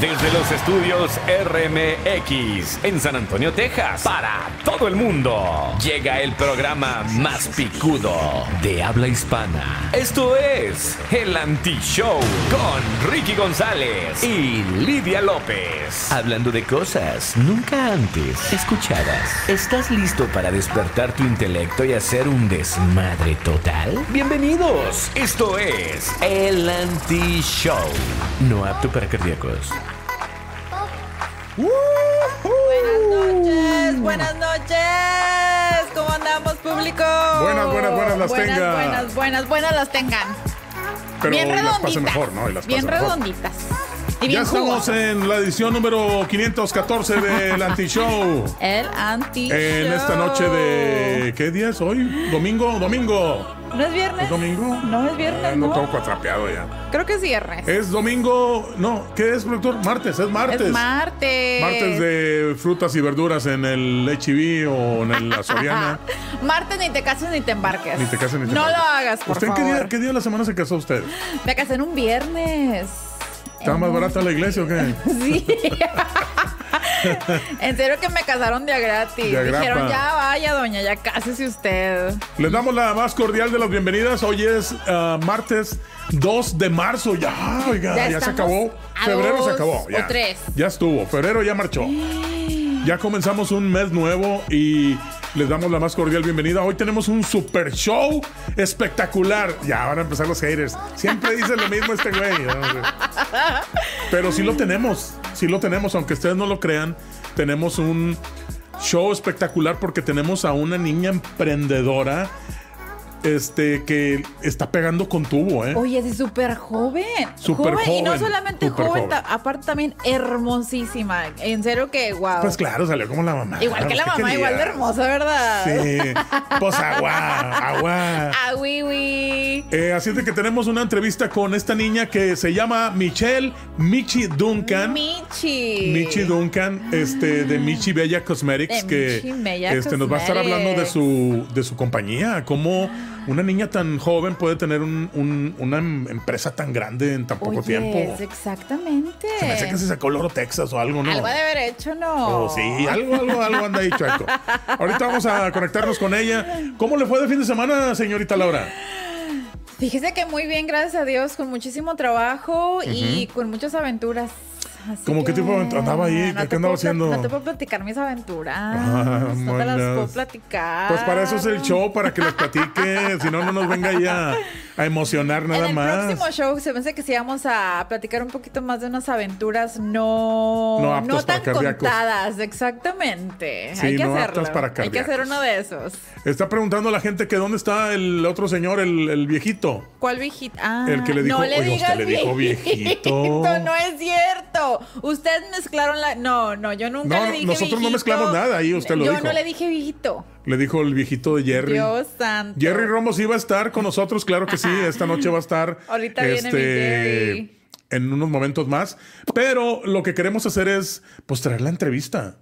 Desde los estudios RMX en San Antonio, Texas, para todo el mundo, llega el programa más picudo de habla hispana. Esto es El Anti-Show con Ricky González y Lidia López. Hablando de cosas nunca antes escuchadas. ¿Estás listo para despertar tu intelecto y hacer un desmadre total? Bienvenidos. Esto es El Anti-Show. No apto para cardíacos. Buenas noches, buenas noches. ¿Cómo andamos, público? Buenas, buenas, buenas las buenas, tengan. Buenas, buenas, buenas las tengan. Pero bien las redonditas. pasen mejor, ¿no? Y las bien pasen mejor. redonditas. Y Ya estamos en la edición número 514 del Anti-Show. El anti En esta noche de. ¿Qué día es hoy? ¿Domingo? ¿Domingo? ¿No es viernes? ¿Es domingo? No es viernes, Ando ¿no? todo cuatrapeado ya. Creo que es viernes. Es domingo. No, ¿qué es, productor? Martes, es martes. Es martes. Martes de frutas y verduras en el HB o en el- la Soriana. Martes ni te cases ni te embarques. Ni te cases ni te No embarques. lo hagas, por ¿Usted en qué favor. día, qué día de la semana se casó usted? Me casé en un viernes. ¿Está más barata la iglesia o qué? Sí. en serio que me casaron de a gratis. De. Dijeron, ya vaya, doña, ya cásese usted. Les damos la más cordial de las bienvenidas. Hoy es ah, martes 2 de marzo. Ya, oiga, Ya ya, se acabó. Febrero se acabó. o Ya, tres. Ya estuvo. Febrero ya marchó. Ya comenzamos un mes nuevo y les damos la más cordial bienvenida. Hoy tenemos un super show espectacular. Ya van a empezar los haters. Siempre dice lo mismo este güey. Pero sí lo tenemos. Sí lo tenemos, aunque ustedes no lo crean. Tenemos un show espectacular porque tenemos a una niña emprendedora este que está pegando con tubo, ¿eh? Oye, es súper joven. Súper Y no joven, solamente joven, joven. ta- aparte también hermosísima. En serio que, wow. Pues claro, salió como la mamá. igual que la ¿Qué mamá, igual de hermosa, ¿verdad? Sí. Pues agua, agua. Ah, oui. Eh, así es de que tenemos una entrevista con esta niña que se llama Michelle Michi Duncan. Michi. Michi Duncan, este, de Michi Bella Cosmetics, De que Michi Bella este, nos va a estar hablando de Cosmetics. su, de su compañía, cómo una niña tan joven puede tener un- un- una em- empresa tan grande en tan poco Oye, tiempo. exactamente. Se me hace que se sacó Loro Texas o algo, ¿no? Algo de haber hecho, ¿no? Oh, sí, algo, algo, algo anda ahí, chueco. Ahorita vamos a conectarnos con ella. ¿Cómo le fue de fin de semana, señorita Laura? Fíjese que muy bien, gracias a Dios, con muchísimo trabajo y con muchas aventuras. Así ¿Cómo qué que tipo de aventura? Andaba ahí, no ¿qué te andaba haciendo? No te puedo platicar mis aventuras. Ah, no te las puedo platicar. Pues para eso es el show, para que las platique. Si no, no nos venga ya a emocionar nada en el más. próximo show se me hace que sí vamos a platicar un poquito más de unas aventuras no, No tan contadas, exactamente. Sí, Hay que no hacerlo. para Hay que hacer uno de esos. Está preguntando la gente que dónde está el otro señor, el, el viejito. ¿Cuál viejito? Ah, El que le dijo- no le usted digas le dijo viejito. No es cierto. Ustedes mezclaron la. No, no, yo nunca No, le dije nosotros no mezclamos nada, ahí usted lo yo dijo. no le dije viejito. Le dijo el viejito de Jerry. Dios santo. Jerry Romos iba a estar con nosotros, claro que sí. Esta noche va a estar. este, Ahorita viene mi Jerry. En unos momentos más. Pero lo que queremos hacer es pues traer la entrevista.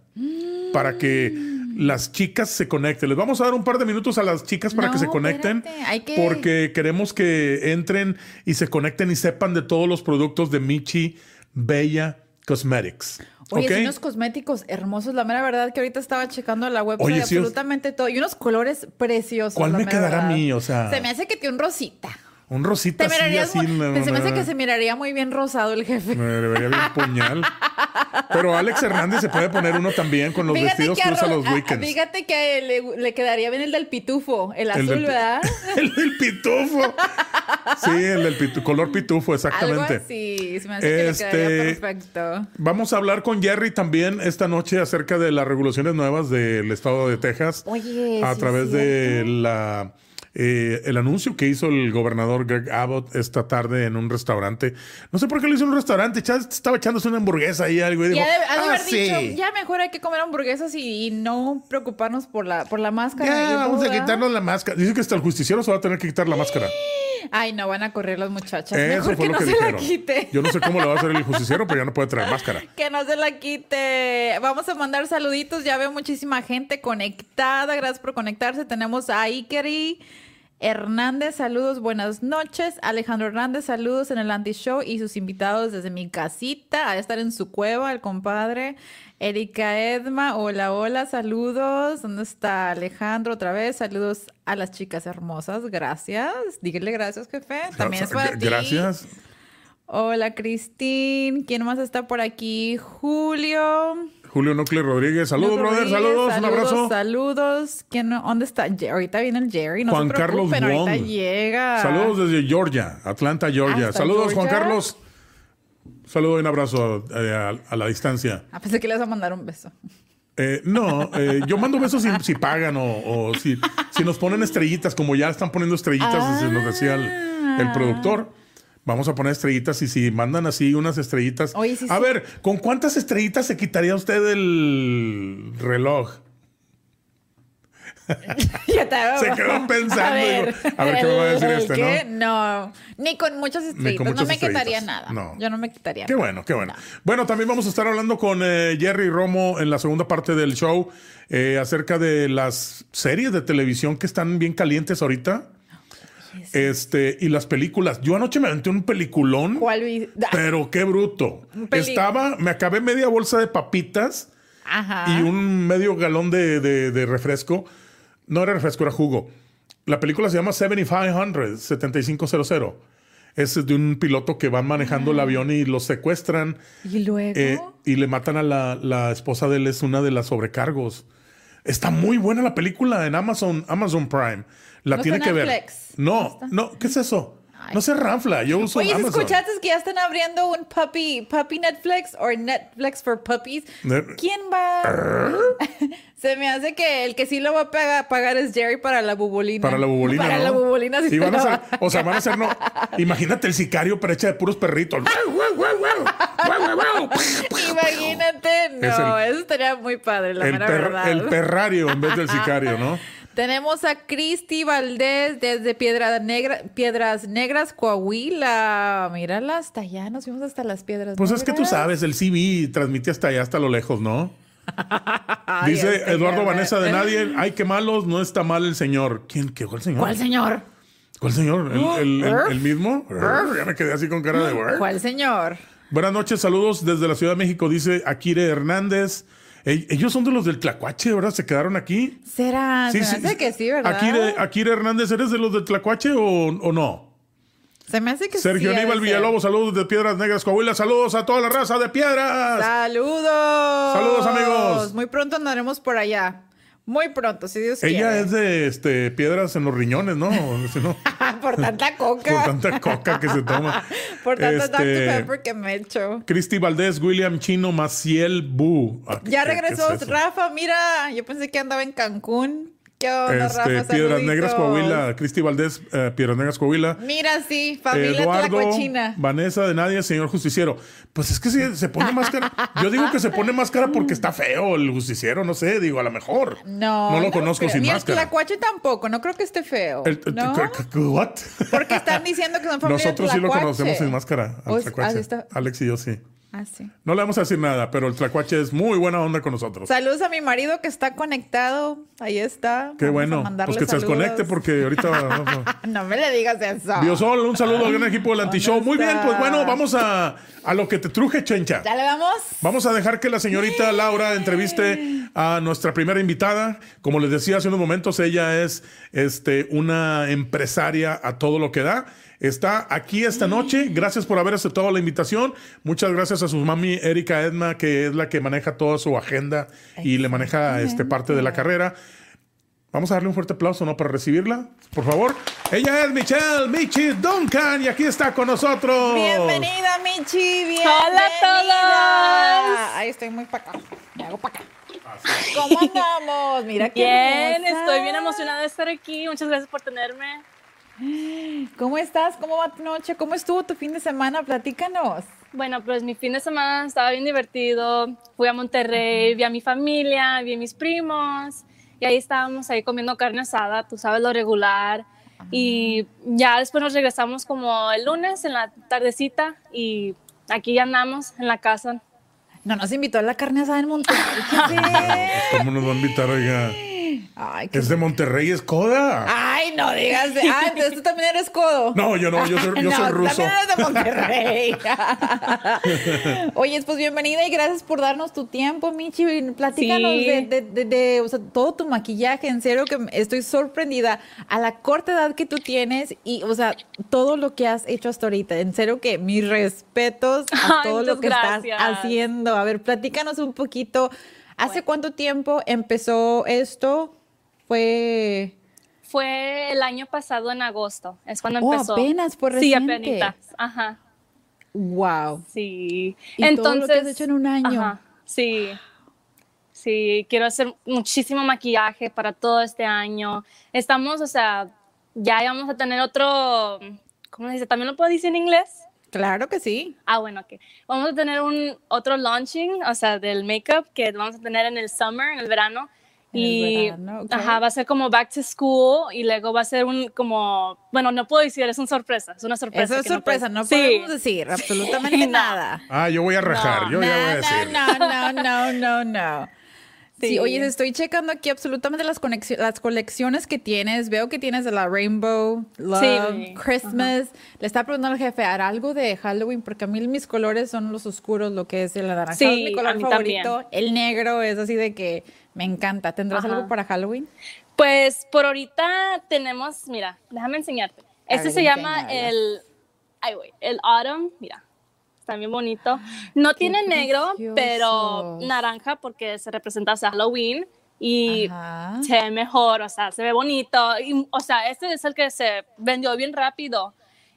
Para que las chicas se conecten. Les vamos a dar un par de minutos a las chicas para No, que se conecten. que- Porque queremos que entren y se conecten y sepan de todos los productos de Michi Bella Cosmetics. Oye, ¿Ok? sí, unos cosméticos hermosos. La mera verdad que ahorita estaba checando la web Oye, de sí, absolutamente todo. Y unos colores preciosos. ¿Cuál la me mera quedará a mí? O sea- Se me hace que tiene un rosita. Un rosita Te así, mirarías así. muy- no, se me hace no. que se miraría muy bien rosado el jefe. Me debería bien puñal. Pero Alex Hernández se puede poner uno también con los vestidos que a usa los weekends. Fíjate que le, le quedaría bien el del pitufo, el azul, del, ¿verdad? el del pitufo. Sí, el del pitu- color pitufo, exactamente. Algo así, se me hace que Este- le quedaría perfecto. Vamos a hablar con Jerry también esta noche acerca de las regulaciones nuevas del estado de Texas. Oye, a sí través de la eh, el anuncio que hizo el gobernador Greg Abbott esta tarde en un restaurante. No sé por qué lo hizo en un restaurante. estaba echándose una hamburguesa y algo. Y dijo, "Ah, haber sí". dicho, ya mejor hay que comer hamburguesas y, y no preocuparnos por la, por la máscara. Ya, vamos a quitarnos la máscara. Dice que hasta el justiciero se va a tener que quitar la máscara. Ay, no, van a correr las muchachas. Eso mejor fue que lo no que se dijeron. la quite. Yo no sé cómo lo va a hacer el justiciero, pero ya no puede traer máscara. Que no se la quite. Vamos a mandar saluditos. Ya veo muchísima gente conectada. Gracias por conectarse. Tenemos a Ikeri. Hernández, saludos, buenas noches. Alejandro Hernández, saludos en el anti-show y sus invitados desde mi casita, a estar en su cueva, el compadre. Erika Edma, hola, hola, saludos. ¿Dónde está Alejandro otra vez? Saludos a las chicas hermosas, gracias. Dígale gracias, jefe. También es para ti. Gracias. Hola, Cristín. ¿Quién más está por aquí? Julio. Julio Nucle Rodríguez. Saludos, brother. Saludos, un abrazo. Saludos. ¿Quién, ¿Dónde está? Ahorita viene el Jerry. No Juan se Carlos ahorita llega. Saludos desde Georgia, Atlanta, Georgia. Hasta Saludos, Juan. Carlos. Saludo y un abrazo eh, a, a la distancia. Ah, pensé que le vas a mandar un beso. Eh, no, eh, yo mando besos si, si pagan o, o si, si nos ponen estrellitas, como ya están poniendo estrellitas, desde nos decía el, el productor. Vamos a poner estrellitas y si mandan así unas estrellitas. Oye, sí, a sí. ver, ¿con cuántas estrellitas se quitaría usted el reloj? Se quedó pensando, A ver, digo, a ver qué me va a decir ¿el este, qué? ¿no? Ni con muchas estrellitas. muchas no me quitaría nada. No. Yo no me quitaría Qué nada. bueno, qué bueno. Bueno, también vamos a estar hablando con eh, Jerry Romo en la segunda parte del show eh, acerca de las series de televisión que están bien calientes ahorita. Este, y las películas. Yo anoche me aventé un peliculón, ¿Cuál? Ah, pero qué bruto. Estaba, me acabé media bolsa de papitas Ajá. y un medio galón de, de- de refresco. No era refresco, era jugo. La película se llama 7500, 7500. Es de un piloto que van manejando el avión y lo secuestran Y luego. eh, y le matan a la, la esposa de él, es una de las sobrecargos. Está muy buena la película en Amazon, Amazon Prime. La ¿No tiene que ver. Netflix? No, no, ¿qué es eso? No se ranfla, yo uso Oye, ¿sí Amazon. ¿escuchaste que ya están abriendo un puppy, puppy Netflix o Netflix for puppies? ¿Quién va? Se me hace que el que sí lo va a pagar, es Jerry para la bubolina. Para la bubolina, Para ¿no? la bubolina sí van a se ser, o sea, van a ser, no. Imagínate el sicario, pero hecha de puros perritos. Imagínate, no, Es el- eso estaría muy padre, la el, mera verdad. el perrario en vez del sicario, ¿no? Tenemos a Cristi Valdés desde Piedra Negra, Piedras Negras, Coahuila. Mírala, hasta allá, nos fuimos hasta las Piedras Pues Negras. es que tú sabes, el CB transmite hasta allá, hasta lo lejos, ¿no? Dice este Eduardo que- Vanessa de nadie, ay, qué malos, no está mal el señor. ¿Quién? ¿Qué? ¿Cuál señor? ¿Cuál señor? ¿Cuál señor? ¿El, el- el- Urf. el mismo? Ya me quedé así con cara de... "Urf". ¿Cuál señor? Buenas noches, saludos desde la Ciudad de México, dice Akire Hernández. Ellos son de los del Tlacuache, ¿verdad? ¿Se quedaron aquí? Será, se me hace que sí, ¿verdad? Akire, Akire Hernández, ¿eres de los del Tlacuache o, o no? Se me hace que Sergio sí. Aníbal. Villalobos, saludos de Piedras Negras, Coahuila. Saludos a toda la raza de Piedras. ¡Saludos! Saludos, amigos. Muy pronto andaremos por allá. Muy pronto, si Dios Ella quiere. es de este, piedras en los riñones, ¿no? Si no, por tanta coca. por tanta coca que se toma. Por tanto Dr. Este, Pepper que me echo. Cristi Valdés, William Chino, Maciel Bu. Ah, ¿qué- Ya regresó? Rafa, mira, yo pensé que andaba en Cancún. ¿Qué onda, Este, Rafa? Piedras. Negras, Coahuila. Cristi Valdés, eh, Piedras Negras, Coahuila. Mira, sí, familia Eduardo, tlacuachina. Vanessa de Nadia, señor justiciero. Pues es que se, se pone máscara. Yo digo que se pone máscara porque está feo el justiciero, no sé, digo, a lo mejor. No, No lo conozco creo. sin Ni máscara. el tlacuache tampoco, no creo que esté feo. El- ¿no? ¿What? Porque están diciendo que son familia Nosotros sí lo conocemos sin máscara. al O- está- Alex y yo sí. Ah, sí. No le vamos a decir nada, pero el tlacuache es muy buena onda con nosotros. Saludos a mi marido que está conectado. Ahí está. Qué Vamos a bueno. Pues que se desconecte porque ahorita. No me le digas eso. Biosol, un saludo al gran equipo del Anti-Show. Muy bien, pues bueno, vamos a, a lo que te truje, Chencha. ¿Ya le vamos? Vamos a dejar que la señorita Laura entreviste a nuestra primera invitada. Como les decía hace unos momentos, ella es este, una empresaria a todo lo que da. Está aquí esta noche. Gracias por haber aceptado la invitación. Muchas gracias a su mami Erika Edma, que es la que maneja toda su agenda y le maneja este, parte de la carrera. Vamos a darle un fuerte aplauso, ¿no? Para recibirla, por favor. Ella es Michelle Michi Duncan y aquí está con nosotros. Bienvenida, Michi. Bienvenida. Hola a todos. Ahí estoy muy para acá. Me hago para acá. ¿Cómo andamos? Mira qué Bien, hermosa. estoy bien emocionada de estar aquí. Muchas gracias por tenerme. ¿Cómo estás? ¿Cómo va tu noche? ¿Cómo estuvo tu fin de semana? Platícanos. Bueno, pues mi fin de semana estaba bien divertido. Fui a Monterrey, vi a mi familia, vi a mis primos y ahí estábamos ahí comiendo carne asada, tú sabes lo regular. Y ya después nos regresamos como el lunes en la tardecita y aquí ya andamos en la casa. No nos invitó a la carne asada en Monterrey. ¿qué? ¿Cómo nos va a invitar, oiga? Ay, qué- Es de Monterrey, es Coda. Ay, no digas. de- Ah, entonces tú también eres codo. No, yo no, yo soy, yo No, soy ruso. También eres de Monterrey. Oye, pues bienvenida y gracias por darnos tu tiempo, Michi. Platícanos Sí. de, de- de- de, o sea, todo tu maquillaje. En serio que estoy sorprendida a la corta edad que tú tienes y, o sea, todo lo que has hecho hasta ahorita. En serio que mis respetos a Ay, todo lo que gracias. estás haciendo. A ver, platícanos un poquito. ¿Hace cuánto tiempo empezó esto? Fue... Fue el año pasado en agosto, es cuando Oh, empezó. apenas, Sí, reciente. apenitas, ajá, Wow. sí. Y todo lo que has hecho en un año. Ajá, sí, sí, quiero hacer muchísimo maquillaje para todo este año. Estamos, o sea, ya vamos a tener otro, ¿cómo se dice? ¿También lo puedo decir en inglés? Claro que sí. Ah, bueno, ok. Vamos a tener un otro launching, o sea, del makeup que vamos a tener en el summer, en el verano. En el y verano, ok. ajá, va a ser como back to school y luego va a ser un como, bueno, no puedo decir, es una sorpresa, es una sorpresa. Eso es que sorpresa, no, puedo- Sí. podemos decir absolutamente No. nada. Ah, yo voy a rajar, No, yo ya voy a no, decir. no, no, no, no, no. Sí. Sí. oye, estoy checando aquí absolutamente las, las colecciones que tienes. Veo que tienes de la Rainbow, Love, Sí. Christmas. Le estaba preguntando al jefe, ¿hará algo de Halloween? Porque a mí mis colores son los oscuros, lo que es el anaranjado Sí, es mi color favorito. El negro es así de que me encanta. ¿Tendrás Ajá. algo para Halloween? Pues por ahorita tenemos, mira, déjame enseñarte. Este ver, se llama el, ay, el autumn, mira. Bien bonito. No tiene negro, pero precioso. naranja porque se representa hacia Halloween y Ajá. se ve mejor, o sea, se ve bonito. Y, o sea, este es el que se vendió bien rápido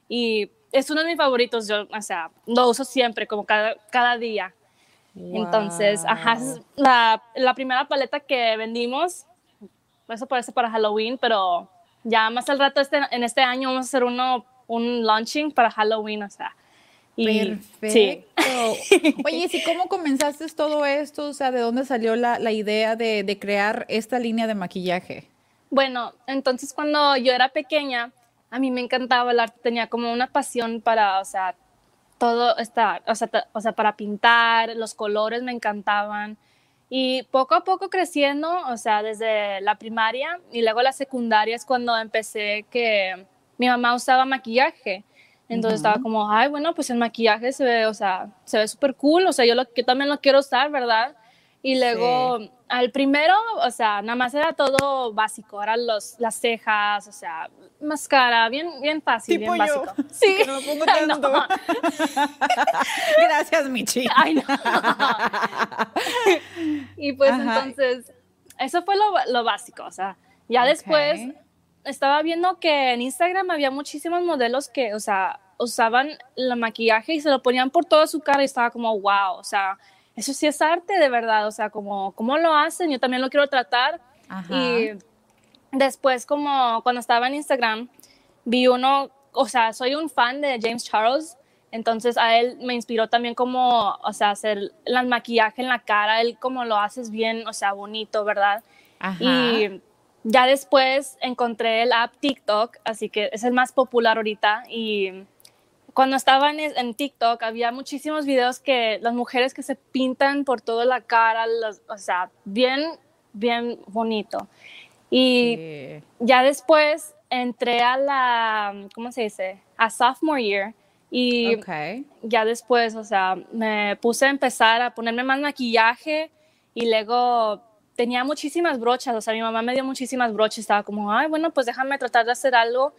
y es uno de mis favoritos. Yo, o sea, lo uso siempre, como cada, cada día. Entonces, ajá, la, la primera paleta que vendimos, eso parece para Halloween, pero ya más al rato este, en este año vamos a hacer uno, un launching para Halloween, o sea. Y- sí. Perfecto. Oye, ¿y cómo comenzaste todo esto? O sea, ¿de dónde salió la, la idea de, de crear esta línea de maquillaje? Bueno, entonces cuando yo era pequeña, a mí me encantaba el arte, tenía como una pasión para, o sea, todo estar, o sea, o sea, para pintar, los colores me encantaban. Y poco a poco creciendo, o sea, desde la primaria y luego la secundaria es cuando empecé que mi mamá usaba maquillaje. Entonces estaba como, ay, bueno, pues el maquillaje se ve, o sea, se ve súper cool, o sea, yo, lo, yo también lo quiero usar, ¿verdad? Y luego al primero, o sea, nada más era todo básico, eran los, las cejas, o sea, máscara, bien, bien fácil, Tipo bien yo, básico. Sí, que no lo pongo Ay, no. tanto. Gracias, Michi. Ay, no. y pues Ajá. entonces, eso fue lo, lo básico, o sea, ya después Ok. Estaba viendo que en Instagram había muchísimos modelos que, o sea, usaban el maquillaje y se lo ponían por toda su cara y estaba como, wow, o sea, eso sí es arte de verdad, o sea, como, ¿cómo lo hacen? Yo también lo quiero tratar. Ajá. Y después, como cuando estaba en Instagram, vi uno, o sea, soy un fan de James Charles, entonces a él me inspiró también como, o sea, hacer el maquillaje en la cara, él como lo haces bien, o sea, bonito, ¿verdad? Ajá. Y ya después encontré el app TikTok, así que es el más popular ahorita. Y cuando estaba en, en TikTok había muchísimos videos que las mujeres que se pintan por toda la cara, los- o sea, bien, bien bonito. Y Sí. ya después entré a la, ¿cómo se dice? A sophomore year. Y Ok. ya después, o sea, me puse a empezar a ponerme más maquillaje y luego tenía muchísimas brochas, o sea, mi mamá me dio muchísimas brochas, estaba como, ay, bueno, pues déjame tratar de hacer algo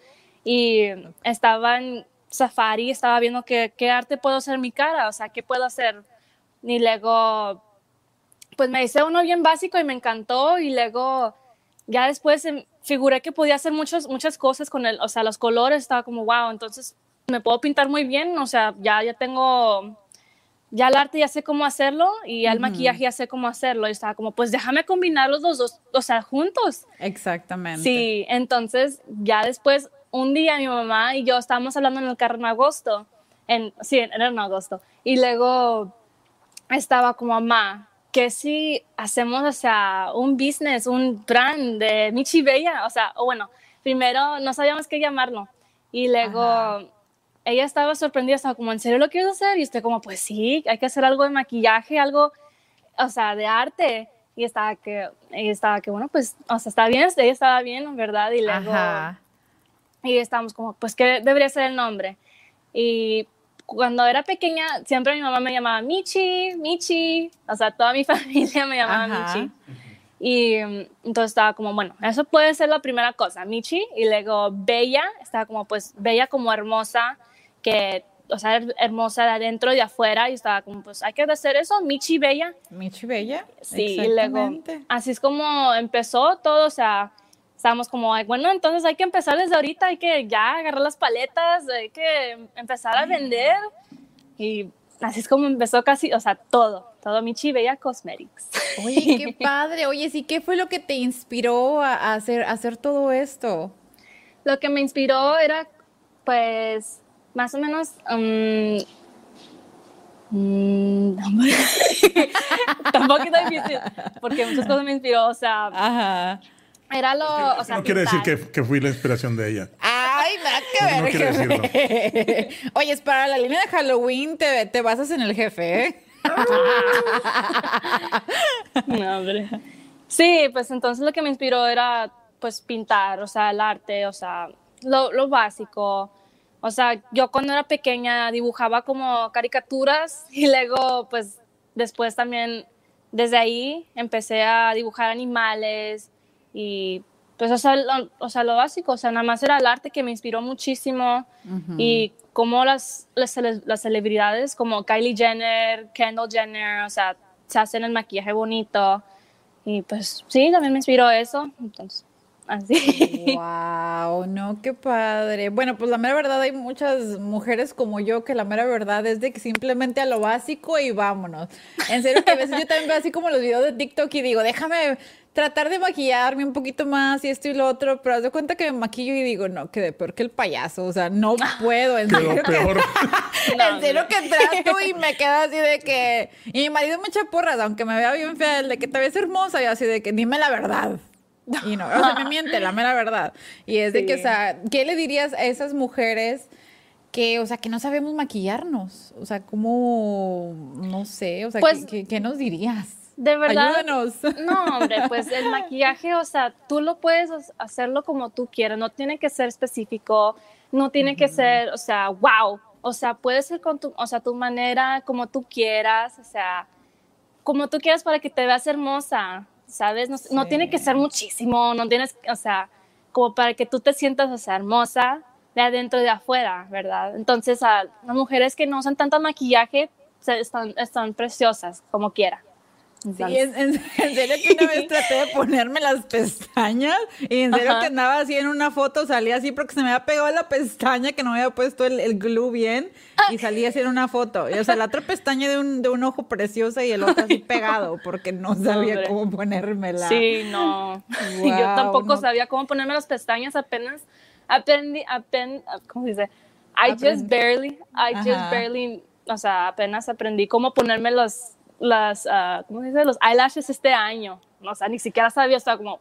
y estaba en Safari, estaba viendo qué, qué arte puedo hacer en mi cara, o sea, qué puedo hacer. Y luego, pues me hice uno bien básico y me encantó y luego ya después em, figuré que podía hacer muchas, muchas cosas con el, o sea, los colores, estaba como, wow, entonces me puedo pintar muy bien, o sea, ya, ya tengo, ya el arte ya sé cómo hacerlo y ya el maquillaje ya sé cómo hacerlo y estaba como, pues déjame combinar los dos, dos, o sea, juntos. Exactamente. Sí, entonces ya después, un día mi mamá y yo estábamos hablando en el carro en agosto, en, sí, en agosto, y luego estaba como, mamá, que si hacemos, o sea, un business, un brand de Michi Bella, o sea, o bueno, primero no sabíamos qué llamarlo, y luego Ajá. Ella estaba sorprendida, estaba como, ¿en serio lo quieres hacer? Y usted como, pues sí, hay que hacer algo de maquillaje, algo, o sea, de arte. y estaba que, y estaba que, bueno, pues, o sea, estaba bien, ella estaba bien, ¿verdad? Y luego, Ajá. y estábamos como, pues, ¿qué debería ser el nombre? Y cuando era pequeña, siempre mi mamá me llamaba Michi, Michi, o sea, toda mi familia me llamaba Ajá. Michi. Y entonces estaba como, bueno, eso puede ser la primera cosa, Michi. Y luego Bella, estaba como, pues, Bella como hermosa, que, o sea, her- hermosa de adentro y de afuera. Y estaba como, pues, hay que hacer eso, Michi Bella. Michi Bella. Sí, y luego, así es como empezó todo, o sea, estábamos como, "Ay, bueno, entonces hay que empezar desde ahorita, hay que ya agarrar las paletas, hay que empezar a vender. Y así es como empezó casi, o sea, todo, todo Michi Bella Cosmetics. Oye, qué padre. Oye, sí, ¿qué fue lo que te inspiró a hacer, a hacer todo esto? Lo que me inspiró era, pues, más o menos... mm, mm, está un poquito difícil, porque muchas cosas me inspiró, o sea, Ajá. era lo... O sea, no quiere decir pintar. que, que fui la inspiración de ella. Ay, nada que No, no ver. quiere. Oye, es para la línea de Halloween, te, te basas en el jefe, ¿eh? No, hombre. Sí, pues entonces lo que me inspiró era pues pintar, o sea, el arte, o sea, lo, lo básico. O sea, yo cuando era pequeña dibujaba como caricaturas y luego pues después también desde ahí empecé a dibujar animales y pues o sea, lo, o sea, lo básico, o sea, nada más era el arte que me inspiró muchísimo y como las, las, las celebridades como Kylie Jenner, Kendall Jenner, o sea, se hacen el maquillaje bonito y pues sí, también me inspiró eso, entonces, así. Wow, no, qué padre. Bueno, pues la mera verdad hay muchas mujeres como yo que la mera verdad es de que simplemente a lo básico y vámonos. En serio que a veces yo también veo así como los videos de TikTok y digo, déjame tratar de maquillarme un poquito más y esto y lo otro, pero haz de cuenta que me maquillo y digo, no, que de peor que el payaso, o sea, no puedo, en Quedó serio que peor. en serio que trato y me queda así de que. Y mi marido me echa porras, aunque me vea bien fea, el de que te ves hermosa, y así de que dime la verdad. Y no, o sea, me miente, la mera verdad. Y es de que, o sea, ¿qué le dirías a esas mujeres que, o sea, que no sabemos maquillarnos? O sea, ¿cómo, no sé, o sea, Pues, ¿qué, qué- qué nos dirías? De verdad. Ayúdanos. No, hombre, pues el maquillaje, o sea, tú lo puedes ha- hacerlo como tú quieras, no tiene que ser específico, no tiene que ser, o sea, wow, o sea, puede ser con tu, o sea, tu manera, como tú quieras, o sea, como tú quieras para que te veas hermosa, ¿sabes? No, no Sí. tiene que ser muchísimo, no tienes, o sea, como para que tú te sientas, o sea, hermosa de adentro y de afuera, ¿verdad? Entonces, a las mujeres que no usan tanto maquillaje, están, están preciosas, como quiera. Sí, en, en- en serio que una vez traté de ponerme las pestañas y en serio Ajá. que andaba así en una foto, salía así porque se me había pegado la pestaña que no me había puesto el, el glue bien y salía así en una foto. Y, o sea, la otra pestaña de un, de un ojo preciosa y el otro así pegado porque no sabía Hombre. cómo ponérmela. Sí, no. Yo Guau, tampoco no. sabía cómo ponerme las pestañas, apenas aprendí, apen, ¿cómo se dice? I Aprendí. just barely, I just barely, o sea, apenas aprendí cómo ponerme los, las, ah, ¿cómo se dice? Los eyelashes este año. O sea, ni siquiera sabía, estaba como,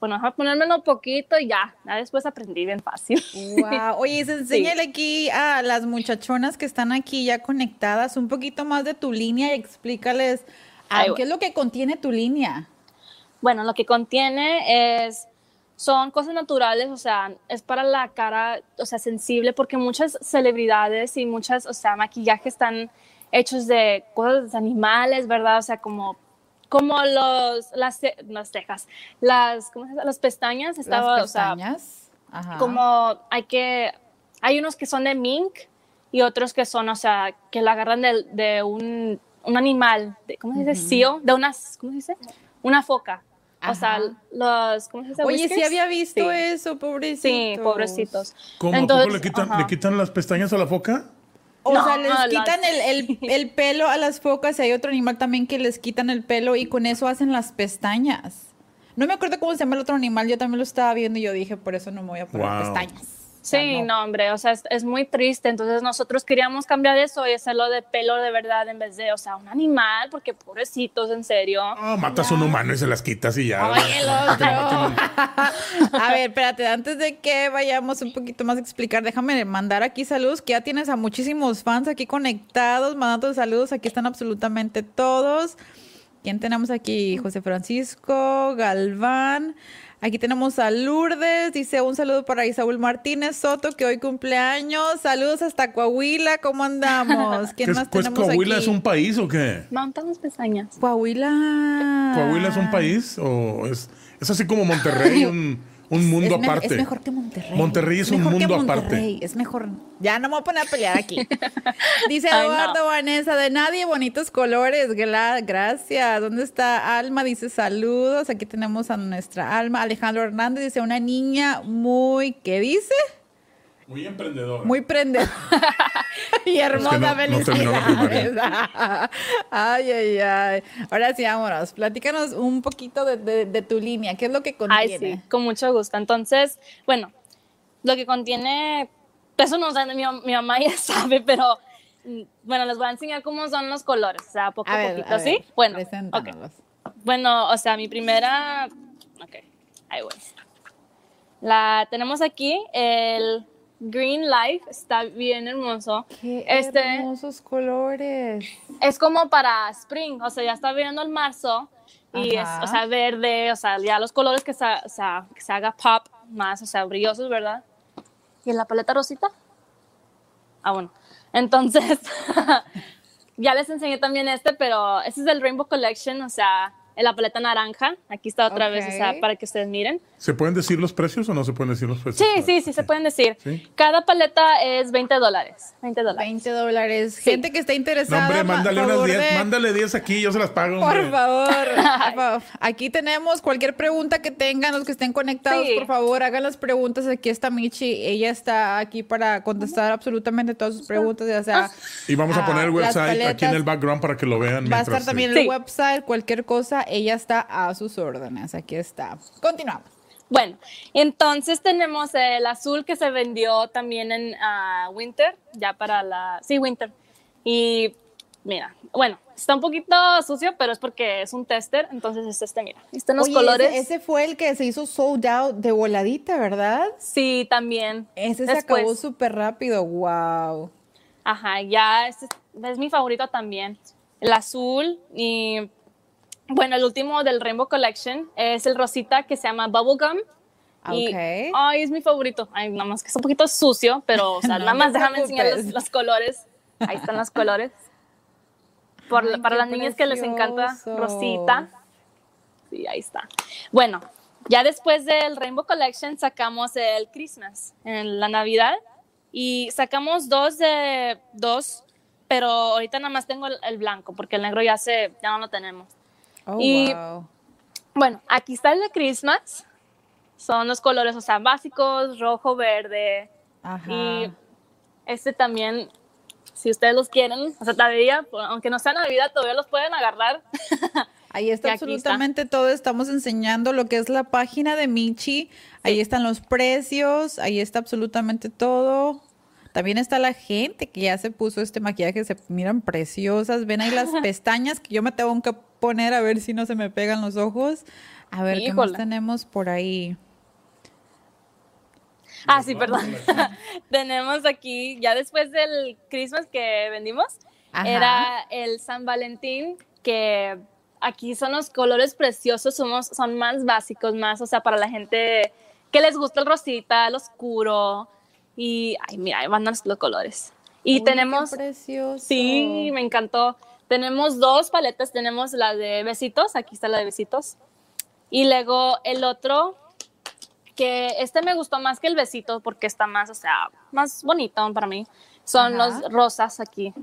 bueno, déjame ponérmelo un poquito y ya. Ya después aprendí bien fácil. Wow. Oye, enséñale aquí a las muchachonas que están aquí ya conectadas un poquito más de tu línea y explícales ah, Ahí qué es lo que contiene tu línea. Bueno, lo que contiene es, son cosas naturales, o sea, es para la cara, o sea, sensible, porque muchas celebridades y muchas, o sea, maquillajes están hechos de cosas de animales, ¿verdad? O sea, como, como los, las, las cejas, las, ¿cómo se dice? Las pestañas, estaba, las o sea, pestañas. Ajá. como hay que, hay unos que son de mink y otros que son, o sea, que la agarran de, de un, un animal, de, ¿cómo se dice? Seal, de unas, ¿cómo se dice? Una foca. O sea, Ajá. los, ¿cómo se dice? Oye, sí Whiskers. había visto Sí. eso, pobrecitos. Sí, pobrecitos. ¿Cómo? ¿A Entonces, poco le quitan, ajá. le quitan las pestañas a la foca? O No, sea, les quitan el, el- el pelo a las focas y hay otro animal también que les quitan el pelo y con eso hacen las pestañas. No me acuerdo cómo se llama el otro animal, yo también lo estaba viendo y yo dije, por eso no me voy a poner Wow. pestañas. Sí, no. hombre, o sea, es, es muy triste. Entonces nosotros queríamos cambiar eso y hacerlo de pelo de verdad en vez de, o sea, un animal, porque pobrecitos, en serio. No, matas a un humano y se las quitas y ya. Oye. A ver, espérate, antes de que vayamos un poquito más a explicar, déjame mandar aquí saludos, que ya tienes a muchísimos fans aquí conectados, mandando saludos, aquí están absolutamente todos. ¿Quién tenemos aquí? José Francisco Galván. Aquí tenemos a Lourdes, dice un saludo para Isaúl Martínez Soto, que hoy cumpleaños. Saludos hasta Coahuila, ¿cómo andamos? ¿Quién ¿Qué- más pues, tenemos ¿Coahuila aquí? es un país o qué? Mountains pestañas. Coahuila. ¿Coahuila es un país o es, es así como Monterrey, un, un mundo es aparte? Es mejor que Monterrey. Monterrey es un mundo aparte. Es mejor. Ya no me voy a poner a pelear aquí. Dice no. Eduardo Vanessa, de nadie, bonitos colores. Gracias. ¿Dónde está Alma? Dice saludos. Aquí tenemos a nuestra Alma. Alejandro Hernández dice una niña muy, ¿qué dice? Muy emprendedor. Muy prendedora. y hermosa no- no felicidades. ay, ay, ay. Ahora sí, vámonos. Platícanos un poquito de, de- de tu línea. ¿Qué es lo que Ay, contiene? sí, con mucho gusto. Entonces, bueno, lo que contiene, eso no sé, mi, mi mamá ya sabe, pero mm, bueno, les voy a enseñar cómo son los colores, o sea, poco A a, ver, poquito, a ver, ¿sí? Bueno, ok. preséntanoslos. Bueno, o sea, mi primera, ok, ahí voy. La tenemos aquí, el Green Life, está bien hermoso. Qué este hermosos colores. es como para spring, o sea, ya está viendo el marzo y es, o sea, verde, o sea, ya los colores que se, o sea, que se haga pop más, o sea, brillosos, ¿verdad? ¿Y en la paleta rosita? Ah, bueno. Entonces, ya les enseñé también este, pero este es el Rainbow Collection, o sea, en la paleta naranja. Aquí está otra vez, o sea, para que ustedes miren. ¿Se pueden decir los precios o no se pueden decir los precios? Sí, sí, sí, se pueden decir. Sí. Cada paleta es 20 dólares. 20 dólares. 20 dólares. Sí. Gente que esté No, interesada. hombre, ma- mándale unas 10, de- mándale 10 aquí, yo se las pago. Por hombre. favor, por favor. Aquí tenemos cualquier pregunta que tengan, los que estén conectados, Sí. por favor, hagan las preguntas. Aquí está Michi, ella está aquí para contestar absolutamente todas sus preguntas, ya sea. Y vamos a ah, poner el las website aquí en el background para que lo vean. Va a estar también el website, cualquier cosa, ella está a sus órdenes. Aquí está. Continuamos. Bueno, entonces tenemos el azul que se vendió también en ah, Winter, ya para la... Sí, Winter. Y mira, bueno, está un poquito sucio, pero es porque es un tester, entonces es este, mira. Están los Oye, colores. Ese, ese fue el que se hizo sold out de voladita, ¿verdad? Sí, también. Ese se acabó súper rápido. Wow. Ajá, ya es, es mi favorito también. El azul y bueno, el último del Rainbow Collection es el rosita que se llama Bubblegum. Y, Ok. ay, es mi favorito. Ay, nada más que es un poquito sucio, pero, o sea, No nada más déjame enseñar los, los colores. Ahí están los colores. Por- Ay, para las niñas que les encanta precioso. rosita. Sí, ahí está. Bueno, ya después del Rainbow Collection sacamos el Christmas, en la Navidad, y sacamos dos de dos, pero ahorita nada más tengo el, el blanco, porque el negro ya se, ya no lo tenemos. Oh, Y- wow. Bueno, aquí está el de Christmas. Son los colores, o sea, básicos, rojo, verde. Ajá. Y este también, si ustedes los quieren, o sea, todavía, aunque no sea Navidad, todavía los pueden agarrar. Ahí está absolutamente todo. Estamos enseñando lo que es la página de Michi. Ahí están los precios. Ahí está absolutamente todo. También está la gente que ya se puso este maquillaje. Se miran preciosas. Ven ahí las pestañas que yo me tengo que poner a ver si no se me pegan los ojos. A ver qué más tenemos por ahí. Ah, sí, perdón. Tenemos aquí, ya después del Christmas que vendimos, Ajá. era el San Valentín, que aquí son los colores preciosos, somos, son más básicos, más, o sea, para la gente que les gusta el rosita, el oscuro. Y, ay, mira, ahí van los, los colores. Y Uy, qué tenemos, precioso. sí, me encantó. Tenemos dos paletas, tenemos la de besitos, aquí está la de besitos. Y luego el otro, que este me gustó más que el besito porque está más, o sea, más bonito para mí. Son Ajá. los rosas aquí,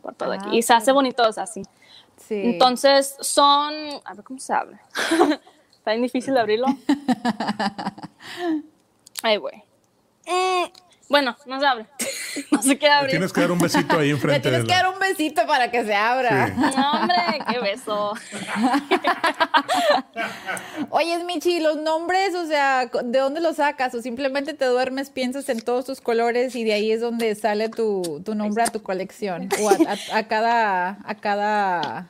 por todo Ah, aquí. Y se hace bonitos así. Sí. Entonces son, a ver cómo se abre. está bien difícil de abrirlo. Ay, güey. Bueno, no se abre. no se qué Le abrir. tienes que dar un besito ahí Le enfrente tienes de que la- dar un besito para que se abra. Sí. No, hombre, qué beso. Oye, Michi, los nombres, o sea, ¿de dónde los sacas? ¿O simplemente te duermes, piensas en todos tus colores y de ahí es donde sale tu, tu nombre a tu colección? ¿O a, a- a cada... A cada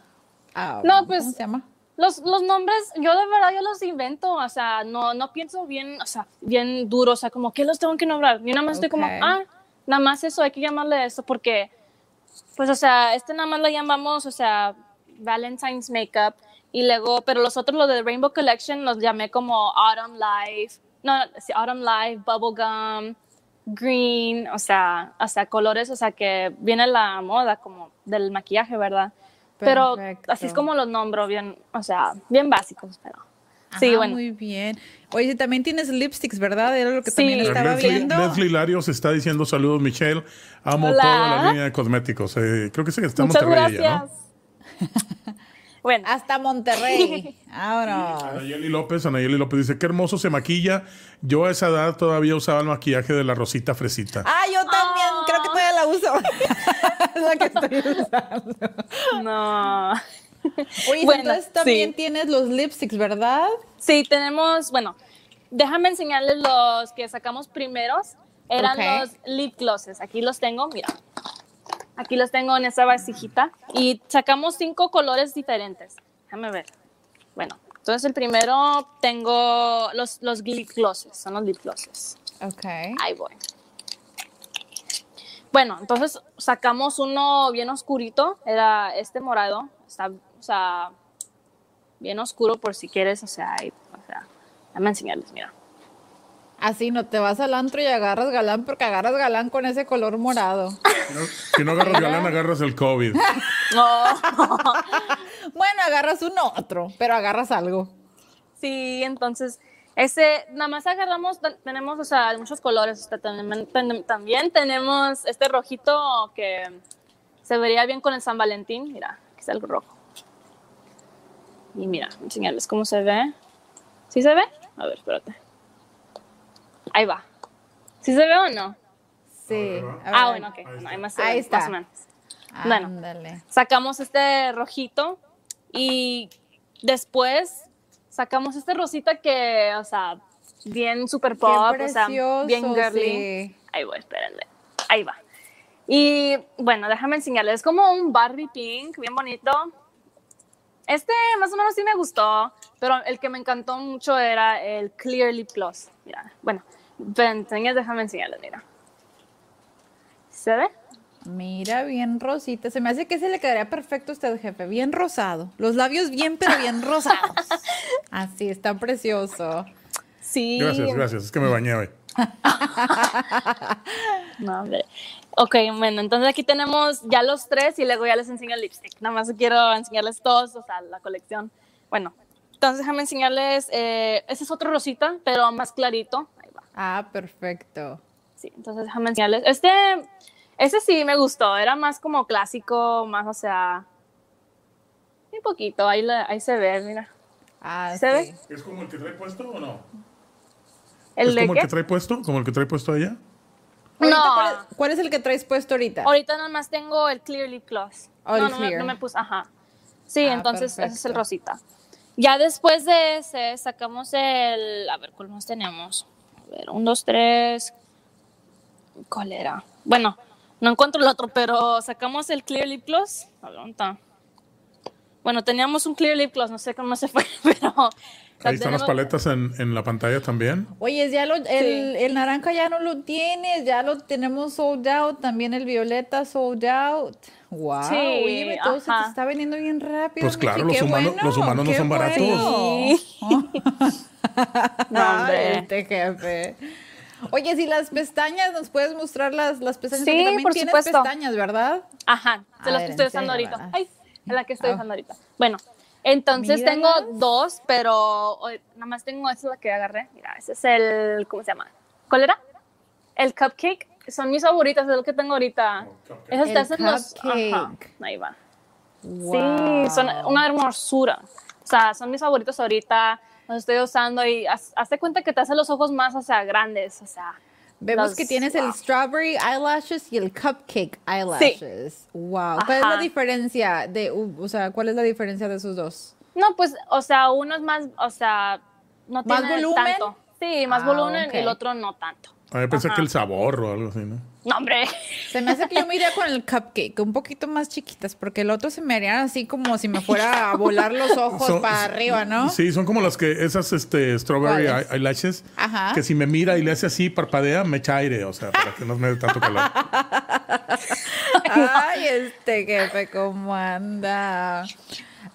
a- No, pues- ¿Cómo se llama? Los, los nombres, yo de verdad, yo los invento, o sea, no, no pienso bien, o sea, bien duro, o sea, como, ¿qué los tengo que nombrar? Yo nada más estoy como, ah, nada más eso, hay que llamarle eso, porque, pues, o sea, este nada más lo llamamos, o sea, Valentine's Makeup. Y luego, pero los otros, los de Rainbow Collection, los llamé como Autumn Life. No, sí, Autumn Life, Bubblegum, Green, o sea, o sea, colores, o sea, que viene la moda como del maquillaje, ¿verdad? Pero así es como los nombro, bien, o sea, bien básicos, pero. Sí, Ah, bueno. Muy bien. Oye, también tienes lipsticks, ¿verdad? Era lo que Sí. también estaba Leslie, viendo. Leslie Larios está diciendo saludos, Michelle. Amo Hola. toda la línea de cosméticos. Eh, creo que sí, está en Muchas Monterrey ella, gracias. bueno, Hasta Monterrey. Vámonos. Anayeli López, Anayeli López dice, qué hermoso se maquilla. Yo a esa edad todavía usaba el maquillaje de la Rosita Fresita. Ah, yo también. La uso. es la que estoy usando. no. Oye, Bueno, entonces también sí. tienes los lipsticks, ¿verdad? Sí, tenemos, bueno, déjame enseñarles los que sacamos primeros. Eran los lip glosses. Aquí los tengo, mira. Aquí los tengo en esa vasijita. Y sacamos cinco colores diferentes. Déjame ver. Bueno, entonces el primero tengo los, los lip glosses. Son los lip glosses. Ok. Ahí voy. Bueno, entonces sacamos uno bien oscurito. Era este morado. Está, o sea, bien oscuro por si quieres, o sea, ahí, o sea, déjame enseñarles, mira. Así no te vas al antro y agarras galán porque agarras galán con ese color morado. Si no, si no agarras galán, agarras el COVID. Bueno, agarras uno otro, pero agarras algo. Sí, entonces, ese, nada más agarramos, ten- tenemos, o sea, muchos colores. sea, también, ten- también tenemos este rojito que se vería bien con el San Valentín. Mira, aquí está el rojo. Y mira, enseñarles cómo se ve. ¿Sí se ve? A ver, espérate. Ahí va. ¿Sí se ve o no? Sí. Ah, bueno, ok. Ahí No, más, Ahí está. más o menos. Bueno. Ándale. sacamos este rojito y después sacamos este rosita que, o sea, bien super pop, Bien o sea, bien girly. sí. Ahí voy, espérenme. Ahí va. Y bueno, déjame enseñarles. Es como un Barbie pink, bien bonito. Este más o menos sí me gustó, pero el que me encantó mucho era el Clear Lip Gloss. Mira, bueno, ven, déjame enseñarles, mira. ¿Se ve? Mira, bien rosita. Se me hace que se le quedaría perfecto a usted, jefe. Bien rosado. Los labios bien, pero bien rosados. Así, está precioso. Sí. Gracias, gracias. Es que me bañé hoy. No, hombre. Ok, bueno, entonces aquí tenemos ya los tres y luego ya les enseño el lipstick. Nada más quiero enseñarles todos, o sea, la colección. Bueno, entonces déjame enseñarles, eh, ese es otro rosita, pero más clarito. Ahí va. Ah, perfecto. Sí, entonces déjame enseñarles. Este, ese sí me gustó, era más como clásico, más, o sea, un poquito, ahí, la- ahí se ve, mira. Ah, ¿Se ve? ¿Es como el que trae puesto o no? ¿El ¿Es de como el que trae puesto? ¿Como el que trae puesto ella? Ahorita, No. ¿cuál, es, cuál es el que traes puesto ahorita? Ahorita nada más tengo el Clear Lip Gloss. Oh, no, no, me- clear. no me puse, ajá. Sí, Ah, entonces ese es el rosita. Ya después de ese sacamos el, a ver, ¿cuál más tenemos? A ver, un, dos, tres. ¿Cuál era? Bueno, no encuentro el otro, pero sacamos el Clear Lip Gloss. A ver, ¿dónde está? Bueno, teníamos un Clear Lip Gloss, no sé cómo se fue, pero... Ahí están las paletas en, en la pantalla también. Oye, ya lo, el, el naranja ya no lo tienes, ya lo tenemos sold out, también el violeta sold out. Wow, Sí, oye, todo se te ajá. está vendiendo bien rápido. Pues claro, Michi, los qué humanos- bueno, los humanos no son baratos. bueno. Sí. No, Ay, hombre. este jefe. Oye, si las pestañas, ¿nos puedes mostrar las, las pestañas? Sí, también por tienes supuesto. pestañas, ¿verdad? Ajá, de las ver, que estoy usando ahorita. Ay, es la que estoy usando ahorita. Bueno, entonces tengo dos, pero nada más tengo esa es la que agarré. Mira, ese es el, ¿cómo se llama? ¿Cuál era? El cupcake. Son mis favoritas, es lo que tengo ahorita. Esas El te hacen los... Ajá, ahí va. Wow. Sí, son una hermosura. O sea, son mis favoritos ahorita. Los estoy usando y haz- hazte cuenta que te hacen los ojos más, o sea, grandes, o sea... Vemos los- que tienes el strawberry eyelashes y el cupcake eyelashes. Wow. ¿Cuál es la diferencia de, uh, o sea, cuál es la diferencia de esos dos? No, pues, o sea, uno es más, o sea, no ¿Más tiene volumen? tanto. Sí, más Ah, volumen y el otro no tanto. A mí pensé Ajá. que el sabor o algo así, ¿no? No, hombre. Se me hace que yo me iría con el cupcake, un poquito más chiquitas, porque el otro se me harían así como si me fuera a volar los ojos Son- para arriba, ¿no? Sí, son como las que, esas este, strawberry eyelashes, Ajá. que si me mira y le hace así, parpadea, me echa aire, o sea, para que no me dé tanto calor. Ay, este jefe, ¿cómo anda? Ay,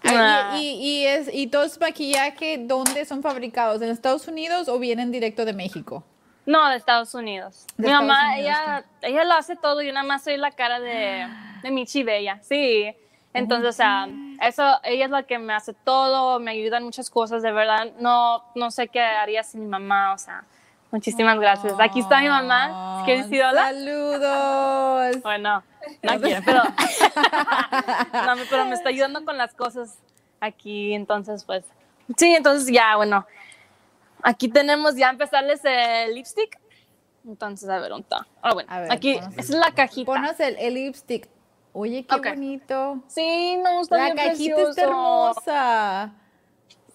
Ah. y, y, y es, ¿Y todo es maquillaje dónde son fabricados? ¿En Estados Unidos o vienen directo de México? No, de Estados Unidos. De Mi Estados mamá, Unidos, ella, ella lo hace todo y yo nada más soy la cara de, de Michi Bella. Sí. Entonces, o sea, eso, ella es la que me hace todo, me ayuda en muchas cosas, de verdad. No, no sé qué haría sin mi mamá, o sea, muchísimas gracias. Aquí está mi mamá. ¿Quieres decir hola? Saludos. Bueno, no quiere, pero, no, pero me está ayudando con las cosas aquí, entonces pues, sí, entonces ya, bueno, aquí tenemos ya empezarles el lipstick, entonces a ver, ¿dónde está? Ah, bueno, ver, aquí, es la cajita. Ponos el, el lipstick. Oye, qué bonito. Sí, no, está La cajita precioso. está hermosa.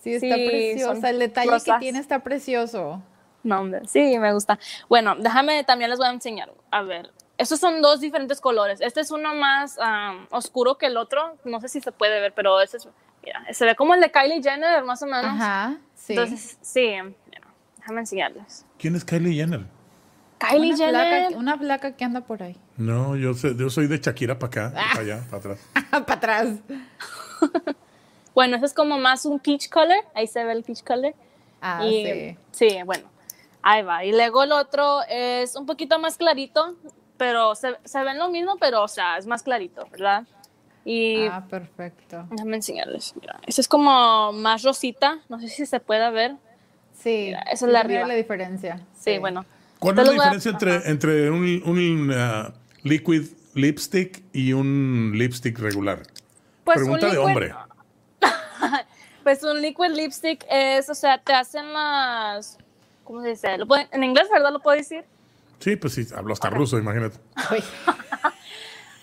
Sí, está Sí, preciosa. El detalle que tiene está precioso. No, hombre, sí, me gusta. Bueno, déjame, también les voy a enseñar. A ver, estos son dos diferentes colores. Este es uno más am, oscuro que el otro. No sé si se puede ver, pero ese es, mira, se ve como el de Kylie Jenner, más o menos. Ajá, sí. Entonces, sí, mira, déjame enseñarles. ¿Quién es Kylie Jenner? Kylie una, Jenner. placa, una placa que anda por ahí. No, yo, sé- yo soy de Shakira para acá, para allá, para atrás. Para atrás. Bueno, ese es como más un peach color. Ahí se ve el peach color. Ah, y, sí. sí, bueno, ahí va. Y luego el otro es un poquito más clarito, pero se, se ven lo mismo, pero, o sea, es más clarito, ¿verdad? Y Ah, perfecto. déjame enseñarles. Mira, ese es como más rosita. No sé si se puede ver. Sí. Mira, esa es la sí, mira arriba. la diferencia. Sí, bueno. ¿Cuál Te es la voy a- diferencia entre, entre un, un, uh, liquid lipstick y un lipstick regular? Pues un Pregunta de liquid- hombre. Pues un liquid lipstick es, o sea, te hacen las. ¿Cómo se dice? ¿Lo pueden- en inglés, ¿verdad? ¿Lo puedo decir? Sí, pues sí, hablo hasta ruso, imagínate.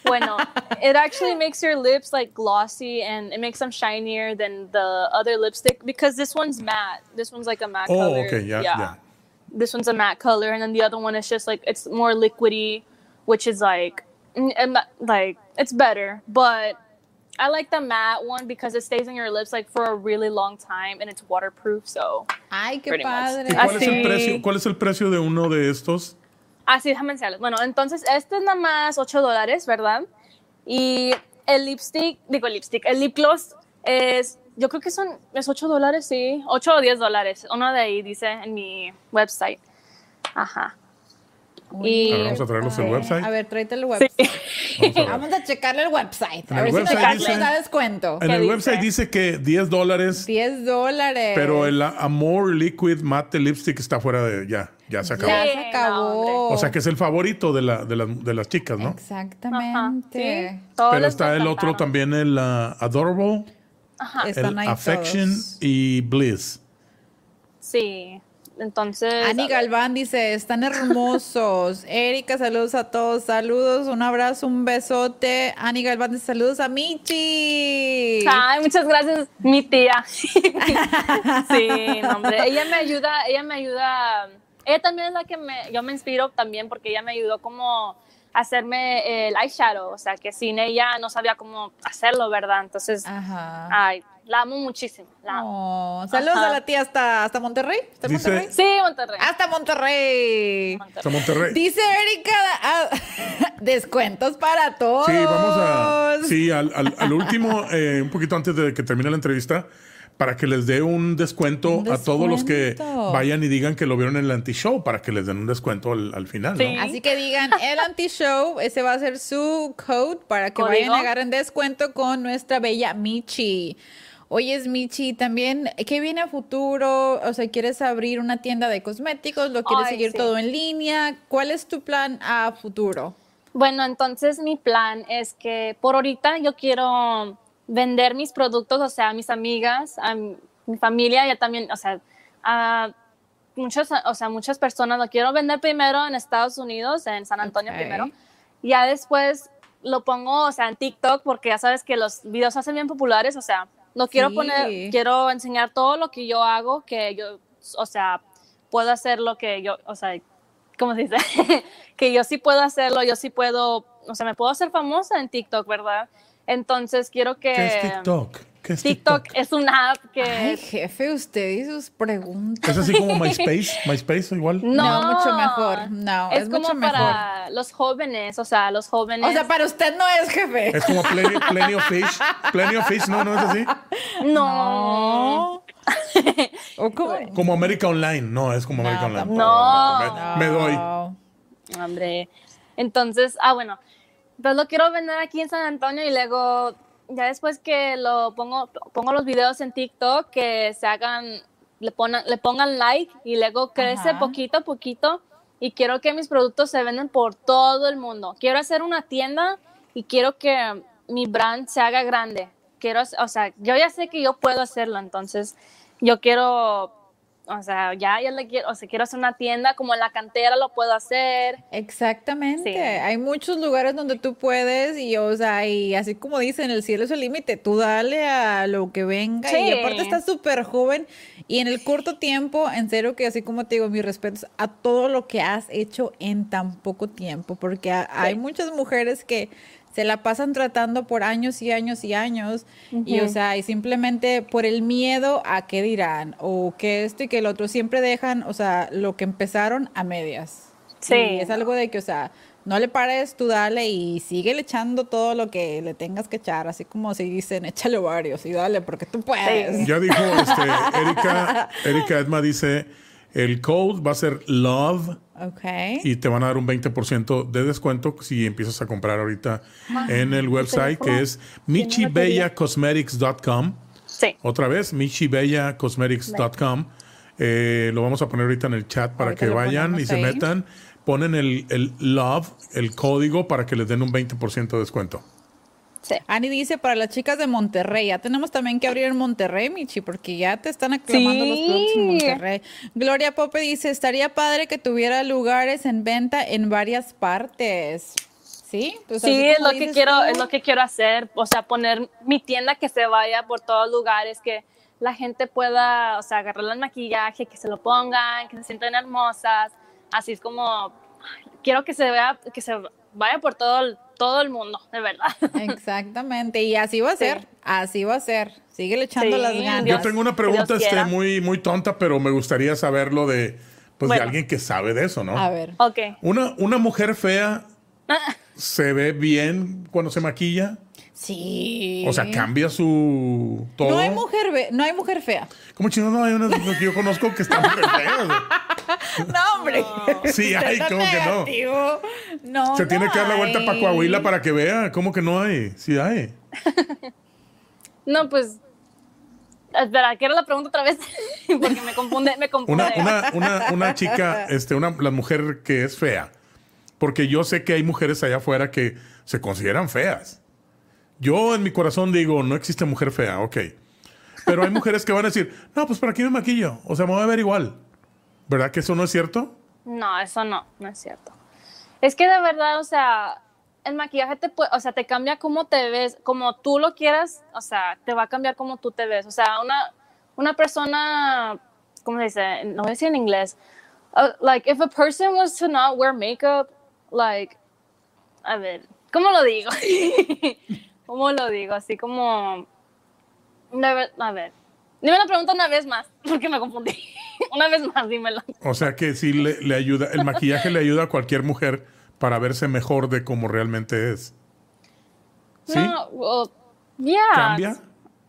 Uy. Bueno, it actually makes your lips like glossy and it makes them shinier than the other lipstick because this one's matte. This one's like a matte Oh, color. okay, ya, ya. This one's a matte color, and then the other one is just like it's more liquidy, which is like, like it's better. But I like the matte one because it stays in your lips like for a really long time and it's waterproof. So Ay, qué Pretty much. padre. ¿Y cuál, es el Así. precio, ¿Cuál es el precio de uno de estos? Así, déjame enseñarles. Bueno, entonces este es nada más 8 dólares, ¿verdad? Y el lipstick, digo el lipstick, el lip gloss es, yo creo que son, es 8 dólares, sí, 8 o 10 dólares. Uno de ahí dice en mi website. Ajá. Y, A ver, vamos a traerlos el Eh, website. A ver, tráete el website. Vamos a ver. Vamos a checarle el website. En a el ver website si nos, da descuento. En ¿Qué el dice? website dice que 10 dólares, 10 dólares. pero el Amor Liquid Matte Lipstick está fuera de. Ya, ya se acabó. Ya se acabó. O sea que es el favorito de, la, de, las- de las chicas, ¿no? Ajá, Exactamente. sí, Pero está el otro también, el uh, Adorable, Están el ahí Affection todos. y Bliss. Sí, entonces... Ani. Galván dice, están hermosos. Erika, saludos a todos. Saludos, un abrazo, un besote. Ani Galván dice, saludos a Michi. Ay, muchas gracias, mi tía. sí, no, hombre. Ella me ayuda, ella me ayuda. Ella también es la que me, yo me inspiro también porque ella me ayudó como a hacerme el eyeshadow, o sea, que sin ella no sabía cómo hacerlo, ¿verdad? Entonces, Ajá. ay, la amo muchísimo. La amo. Oh, saludos Ajá. a la tía hasta, hasta Monterrey. ¿Hasta Dice- Monterrey? Sí, Monterrey. Hasta Monterrey. Está Monterrey. Dice Erika, ah, descuentos para todos. Sí, vamos a. Sí, al, al- al último, eh, un poquito antes de que termine la entrevista, para que les dé un descuento, Un a todos los que descuento. vayan y digan que lo vieron en el anti-show, para que les den un descuento al, al final, Sí. ¿no? Así que digan el anti-show, ese va a ser su code para que Código. vayan a agarren descuento con nuestra bella Michi. Oye, Michi, también, ¿qué viene a futuro? O sea, ¿quieres abrir una tienda de cosméticos? ¿Lo quieres Ay, seguir sí. todo en línea? ¿Cuál es tu plan a futuro? Bueno, entonces mi plan es que por ahorita yo quiero vender mis productos, o sea, a mis amigas, a mi mi familia, ya también, o sea, a muchas, o sea, muchas personas lo quiero vender primero en Estados Unidos, en San Antonio primero. Ya después lo pongo, o sea, en TikTok, porque ya sabes que los videos se hacen bien populares, o sea, lo quiero Sí. poner, quiero enseñar todo lo que yo hago, que yo, o sea, puedo hacer lo que yo, o sea, ¿cómo se dice? que yo sí puedo hacerlo, yo sí puedo, o sea, me puedo hacer famosa en TikTok, ¿verdad? Entonces quiero que... ¿Qué es TikTok? ¿Qué es TikTok, TikTok? es una app que... Ay, jefe, usted y sus preguntas. ¿Es así como MySpace? ¿MySpace igual? No, mucho mejor. No, es como mucho para los jóvenes, o sea, los jóvenes. O sea, para usted no es jefe. Es como Plenty, Plenty of Fish. Plenty of Fish, ¿no? ¿No es así? no. ¿O cómo? Como América Online. No, es como No, América Online. No. Me, me doy. No. Hombre. Entonces, ah, bueno. Entonces lo quiero vender aquí en San Antonio y luego, ya después que lo pongo, pongo los videos en TikTok, que se hagan, le, pongan, le pongan like y luego crece Ajá. poquito a poquito. Y quiero que mis productos se venden por todo el mundo. Quiero hacer una tienda y quiero que mi brand se haga grande. Quiero, o sea, yo ya sé que yo puedo hacerlo, entonces yo quiero, o sea, ya, ya le quiero, o sea, quiero hacer una tienda como en la cantera lo puedo hacer. Exactamente. Sí. Hay muchos lugares donde tú puedes y, o sea, y así como dicen, el cielo es el límite. Tú dale a lo que venga y aparte estás súper joven y en el corto tiempo, en serio que así como te digo, mis respetos a todo lo que has hecho en tan poco tiempo, porque ha- hay muchas mujeres que se la pasan tratando por años y años y años y o sea, y simplemente por el miedo a qué dirán o que esto y que el otro siempre dejan, o sea, lo que empezaron a medias. Sí. Y es algo de que, o sea, no le pares, tú dale y sigue echando todo lo que le tengas que echar, así como si dicen, échale varios y dale, porque tú puedes. Ya dijo este, Erika, Erika Edma dice, el code va a ser LOVE Ok. y te van a dar un 20% de descuento si empiezas a comprar ahorita en el website que es michibellacosmetics.com. Sí. Otra vez, michibellacosmetics.com. Eh, lo vamos a poner ahorita en el chat para Ahorita que vayan y se ahí. metan. Ponen el, el love, el código para que les den un 20% de descuento. Sí. Ani dice para las chicas de Monterrey, ya tenemos también que abrir en Monterrey, Michi, porque ya te están aclamando los productos en. Monterrey. Gloria Pope dice, estaría padre que tuviera lugares en venta en varias partes. ¿Sí? Pues Sí, es lo que quiero, tú. es lo que quiero hacer, o sea, poner mi tienda que se vaya por todos lugares, que la gente pueda, o sea, agarrar el maquillaje, que se lo pongan, que se sientan hermosas, así es como quiero que se vea, que se vaya por todo el, todo el mundo, de verdad. Exactamente, y así va a ser, Sí. así va a ser. Sigue echando Sí, las ganas. Yo tengo una pregunta este, muy, muy tonta, pero me gustaría saberlo de, pues, de alguien que sabe de eso, ¿no? A ver. ok. Una, una mujer fea se ve bien cuando se maquilla. Sí. O sea, cambia su todo. No hay mujer, no hay mujer fea. ¿Cómo chino no hay unas que yo conozco que están muy feas? No, hombre. Sí hay, ¿cómo que no? negativo. No, Se no tiene que dar la vuelta hay. para Coahuila para que vea. ¿Cómo que no hay? Sí hay. No, pues, espera, ¿qué era la pregunta otra vez? Porque me confunde, me confunde. Una, una, una, una chica, este, una, la mujer que es fea. Porque yo sé que hay mujeres allá afuera que se consideran feas. Yo en mi corazón digo, no existe mujer fea, ok. Pero hay mujeres que van a decir, no, pues ¿para qué me maquillo? O sea, me voy a ver igual. ¿Verdad que eso no es cierto? No, eso no, no es cierto. Es que de verdad, o sea, el maquillaje te puede, o sea, te cambia cómo te ves, como tú lo quieras, o sea, te va a cambiar cómo tú te ves. O sea, una, una persona, ¿cómo se dice? No voy a decir en inglés. Uh, like, if a person was to not wear makeup, like, a ver, ¿cómo lo digo? ¿Cómo lo digo? Así como, a ver, dime la pregunta una vez más, porque me confundí. una vez más, dímela. O sea que sí le, le ayuda, el maquillaje le ayuda a cualquier mujer para verse mejor de como realmente es. ¿Sí? No, well, yeah. ¿Cambia?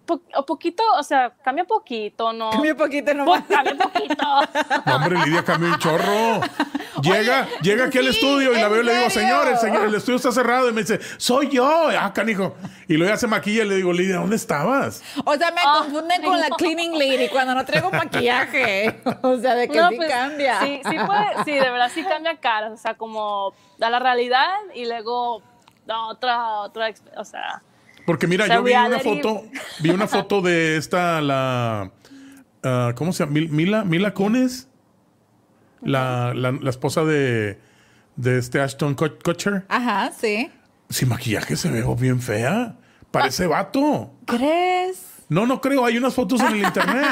Po- o poquito, o sea, cambia poquito, ¿no? Cambia poquito Po- nomás. cambia poquito. No, hombre, Lidia cambió un chorro. Llega, llega aquí al estudio y la ¿en veo y le digo, señor, el, señor, el estudio está cerrado. Y me dice, soy yo. Ah, canijo. Y luego ya se maquilla y le digo, Lidia, ¿dónde estabas? O sea, me Ah, confunden con la cleaning lady cuando no traigo maquillaje. O sea, de que No, sí pues, cambia. Sí, sí puede, sí, de verdad sí cambia caras, o sea, como a la realidad y luego a otra, otra, o sea, Porque mira, O sea, yo vi una foto, vi una foto de esta, la, ah, ¿cómo se llama? Mil- Mila, Mila Kunis, la, la, la esposa de, de este Ashton Kut- Kutcher. Ajá, sí. Sin maquillaje se ve bien fea. Parece vato. ¿Crees? No, no creo. Hay unas fotos en el internet.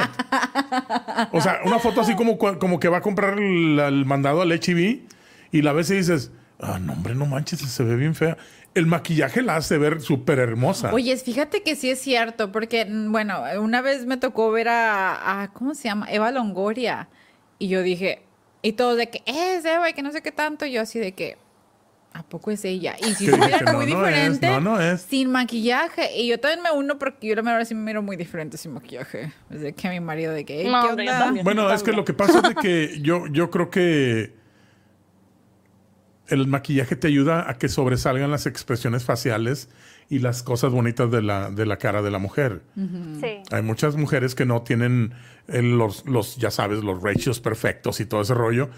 O sea, una foto así como, como que va a comprar el, el mandado al HB y la ves y dices, Ah, no, hombre, no manches, se ve bien fea. El maquillaje la hace ver súper hermosa. Oye, fíjate que sí es cierto, porque, mm, bueno, una vez me tocó ver a, a- ¿cómo se llama? Eva Longoria. Y yo dije, y todos de que es Eva y que no sé qué tanto. Y yo así de que, ¿a poco es ella? Y si se mira no, muy no es, diferente, no, no es. sin maquillaje. Y yo también me uno porque yo la verdad sí me miro muy diferente sin maquillaje. Desde que mi marido de que, "Ey, No, ¿qué onda? también. Bueno, es que lo que pasa es de que yo, yo creo que el maquillaje te ayuda a que sobresalgan las expresiones faciales y las cosas bonitas de la, de la cara de la mujer. Sí. Hay muchas mujeres que no tienen el- los, los, ya sabes, los ratios perfectos y todo ese rollo.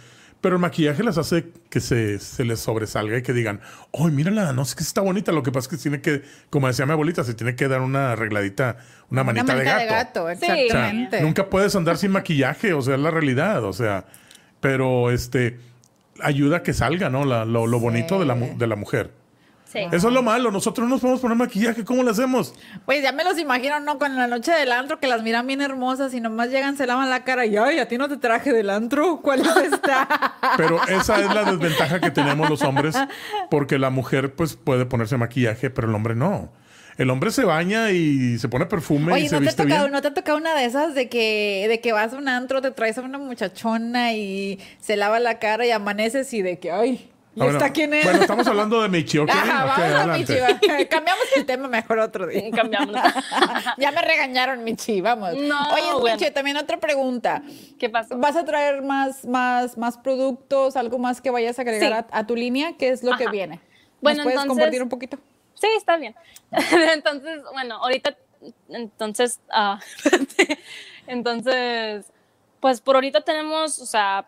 Pero el maquillaje las hace que se, se les sobresalga y que digan, ¡ay, mírala! No sé que está bonita. Lo que pasa es que tiene que, como decía mi abuelita, se tiene que dar una arregladita, una Una manita, manita de gato. Sí. O sea, exactamente. nunca puedes andar sin maquillaje, o sea, es la realidad, o sea, pero este ayuda a que salga, ¿no? La- lo, lo bonito de la, de la mujer. Sí. Eso es lo malo, nosotros no nos podemos poner maquillaje, ¿cómo lo hacemos? Pues ya me los imagino, ¿no? Con la noche del antro que las miran bien hermosas y nomás llegan, se lavan la cara y ay, a ti no te traje del antro. ¿Cuál es esta? Pero esa es la desventaja que tenemos los hombres, porque la mujer pues puede ponerse maquillaje, pero el hombre no. El hombre se baña y se pone perfume y se ¿no te, ha viste tocado, bien. ¿no te ha tocado una de esas de que, de que vas a un antro, te traes a una muchachona y se lava la cara y amaneces y de que, ay, ¿y Ah, bueno, esta quién es? Bueno, estamos hablando de Michi, ¿ok? Ajá, Ok, vamos a. Michi. Cambiamos el tema mejor otro día. Cambiamos. ya me regañaron, Michi, vamos. No, Oye, bueno. Michi, también otra pregunta. ¿Qué pasó? ¿Vas a traer más, más, más productos, algo más que vayas a agregar Sí. a, a tu línea? ¿Qué es lo que viene? Bueno, ¿Nos puedes entonces- compartir un poquito? Sí, está bien. entonces, bueno, ahorita, entonces, ah, entonces, pues por ahorita tenemos, o sea,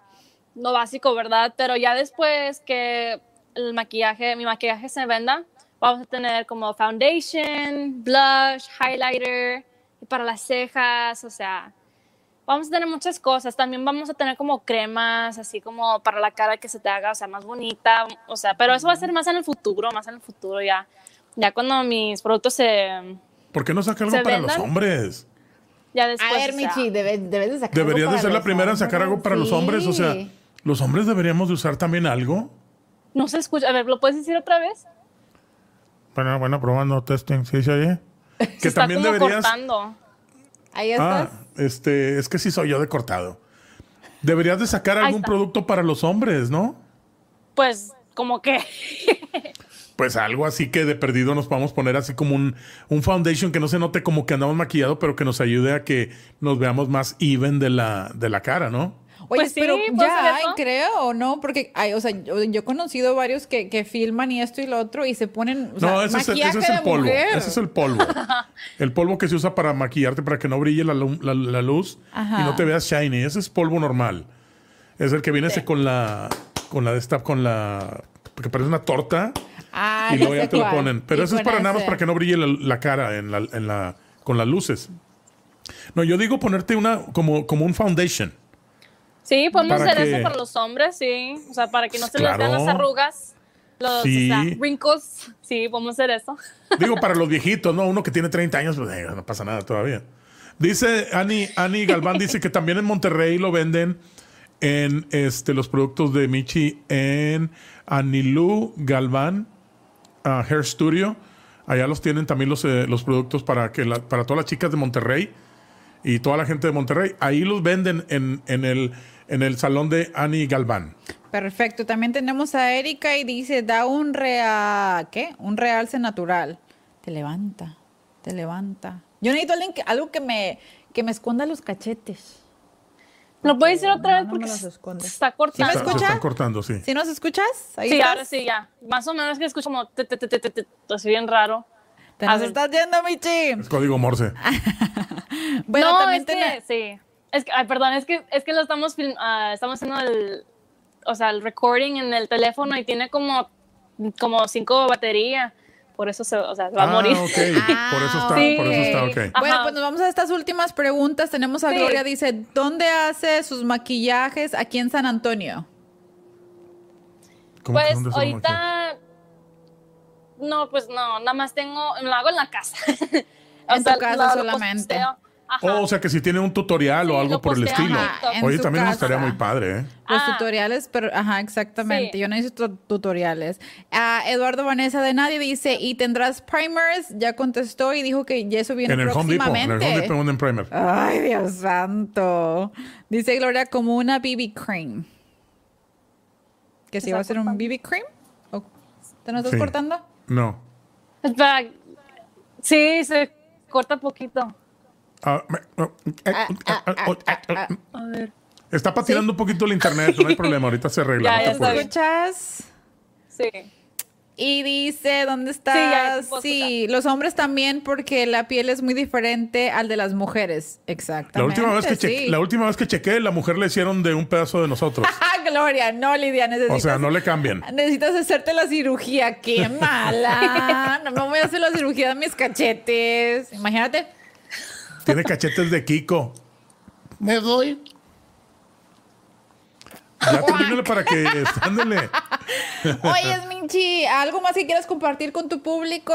lo básico, ¿verdad? Pero ya después que el maquillaje, mi maquillaje se venda, vamos a tener como foundation, blush, highlighter, y para las cejas, o sea, vamos a tener muchas cosas. También vamos a tener como cremas, así como para la cara que se te haga, o sea, más bonita, o sea, pero eso va a ser más en el futuro, más en el futuro ya. Ya cuando mis productos se... ¿Por qué no saca algo ¿Se para los hombres? Ya después, a ver, o sea, Michi, debes, debes de sacar algo Deberías de ser la primera en sacar algo para los hombres, o sea, los hombres deberíamos de usar también algo. No se escucha. A ver, ¿lo puedes decir otra vez? Bueno, bueno, probando testing, ¿sí se oye? Se Que está también como deberías... cortando. Ahí Ah, estás. este, es que sí soy yo de cortado. Deberías de sacar algún producto para los hombres, ¿no? Pues, como que... Pues algo así que de perdido nos podamos poner así como un, un foundation que no se note como que andamos maquillado, pero que nos ayude a que nos veamos más even de la, de la cara, ¿no? Oye, Pues sí, pero ¿puedo ya hacer hay, eso? creo, ¿o no? Porque, hay, o sea, yo, yo he conocido varios que, que filman y esto y lo otro y se ponen, o sea, no, ese es, ese es el polvo. mujer. Ese es el polvo. el polvo que se usa para maquillarte, para que no brille la, la- la luz Ajá. y no te veas shiny. Ese es polvo normal. Es el que viene ese con la, con la de esta, con la, que parece una torta. Ah, y luego ya te lo ponen. Pero eso es para nada más ese. para que no brille la, la cara en la, en la, con las luces. No, yo digo ponerte una como, como un foundation. Sí, podemos hacer que- eso para los hombres, sí. O sea, para que no se Claro. les vean las arrugas, los Sí. o sea, wrinkles. Sí, podemos hacer eso. Digo para los viejitos, ¿no? Uno que tiene 30 años, pues eh, no pasa nada todavía. Dice Ani, Ani Galván, dice que también en Monterrey lo venden en este, los productos de Michi en Anilú Galván ah, Hair Studio. Allá los tienen también los, eh, los productos para, que la- para todas las chicas de Monterrey y toda la gente de Monterrey. Ahí los venden en, en el, en el salón de Ani Galván. Perfecto. También tenemos a Erika y dice, da un. Un realce natural. Te levanta, te levanta. Yo necesito alguien que- algo que me, que me esconda los cachetes. ¿Lo puedes decir otra No, vez? no me Porque los se está ¿Sí me cortando. Está- se escucha? están cortando, sí. ¿Sí nos escuchas? ¿Ahí Sí, estás? ahora sí, ya. Más o menos que escucho como... te, te, te, te, te, te, así bien raro. Te A nos estás yendo, Michi. Es código Morse. Bueno, no, también es que, sí. Es que, ay, perdón, es que, es que lo estamos, film- ah, estamos haciendo el, o sea, el recording en el teléfono y tiene como, como cinco baterías. Por eso se, o sea, se va a Ah, morir. ok. por eso está, Sí. por eso está, ok. Ah. Bueno, pues nos vamos a estas últimas preguntas. Tenemos a Sí. Gloria, dice, ¿dónde hace sus maquillajes aquí en San Antonio? ¿Cómo que Pues ahorita, no, pues no, nada más tengo, lo hago en la casa. En tu casa lo- lo solamente. posteo. Ajá. Oh, o sea que si tiene un tutorial o Sí, algo lo por el estilo. Ajá, Oye, también casa. estaría muy padre, ¿eh? Los Ah. tutoriales, pero ajá, exactamente. Sí. Yo no necesito tutoriales. Ah, Eduardo Vanessa de Nadie dice, ¿y tendrás primers? Ya contestó y dijo que ya eso viene En el Home Depot. En el próximamente. Home Depot venden primer. Ay, Dios santo. Dice Gloria como una BB cream. ¿Que si va a ser un BB cream? ¿O ¿Te nos estás Sí. cortando? No. Espera. Sí, se corta poquito. A ver. Está patinando un poquito el internet, no hay problema, ahorita se arregla. Ya, no. ¿Escuchas? Sí. Y dice, ¿dónde Sí, ya, estás? puedo Sí, los hombres también porque la piel es muy diferente al de las mujeres. Exactamente. La última, vez que cheque- sí. la última vez que chequé, la mujer le hicieron de un pedazo de nosotros. Ah, Gloria, no, Lidia, necesitas... O sea, no le cambian. Necesitas hacerte la cirugía. ¡Qué mala! No me voy a hacer la cirugía de mis cachetes. Imagínate. Tiene cachetes de Kiko. Me doy. Ya termínale para que ándele. Oye, Minchi, ¿algo más que quieras compartir con tu público?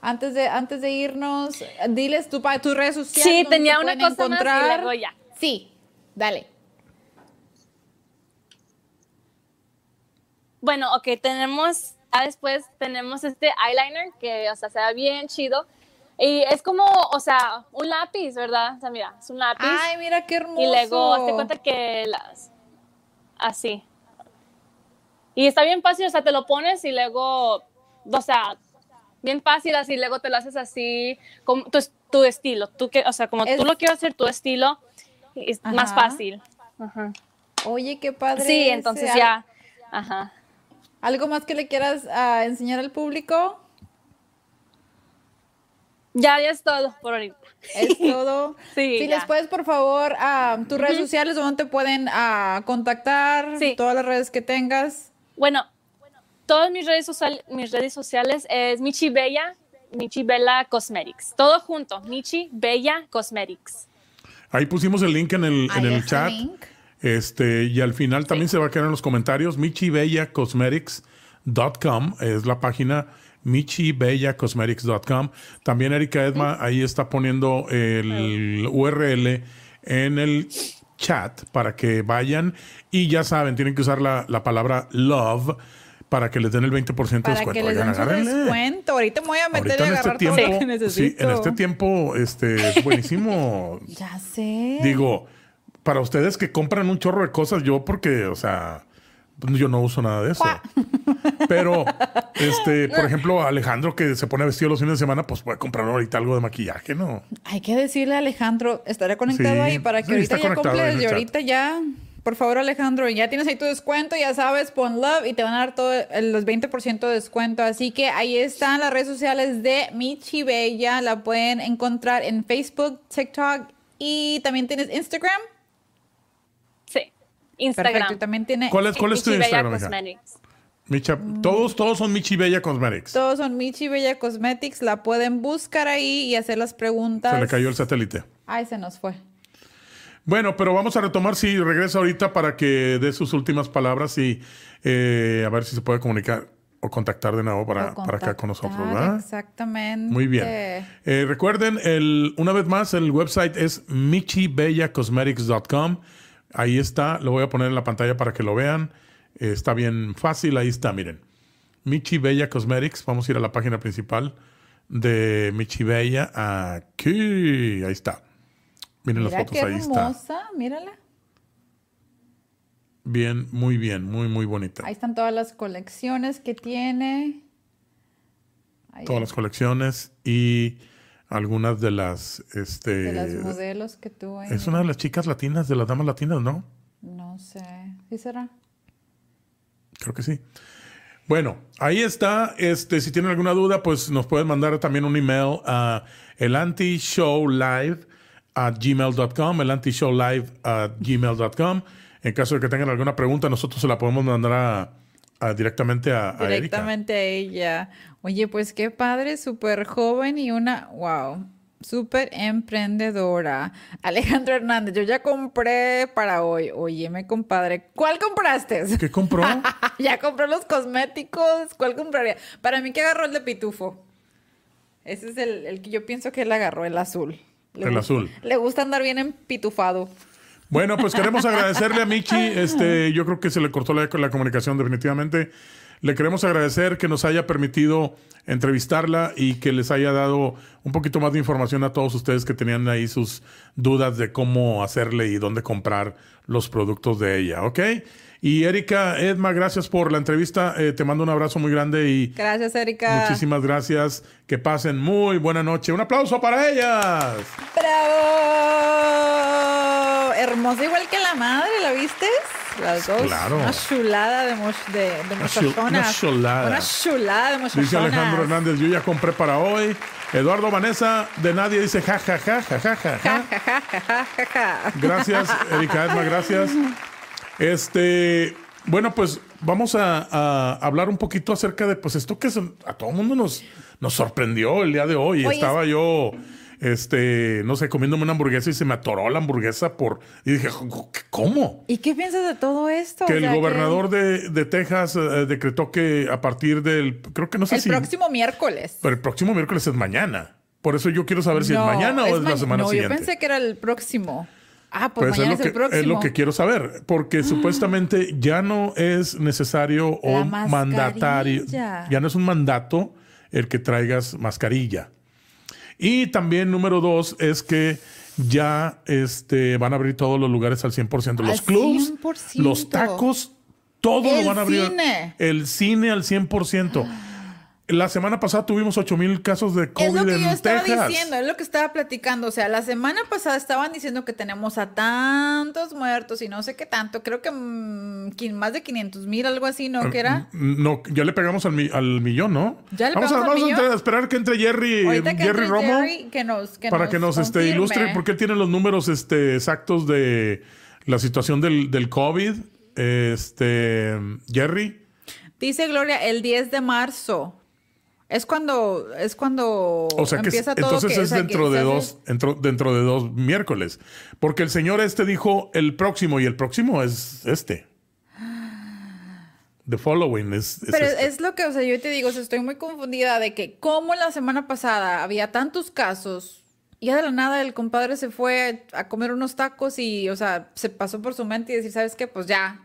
Antes de, antes de irnos, diles tu, pa- tus redes sociales. Sí, tenía te una cosa más y luego ya. Sí, dale. Bueno, ok, tenemos, ya después tenemos este eyeliner que, o sea, se ve bien chido. Y es como, o sea, un lápiz, ¿verdad? O sea, mira, es un lápiz. Ay, mira qué hermoso. y luego, hazte cuenta que las, así. Y está bien fácil, o sea, te lo pones y luego, o sea, bien fácil así, luego te lo haces así, como tu, tu estilo, tú que, o sea, como Es- tú lo quieres hacer tu estilo, es más fácil. Ajá. Oye, qué padre. Sí, entonces ya, ajá. ¿Algo más que le quieras ah, enseñar al público? Ya, ya es todo por ahorita. Es todo. Sí, Si ya. les puedes, por favor, ah, tus redes sociales, donde te pueden ah, contactar, Sí. todas las redes que tengas. Bueno, todas mis redes, social- mis redes sociales es Michi Bella, Michi Bella Cosmetics. Todo junto, Michi Bella Cosmetics. Ahí pusimos el link en el, en el chat. Este, y al final también se va a quedar en los comentarios. michibellacosmetics.com es la página michibellacosmetics.com. También Erika Edma ahí está poniendo el URL en el chat para que vayan y ya saben, tienen que usar la, la palabra love para que les den el 20% de Para descuento. que les den descuento. Ahorita me voy a meter y en este agarrar todo lo que tiempo, sí, necesito. en este tiempo, este, es buenísimo Ya sé. Digo, para ustedes que compran un chorro de cosas, yo porque, o sea, yo no uso nada de eso. Pero, este, por ejemplo, Alejandro que se pone vestido los fines de semana, pues puede comprar ahorita algo de maquillaje, ¿no? Hay que decirle a Alejandro, estaré conectado Sí, ahí para que sí, ahorita ya el y ahorita ya. Por favor, Alejandro, ya tienes ahí tu descuento, ya sabes, pon love y te van a dar todo el- los 20% de descuento. Así que ahí están las redes sociales de Michi Bella. La pueden encontrar en Facebook, TikTok y también tienes Instagram. Sí, Instagram. Perfecto. Y también tiene. ¿Cuál es, cuál es tu Instagram? Cosmetics. Micha, todos, todos son Michi Bella Cosmetics. Todos son Michi Bella Cosmetics. La pueden buscar ahí y hacer las preguntas. Se le cayó el satélite. Ay, se nos fue. Bueno, pero vamos a retomar si regresa ahorita para que dé sus últimas palabras y eh, a ver si se puede comunicar o contactar de nuevo para, para acá con nosotros, ¿verdad? Exactamente. Muy bien. Eh, recuerden, el, una vez más, el website es michibellacosmetics.com. Ahí está, lo voy a poner en la pantalla para que lo vean. Eh, está bien fácil, ahí está, miren. Michi Bella Cosmetics, vamos a ir a la página principal de Michi Bella. Aquí, ahí está. Miren Mira las fotos, qué ahí está. hermosa, mírala. Bien, muy bien, muy, muy bonita. Ahí están todas las colecciones que tiene. Ahí Todas las colecciones y algunas de las, este, de las modelos que tuvo ahí. es una de las chicas latinas, de las damas latinas, ¿no? No sé. ¿Sí será? Creo que sí. Bueno, ahí está. Este, si tienen alguna duda, pues nos pueden mandar también un email a elantishowlive at gmail.com, elantishowlive at gmail.com. En caso de que tengan alguna pregunta, nosotros se la podemos mandar a, a- directamente a, a Erika. Directamente a ella. Oye, pues qué padre, súper joven y una, wow, súper emprendedora. Alejandro Hernández, yo ya compré para hoy. Óyeme, compadre, ¿cuál compraste? ¿Qué compró? ya compré los cosméticos. ¿Cuál compraría? Para mí que agarró el de pitufo. Ese es el, el que yo pienso que él agarró, el azul. Le El gusta- azul. Le gusta andar bien empitufado. Bueno, pues queremos agradecerle a Michi. Este, yo creo que se le cortó la, la comunicación definitivamente. Le queremos agradecer que nos haya permitido entrevistarla y que les haya dado un poquito más de información a todos ustedes que tenían ahí sus dudas de cómo hacerle y dónde comprar los productos de ella, ¿ok? Y Erika, Edma, gracias por la entrevista. Eh, te mando un abrazo muy grande y Gracias, Erika. muchísimas gracias. Que pasen muy buena noche. Un aplauso para ellas. ¡Bravo! Hermosa igual que la madre, ¿la viste? Las dos. Claro. Una chulada de, de, de Una chul- muchachonas. una chulada. Una chulada de muchachonas. Dice Alejandro Hernández, yo ya compré para hoy. Eduardo Vanessa de Nadie dice ja, ja, ja, ja, ja, ja, ja. Ja. Gracias, Erika Edma, gracias. Este, bueno, pues vamos a, a hablar un poquito acerca de pues esto que a todo el mundo nos, nos sorprendió el día de hoy. Oye, Estaba yo, este, no sé, comiéndome una hamburguesa y se me atoró la hamburguesa por... Y dije, ¿cómo? ¿Y qué piensas de todo esto? Que O el gobernador de, de Texas eh, decretó que a partir del, creo que no sé El si... próximo miércoles. Pero el próximo miércoles es mañana. Por eso yo quiero saber si No, es mañana o es la ma- semana no, siguiente. yo pensé que era el próximo. Ah, pues, Pues mañana es es, lo, el que, próximo. es lo que quiero saber, porque supuestamente ya no es necesario o mandatario, ya no es un mandato el que traigas mascarilla. Y también número dos es que ya este, van a abrir todos los lugares al 100%. Los Al clubs, 100%. los tacos, todo El lo van a abrir. cine. El cine al 100%. La semana pasada tuvimos 8 mil casos de Es COVID lo que en yo estaba Texas. diciendo, es lo que estaba platicando. O sea, la semana pasada estaban diciendo que tenemos a tantos muertos y no sé qué tanto. Creo que mm, más de 500 mil, algo así, ¿no? ¿Qué era? No, ya le pegamos al, mi- al millón, ¿no? ¿Ya le vamos a, pegamos al vamos a millón? entre- a esperar que entre Jerry, Ahorita que Jerry entre Romo Jerry, que nos, que para que nos este, ilustre, porque él tiene los números este, exactos de la situación del, del COVID. Este, Jerry. Dice Gloria, el 10 de marzo. Es cuando, es cuando O sea que empieza todo. entonces que- es o sea, que dentro de hace- dos, dentro, dentro de dos miércoles. Porque el señor este dijo el próximo y el próximo es este. The following es, es Pero este. es lo que, o sea, yo te digo, o sea, estoy muy confundida de que como la semana pasada había tantos casos, y ya de la nada el compadre se fue a comer unos tacos y, o sea, se pasó por su mente y decir, ¿sabes qué? Pues ya.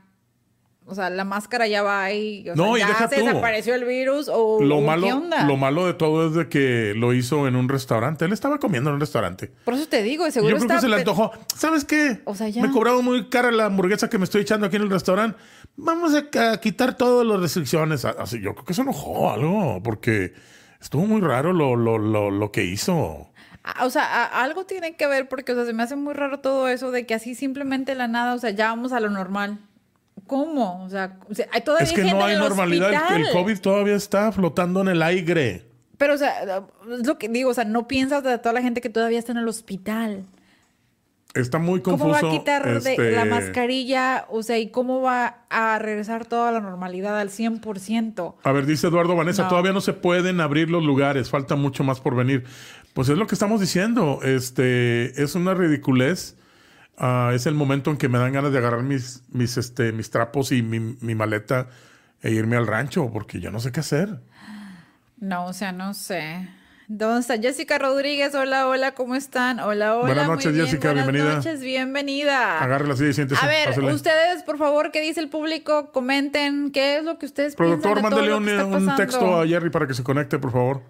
O sea, la máscara ya va ahí. O No, y sea, ya deja se tú. desapareció el virus o lo malo, ¿qué onda? lo malo de todo es de que lo hizo en un restaurante. Él estaba comiendo en un restaurante. Por eso te digo, Y seguro yo creo está que se le antojó. ¿Sabes qué? O sea, ya. Me cobraron muy cara la hamburguesa que me estoy echando aquí en el restaurante. Vamos a, quitar todas las restricciones. Así, yo creo que se enojó algo, porque estuvo muy raro lo, lo, lo, lo que hizo. Ah, O sea, algo tiene que ver porque, o sea, se me hace muy raro todo eso de que así simplemente la nada, o sea, ya vamos a lo normal. ¿Cómo? O sea, todavía Es que gente no en hay el normalidad. El-. COVID todavía está flotando en el aire. Pero, o sea, es lo que digo, o sea, no piensas de toda la gente que todavía está en el hospital. Está muy ¿Cómo confuso. va a quitar de este, la mascarilla? O sea, ¿y cómo va a regresar toda la normalidad al 100%? A ver, dice Eduardo Vanessa, No. todavía no se pueden abrir los lugares, falta mucho más por venir. Pues es lo que estamos diciendo, este, es una ridiculez. Ah, es el momento en que me dan ganas de agarrar mis, mis, este, mis trapos y mi, mi maleta e irme al rancho, porque ya no sé qué hacer. No, o sea, no sé. ¿Dónde está Jessica Rodríguez? Hola, hola, ¿cómo están? Hola, hola. Buenas muy noches, bien, Jessica, buenas bienvenida. noches, bienvenida. Agarre la silla y siéntese. A ver, ustedes, por favor, ¿qué dice el público? Comenten qué es lo que ustedes Productor, piensan de todo mándele lo un, que está un texto a Jerry para que se conecte, por favor.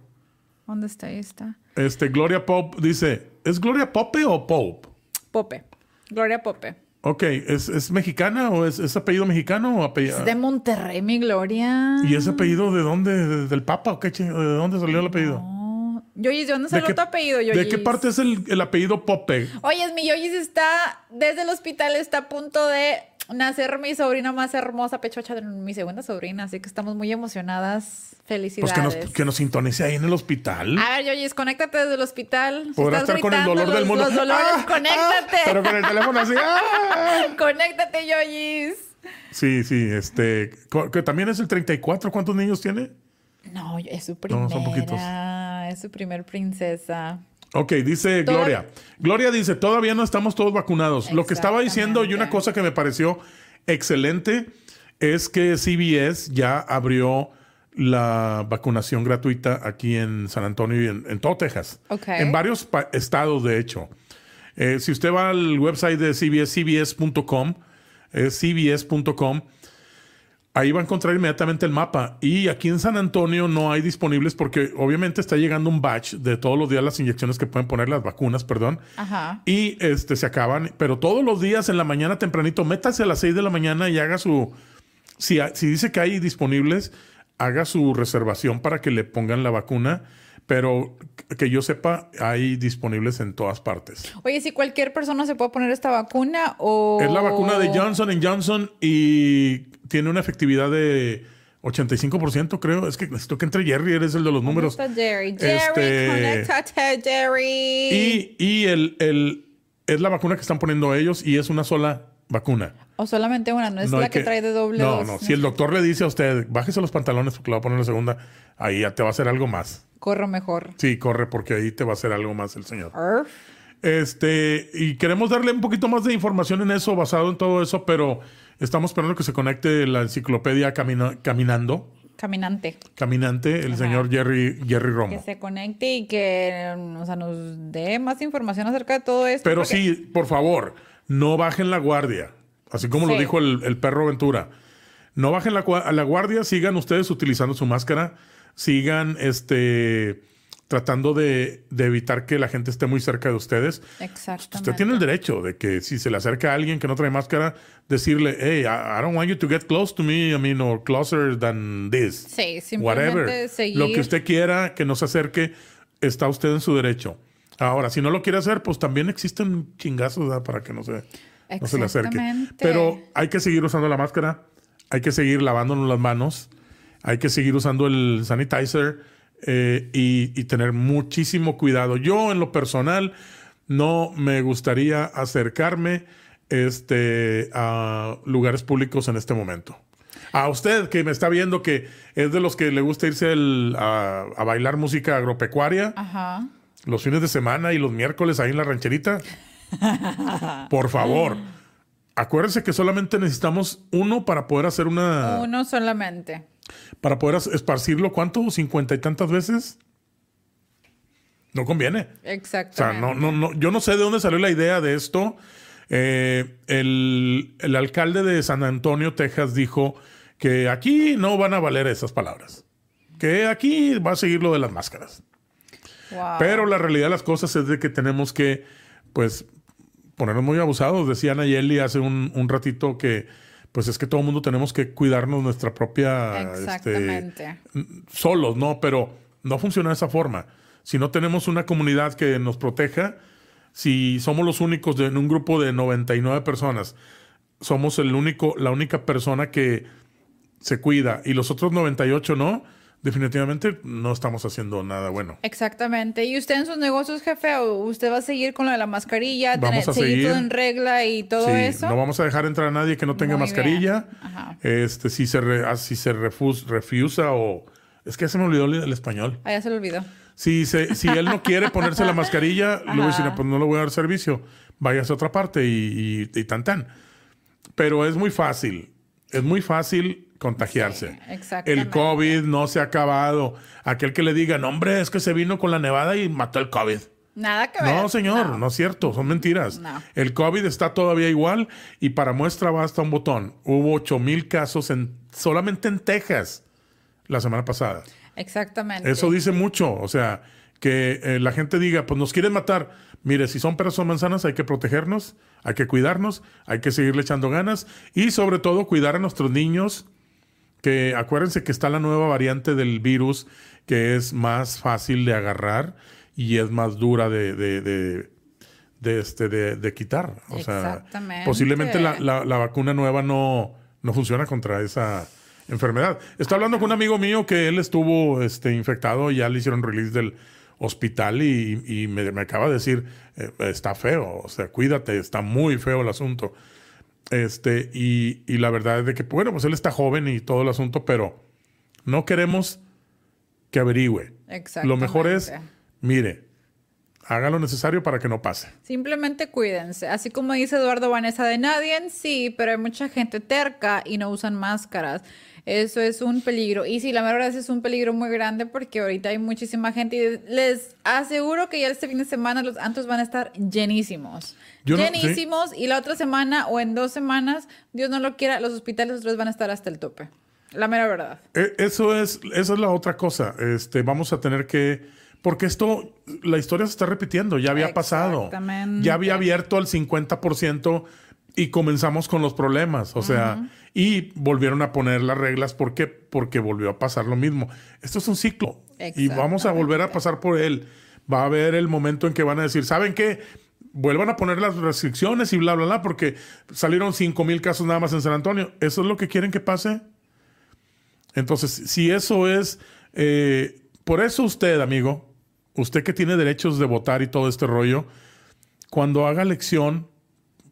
¿Dónde está? Ahí está. Este, Gloria Pop dice, ¿es Gloria Pope o Pope? Pope. Gloria Pope. Ok, ¿es, es mexicana o es, es apellido mexicano o apellido? Es de Monterrey, mi Gloria. ¿Y ese apellido de dónde? ¿De- ¿Del Papa o qué? ¿De dónde salió el apellido? No. Yoyis, ¿de dónde ¿De salió tu apellido, ¿De qué parte es el, el apellido Pope? Oye, mi Yoyis está desde el hospital, está a punto de nacer mi sobrina más hermosa, pechocha de mi segunda sobrina, así que estamos muy emocionadas. Pues Felicidades. que nos, que nos sintonice ahí en el hospital. A ver, Yoyis, conéctate desde el hospital. Si Podrá estás estar con el dolor del mundo. Los dolores, ¡Ah! conéctate. ¡Ah! Pero con el teléfono así. ¡ah! Conéctate, Yoyis. Sí, sí, este. Que también es el 34. ¿Cuántos niños tiene? No, es su No, primera. son poquitos. Es su primer princesa. Ok, dice Gloria. Gloria dice, todavía no estamos todos vacunados. Lo que estaba diciendo y una cosa que me pareció excelente es que CBS ya abrió la vacunación gratuita aquí en San Antonio y en, en todo Texas. Ok. En varios estados, de hecho. Eh, si usted va al website de CBS, cbs.com, es cbs.com, ahí va a encontrar inmediatamente el mapa. Y aquí en San Antonio no hay disponibles porque obviamente está llegando un batch de todos los días las inyecciones que pueden poner, las vacunas, perdón. Ajá. Y este se acaban, pero todos los días en la mañana tempranito, métase a las 6 de la mañana y haga su. Si, si dice que hay disponibles, haga su reservación para que le pongan la vacuna. Pero que yo sepa, hay disponibles en todas partes. Oye, si cualquier persona se puede poner esta vacuna o... Es la vacuna de Johnson Johnson y tiene una efectividad de 85%, creo. Es que necesito que entre Jerry, eres el de los ¿Dónde números. está Jerry? Jerry, Este- Jerry. Y, y el, el- es la vacuna que están poniendo ellos y es una sola vacuna. O solamente una, no es No la que, trae de doble No, dos. no. Si el doctor le dice a usted, bájese los pantalones porque le va a poner la segunda, ahí ya te va a hacer algo más. Corro mejor. Sí, corre porque ahí te va a hacer algo más el señor. Arf. Este, y queremos darle un poquito más de información en eso, basado en todo eso, pero estamos esperando que se conecte la enciclopedia Camina- Caminando, Caminante. Caminante, el Ajá. señor Jerry, Jerry Que Romo. se conecte y que o sea, nos dé más información acerca de todo esto. Pero porque- sí, por favor, no bajen la guardia, así como lo dijo el, el perro Ventura. No bajen la, la guardia, sigan ustedes utilizando su máscara, sigan este tratando de, de evitar que la gente esté muy cerca de ustedes. Exactamente. Usted tiene el derecho de que si se le acerca a alguien que no trae máscara, decirle, hey, I, I don't want you to get close to me, I mean, or closer than this. Sí, simplemente Whatever. seguir. Lo que usted quiera que no se acerque, está usted en su derecho. Ahora, si no lo quiere hacer, pues también existen chingazos ¿verdad? para que no se, no se le acerque. Pero hay que seguir usando la máscara, hay que seguir lavándonos las manos, hay que seguir usando el sanitizer eh, y, y tener muchísimo cuidado. Yo, en lo personal, no me gustaría acercarme este, a lugares públicos en este momento. A usted que me está viendo que es de los que le gusta irse el- a, a bailar música agropecuaria Ajá. los fines de semana y los miércoles ahí en la rancherita. Por favor, acuérdense que solamente necesitamos uno para poder hacer una. Uno solamente. Para poder esparcirlo, ¿cuánto? ¿Cincuenta y tantas veces? No conviene. O sea, no, no, no, yo no sé de dónde salió la idea de esto. Eh, el, el alcalde de San Antonio, Texas, dijo que aquí no van a valer esas palabras. Que aquí va a seguir lo de las máscaras. Wow. Pero la realidad de las cosas es de que tenemos que, pues, ponernos muy abusados. Decía Nayeli hace un, un ratito que, pues, es que todo el mundo tenemos que cuidarnos nuestra propia... este, Exactamente. solos, ¿no? Pero no funciona de esa forma. Si no tenemos una comunidad que nos proteja, si somos los únicos de, en un grupo de 99 personas, somos el único, la única persona que se cuida y los otros 98 no, definitivamente no estamos haciendo nada bueno. Exactamente. ¿Y usted en sus negocios, jefe, o usted va a seguir con lo de la mascarilla, Vamos tener- a seguir, seguir. todo en regla y todo Sí, eso? no vamos a dejar entrar a nadie que no tenga Muy mascarilla. Ajá. Este, si se, re- ah, si se refus- refusa o... Es que ya se me olvidó el, el español. Ah, ya se lo olvidó. Si, se, si él no quiere ponerse la mascarilla, Ajá. pues no le voy a dar servicio. Váyase a otra parte y, y, y tan tan. Pero es muy fácil. Es muy fácil contagiarse. Sí, exactamente. el COVID no se ha acabado. Aquel que le diga, no, hombre, es que se vino con la nevada y mató el COVID. Nada que ver. No, señor, no. es cierto, son mentiras. No. El COVID está todavía igual y para muestra basta un botón. Hubo 8 mil casos en, solamente en Texas la semana pasada. Exactamente. Eso dice mucho, o sea, que eh, la gente diga, pues nos quieren matar. Mire, si son peras o manzanas, hay que protegernos, hay que cuidarnos, hay que seguirle echando ganas y sobre todo cuidar a nuestros niños, que acuérdense que está la nueva variante del virus que es más fácil de agarrar y es más dura de, de, de, de, este, de, de quitar. O sea, posiblemente la, la- la vacuna nueva no, no funciona contra esa enfermedad. Estoy hablando con un amigo mío que él estuvo este, infectado y ya le hicieron release del hospital y, y me, me acaba de decir, eh, está feo, o sea, cuídate, está muy feo el asunto. Este, y, y la verdad es de que, bueno, pues él está joven y todo el asunto, pero no queremos que averigüe. Lo mejor es, mire, haga lo necesario para que no pase. Simplemente cuídense. Así como dice Eduardo Vanessa de nadie en sí, pero hay mucha gente terca y no usan máscaras. Eso es un peligro. Y sí, la verdad es un peligro muy grande porque ahorita hay muchísima gente y les aseguro que ya este fin de semana los antos van a estar llenísimos. Llenísimos. Y la otra semana o en dos semanas, Dios no lo quiera, los hospitales otros van a estar hasta el tope. La mera verdad. E, eso es, esa es la otra cosa. Este, vamos a tener que porque esto, la historia se está repitiendo, ya había pasado. Ya había abierto al 50% y comenzamos con los problemas. O sea, y volvieron a poner las reglas. ¿Por qué? Porque volvió a pasar lo mismo. Esto es un ciclo. Y vamos a volver a pasar por él. Va a haber el momento en que van a decir, ¿saben qué? Vuelvan a poner las restricciones y bla, bla, bla, porque salieron 5 mil casos nada más en San Antonio. ¿Eso es lo que quieren que pase? Entonces, si eso es... Eh, por eso usted, amigo, usted que tiene derechos de votar y todo este rollo, cuando haga elección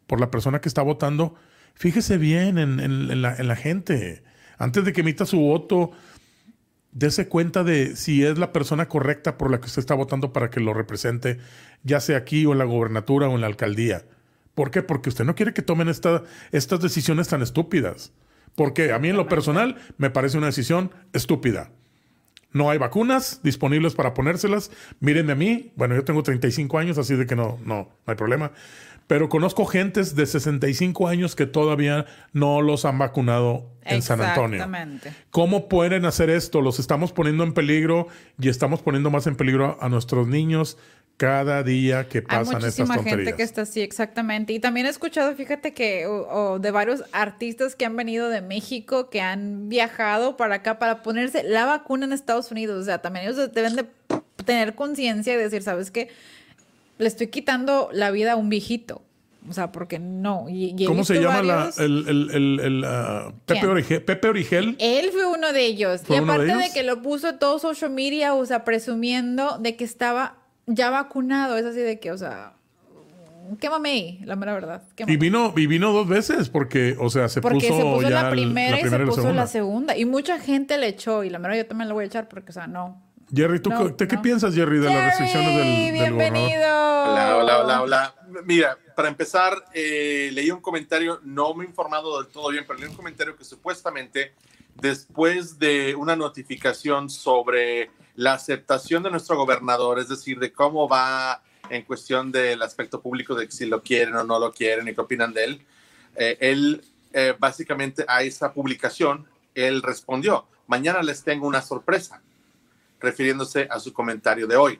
por la persona que está votando, fíjese bien en, la, gente. Antes de que emita su voto, dése cuenta de si es la persona correcta por la que usted está votando para que lo represente, ya sea aquí o en la gobernatura o en la alcaldía. ¿Por qué? Porque usted no quiere que tomen estas decisiones tan estúpidas. Porque a mí en lo personal me parece una decisión estúpida. No hay vacunas disponibles para ponérselas. Mírenme a mí. Bueno, yo tengo 35 años, así de que no, no, no hay problema. Pero conozco gentes de 65 años que todavía no los han vacunado en San Antonio. Exactamente. ¿Cómo pueden hacer esto? Los estamos poniendo en peligro y estamos poniendo más en peligro a nuestros niños cada día que pasan Hay muchísima gente que está así, exactamente. Y también he escuchado, fíjate que de varios artistas que han venido de México, que han viajado para acá para ponerse la vacuna en Estados Unidos. O sea, también ellos deben de tener conciencia y decir, ¿sabes qué? Le estoy quitando la vida a un viejito. O sea, porque no. ¿Cómo se llama el, uh, Pepe, Origel, Él fue uno de ellos. y aparte de, de, que lo puso todo social media, o sea, presumiendo de que estaba ya vacunado, es así de que, o sea, quémame ahí, la mera verdad. Y vino, y vino dos veces porque, o sea, se puso, se puso la, primera y se puso la segunda. Y mucha gente le echó, y la mera yo también la voy a echar porque, o sea, no. Jerry, ¿tú qué piensas, Jerry, de las restricciones del, bienvenido. hola, hola, hola, hola. Mira, para empezar, eh, leí un comentario, no me he informado del todo bien, pero leí un comentario que supuestamente después de una notificación sobre la aceptación de nuestro gobernador, es decir, de cómo va en cuestión del aspecto público, de si lo quieren o no lo quieren y qué opinan de él, eh, él eh, básicamente a esa publicación, él respondió, mañana les tengo una sorpresa, refiriéndose a su comentario de hoy.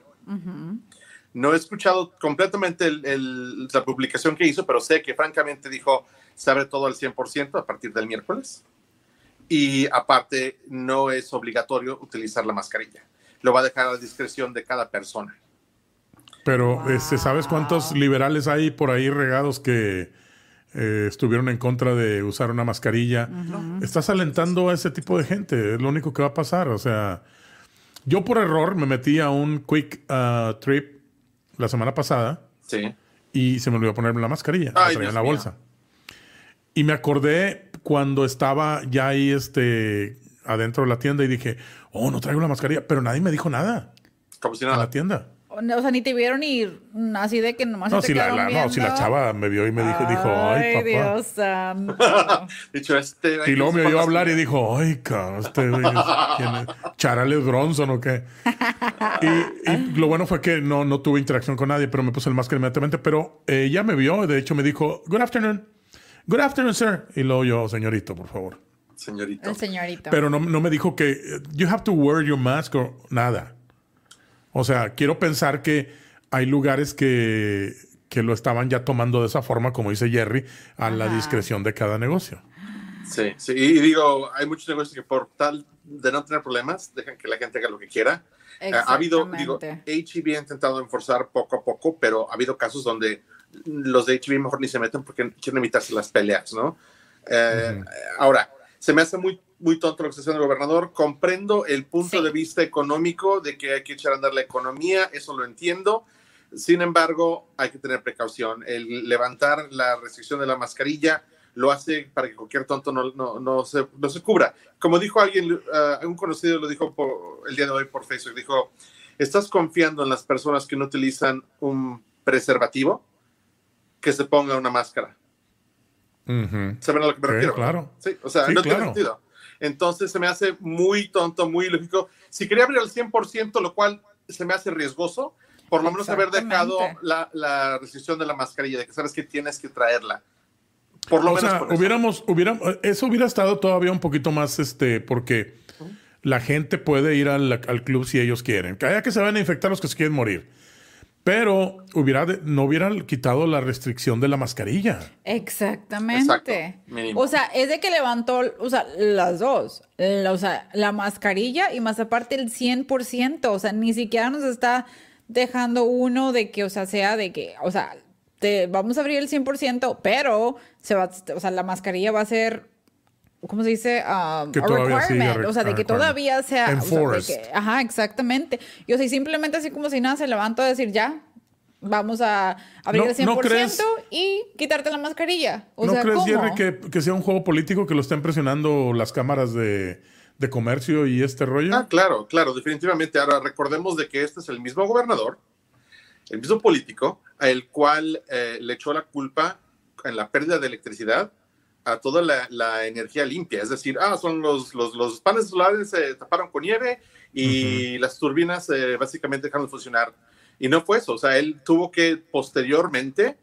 No he escuchado completamente la publicación que hizo, pero sé que francamente dijo, sabe todo al 100% a partir del miércoles. Y aparte, no es obligatorio utilizar la mascarilla lo va a dejar a la discreción de cada persona. Pero, este, ¿sabes cuántos liberales hay por ahí regados que eh, estuvieron en contra de usar una mascarilla? Estás alentando a ese tipo de gente, es lo único que va a pasar. O sea, yo por error me metí a un quick uh, trip la semana pasada. Sí. Y se me olvidó ponerme la mascarilla, la traía en la bolsa. Y me acordé cuando estaba ya ahí este, adentro de la tienda y dije, oh, no traigo la mascarilla, pero nadie me dijo nada. Como si nada. la tienda. O sea, ni te vieron ir así de que nomás no, si la, no, si la chava me vio y me dijo, dijo, ay, papá. Dios santo. Dicho este. Y luego me oyó hablar y dijo, ay, cabrón, este ¿quién es? ¿Charales Bronson o qué? y, lo bueno fue que no, no tuve interacción con nadie, pero me puse el máscara inmediatamente. Pero ella me vio, de hecho me dijo, good afternoon. Good afternoon, sir. Y luego yo, señorito, por favor señorito. El señorito. Pero no, me dijo que you have to wear your mask o nada. O sea, quiero pensar que hay lugares que, que lo estaban ya tomando de esa forma, como dice Jerry, a la discreción de cada negocio. Sí, sí. Y digo, hay muchos negocios que por tal de no tener problemas, dejan que la gente haga lo que quiera. Eh, ha habido, digo, HEB ha intentado enforzar poco a poco, pero ha habido casos donde los de HEB mejor ni se meten porque quieren evitarse las peleas, ¿no? Eh, ahora, se me hace muy, muy tonto lo que está haciendo el gobernador. Comprendo el punto de vista económico de que hay que echar a andar la economía, eso lo entiendo. Sin embargo, hay que tener precaución. El levantar la restricción de la mascarilla lo hace para que cualquier tonto no, no, no, se, no se, cubra. Como dijo alguien, uh, un conocido lo dijo por, el día de hoy por Facebook, dijo, estás confiando en las personas que no utilizan un preservativo que se ponga una máscara. ¿Saben a lo que me refiero? Claro. Sí, o sea, no tiene sentido. Entonces se me hace muy tonto, muy lógico. Si quería abrir al 100%, lo cual se me hace riesgoso, por lo menos haber dejado la, la, restricción de la mascarilla, de que sabes que tienes que traerla. Por lo o menos. Sea, hubiéramos, hubiéramos, eso hubiera estado todavía un poquito más, este, porque la gente puede ir al, al club si ellos quieren. Que haya que se van a infectar los que se quieren morir. Pero hubiera no hubieran quitado la restricción de la mascarilla. Exactamente. o sea, es de que levantó, o sea, las dos. o sea, la mascarilla y más aparte el 100%. O sea, ni siquiera nos está dejando uno de que, o sea, sea de que, o sea, te, vamos a abrir el 100%, pero se va, o sea, la mascarilla va a ser ¿cómo se dice? Um, que a requirement. o sea, de que todavía sea. O sea, que, ajá, exactamente. Y o sea, simplemente así como si nada se levantó a decir ya. Vamos a abrir el 100% y quitarte la mascarilla. O ¿No sea, crees, ¿cómo? Jerry, que, que, sea un juego político que lo estén presionando las cámaras de, de comercio y este rollo? Ah, claro, claro, definitivamente. Ahora recordemos de que este es el mismo gobernador, el mismo político, el cual eh, le echó la culpa en la pérdida de electricidad a toda la, la, energía limpia. Es decir, ah, son los, los, los paneles solares se taparon con nieve y uh -huh. las turbinas eh, básicamente dejaron de funcionar. Y no fue eso. O sea, él tuvo que posteriormente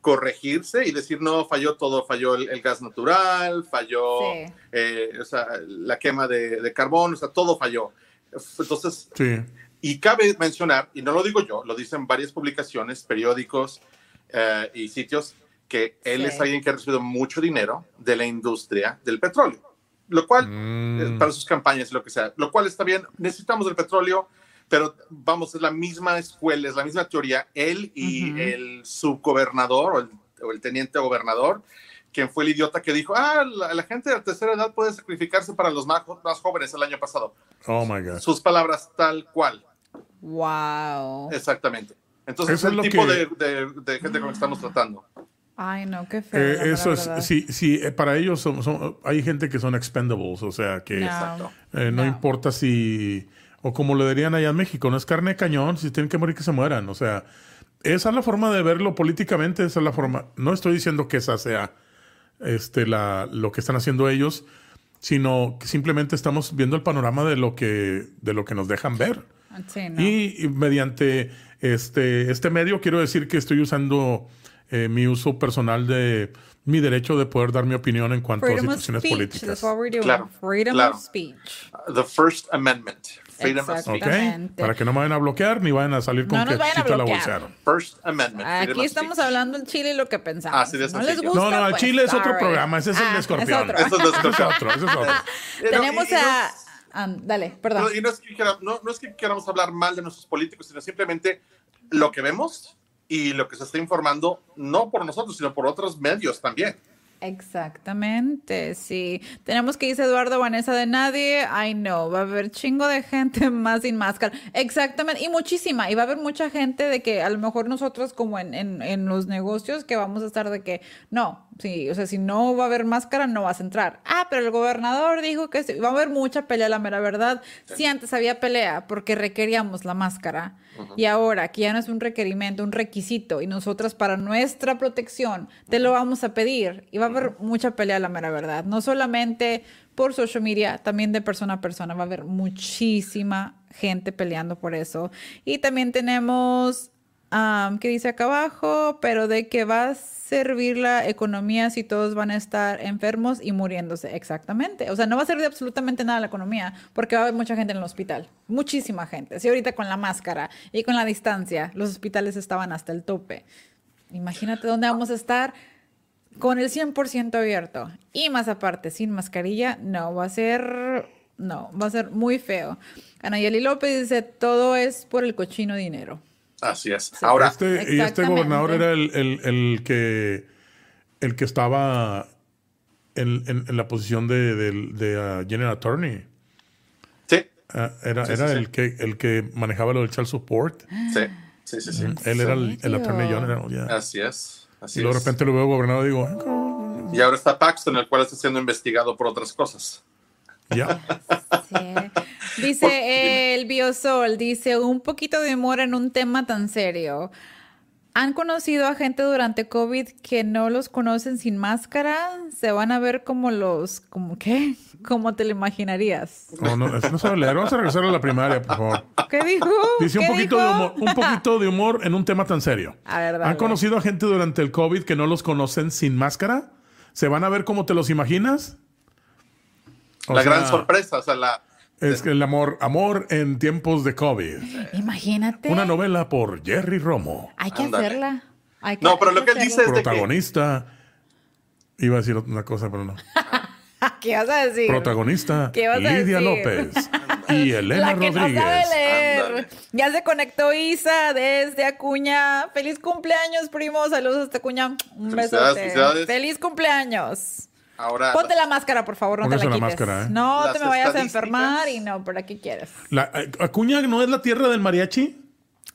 corregirse y decir, no, falló todo, falló el, el gas natural, falló sí. eh, o sea, la quema de, de, carbón, o sea, todo falló. Entonces, sí. y cabe mencionar, y no lo digo yo, lo dicen varias publicaciones, periódicos eh, y sitios, que él sí. es alguien que ha recibido mucho dinero de la industria del petróleo, lo cual, mm. para sus campañas, lo que sea, lo cual está bien, necesitamos el petróleo, pero vamos, es la misma escuela, es la misma teoría, él y uh -huh. el subgobernador o el, o el, teniente gobernador, quien fue el idiota que dijo, ah, la, la, gente de la tercera edad puede sacrificarse para los más, más jóvenes el año pasado. Oh, my God. Sus palabras tal cual. Wow. Exactamente. Entonces, Eso es el tipo que... de, de, de, gente con la que estamos tratando. Ay, no, qué feo. Eh, eso es, sí, sí, eh, para ellos son, son, hay gente que son expendables, o sea, que no, eh, no, no, importa si, o como lo dirían allá en México, no es carne de cañón, si tienen que morir que se mueran, o sea, esa es la forma de verlo políticamente, esa es la forma, no estoy diciendo que esa sea este, la, lo que están haciendo ellos, sino que simplemente estamos viendo el panorama de lo que, de lo que nos dejan ver. Sí, no. y, y mediante este, este medio quiero decir que estoy usando eh, mi uso personal de mi derecho de poder dar mi opinión en cuanto Freedom a situaciones speech. políticas. That's what we're doing. Claro, Freedom claro. of speech. Uh, the First Amendment. Freedom of speech. ¿Ok? Exactamente. Para que no me vayan a bloquear ni vayan a salir con No nos que vayan a chita la bloquear. bolsearon. First Amendment. freedom Aquí estamos speech. hablando en Chile y lo que pensamos. Así de Si no les gusta, No, no, el pues, Chile es otro sorry. programa, ese es el Ah, de escorpión. otro. Eso es de Ese es otro, ese es otro. Tenemos a... ah, dale, perdón. No, y no es, que quera- no- no es que queramos hablar mal de nuestros políticos, sino simplemente lo que vemos y lo que se está informando, no por nosotros, sino por otros medios también. Exactamente, sí. Tenemos que dice Eduardo Vanessa de nadie. Ay, no, va a haber chingo de gente más sin máscara. Exactamente, y muchísima. Y va a haber mucha gente de que a lo mejor nosotros, como en, en, en los negocios, que vamos a estar de que no, sí, o sea, si no va a haber máscara, no vas a entrar. Ah, pero el gobernador dijo que sí. va a haber mucha pelea, la mera verdad. Sí, antes había pelea porque requeríamos la máscara. Y ahora, que ya no es un requerimiento, un requisito, y nosotras para nuestra protección te lo vamos a pedir. Y va a haber mucha pelea, la mera verdad. No solamente por social media, también de persona a persona. Va a haber muchísima gente peleando por eso. Y también tenemos, um, que dice acá abajo, pero de que va a servir la economía si todos van a estar enfermos y muriéndose. Exactamente. O sea, no va a servir absolutamente nada la economía porque va a haber mucha gente en el hospital. Muchísima gente. Si ahorita con la máscara y con la distancia, los hospitales estaban hasta el tope. Imagínate dónde vamos a estar con el 100% abierto. Y más aparte, sin mascarilla, no, va a ser, no, va a ser muy feo. Anayeli López dice, todo es por el cochino dinero. Así es. Ahora, Este, y este gobernador era el, el- el que el que estaba en, en- en la posición de, de- de, uh, General Attorney. sí, Ah, era Sí, era sí, sí. el que el que manejaba lo del child support. sí, sí, sí, sí. Él era el, el? Attorney General. ya. Así es. Así Y luego de repente lo veo gobernador y digo, "Ah, Y ahora está Paxton, el cual está siendo investigado por otras cosas. ya. Sí. Dice el Biosol, dice un poquito de humor en un tema tan serio. ¿Han conocido a gente durante COVID que no los conocen sin máscara? ¿Se van a ver como los, como qué? ¿Cómo te lo imaginarías? No, no, eso no sabe leer. Vamos a regresar a la primaria, por favor. ¿Qué dijo? Dice un ¿Qué poquito, dijo? de humor, un poquito de humor en un tema tan serio. A ver, dale. ¿Han conocido a gente durante el COVID que no los conocen sin máscara? ¿Se van a ver como te los imaginas? O la sea, gran sorpresa, o sea, la, Es que el amor, amor en tiempos de COVID. Imagínate. Una novela por Jerry Romo. Hay que hacerla. Hay que- No, pero lo que él dice es de que Protagonista. Iba a decir una cosa, pero no. ¿Qué vas a decir? Protagonista ¿Qué vas a Lidia decir? López y Elena La que no Rodríguez. sabe leer. Ya se conectó Isa desde Acuña. Feliz cumpleaños, primo. Saludos hasta Acuña. Un felicidades. Feliz cumpleaños. Ahora Ponte la máscara, por favor, no Póngase te la la quites. máscara, ¿eh? No Las te me vayas a enfermar y no, ¿para qué quieres? La- eh, ¿Acuña no es la tierra del mariachi?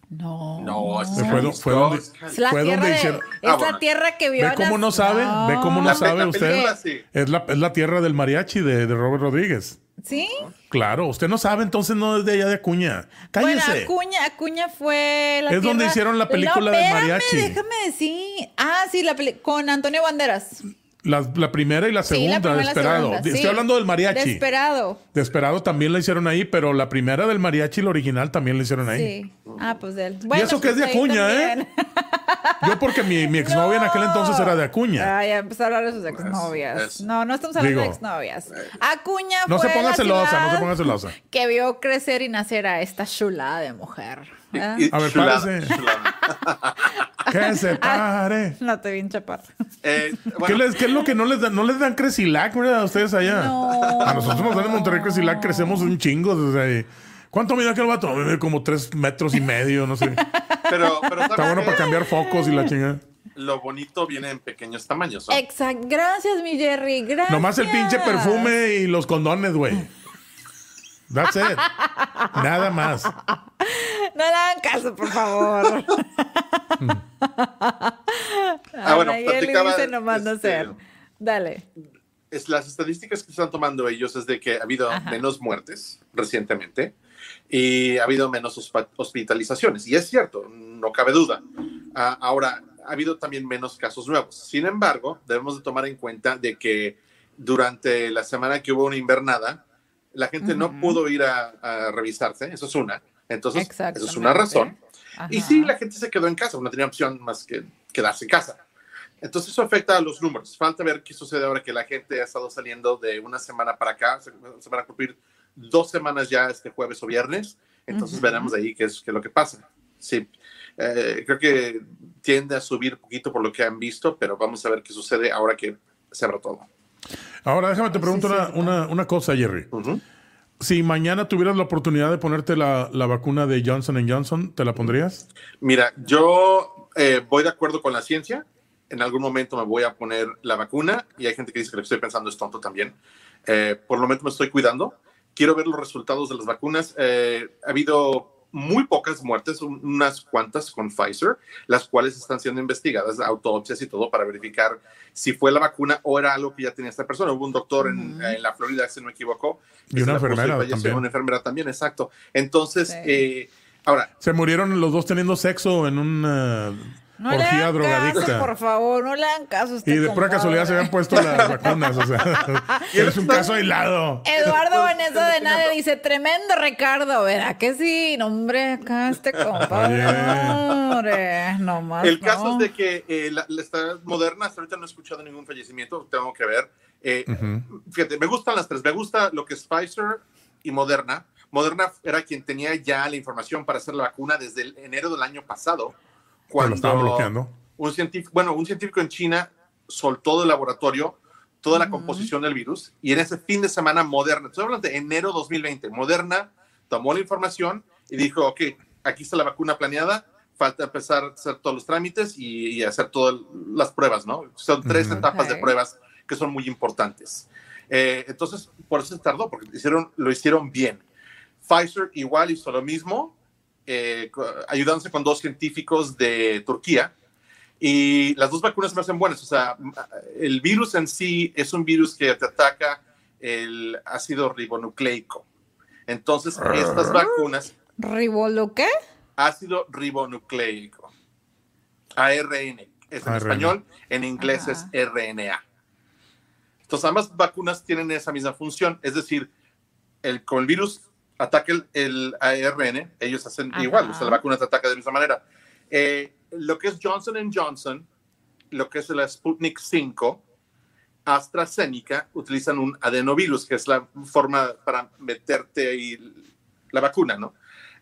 No. No, es Fue do- fue donde- Es la Fue tierra, donde de- hicieron- es Ah, bueno. la tierra que vio ¿Ve cómo no sabe? ¿Ve cómo no La- sabe la usted? película, sí. Es la, es la tierra del mariachi de, de Robert Rodríguez. ¿Sí? Claro, usted no sabe, entonces no es de allá de Acuña. Bueno, Cállese. Acuña, Acuña fue la Es donde hicieron la película no, mariachi. déjame decir. Ah, sí, la peli- con Antonio Banderas. La, la primera y la Sí, la segunda, la Desperado. segunda, Estoy sí. hablando del mariachi. Desperado. Desperado también la hicieron ahí, pero la primera del mariachi, la original, también la hicieron ahí. Sí. Ah, pues de él. y eso que es de pues ahí Acuña, también. ¿eh? Yo porque mi, mi exnovia en aquel entonces era de Acuña. Ay, ya empezó a hablar de sus exnovias. es- No, no estamos hablando de Digo, exnovias. Acuña No fue se ponga celosa, no se ponga celosa. Que vio crecer y nacer a esta chulada de mujer. Y- A ver, chulada, párese. chulada. Que se pare. No te vi en chaparro. Eh, ¿Qué, bueno, les- qué es lo que no les dan? No les dan Cresilac, ¿verdad? A ustedes allá. No. A nosotros nos dan en Monterrey Cresilac, crecemos un chingo. y- ¿Cuánto mide aquel vato? Como tres metros y medio, no sé. pero, pero Está ¿sabes bueno para cambiar focos y la chingada. Lo bonito viene en pequeños tamaños. ¿no? Exacto. Gracias, mi Jerry. Gracias. Nomás el pinche perfume y los condones, güey. That's it. Nada más. No le hagan caso, por favor. Ah, bueno, platicaba, dice nomás no este, ser. Dale. es, las estadísticas que están tomando ellos es de que ha habido Ajá. menos muertes recientemente y ha habido menos hospitalizaciones. Y es cierto, no cabe duda. Ah, ahora, ha habido también menos casos nuevos. Sin embargo, debemos de tomar en cuenta de que durante la semana que hubo una invernada, la gente no pudo ir a, a revisarse. Eso es una. Entonces, eso es una razón. Y sí, la gente se quedó en casa, no tenía opción más que quedarse en casa. Entonces eso afecta a los números. Falta ver qué sucede ahora que la gente ha estado saliendo de una semana para acá. Se, se van a cumplir dos semanas ya este jueves o viernes. Entonces Ujú. veremos ahí qué es, qué es lo que pasa. Sí, eh, creo que tiende a subir un poquito por lo que han visto, pero vamos a ver qué sucede ahora que se abra todo. Ahora déjame te pregunto Sí, una, una, una cosa, Jerry. Si mañana tuvieras la oportunidad de ponerte la, la vacuna de Johnson Johnson, ¿te la pondrías? Mira, yo eh, voy de acuerdo con la ciencia. En algún momento me voy a poner la vacuna y hay gente que dice que lo que estoy pensando es tonto también. Eh, por lo momento me estoy cuidando. Quiero ver los resultados de las vacunas. Eh, ha habido muy pocas muertes, un- unas cuantas con Pfizer, las cuales están siendo investigadas, autopsias y todo, para verificar si fue la vacuna o era algo que ya tenía esta persona. Hubo un doctor en, en la Florida, si no me equivoco. Y una enfermera falleció. también. Una enfermera también, exacto. Entonces, Sí. eh, ahora, Se murieron los dos teniendo sexo en una No le hagan drogadicta. caso, por favor. No le hagan caso. a este y de pura casualidad se habían puesto las vacunas. O sea, es un caso aislado. Eduardo Vanessa de Nadie dice, tremendo Ricardo, verá que sí, no, hombre, acá este compadre, no, hombre, no más. El caso no. es de que eh, la, la moderna, hasta ahorita no he escuchado ningún fallecimiento, tengo que ver. Eh, Fíjate, me gustan las tres. Me gusta lo que es Pfizer y Moderna. Moderna era quien tenía ya la información para hacer la vacuna desde el enero del año pasado. Cuando lo estaban bloqueando. un científico, bueno, un científico en China soltó del laboratorio toda la composición del virus y en ese fin de semana Moderna, estoy hablando de enero 2020, Moderna tomó la información y dijo, ok, aquí está la vacuna planeada, falta empezar a hacer todos los trámites y, y hacer todas las pruebas, ¿no? Son tres etapas de pruebas que son muy importantes. Eh, entonces, por eso se tardó, porque hicieron, lo hicieron bien. Pfizer igual hizo lo mismo, eh, ayudándose con dos científicos de Turquía. Y las dos vacunas me hacen buenas. O sea, el virus en sí es un virus que te ataca el ácido ribonucleico. Entonces, estas vacunas, ¿Ribolo qué? ácido ribonucleico, ARN, es en ARN. español, en inglés Ajá. es RNA. Entonces, ambas vacunas tienen esa misma función, es decir, el, con el virus ataca el, el ARN, ellos hacen Ajá. igual, o sea, la vacuna te ataca de la misma manera. Eh, lo que es Johnson Johnson, lo que es la Sputnik 5, AstraZeneca utilizan un adenovirus, que es la forma para meterte ahí la vacuna, ¿no?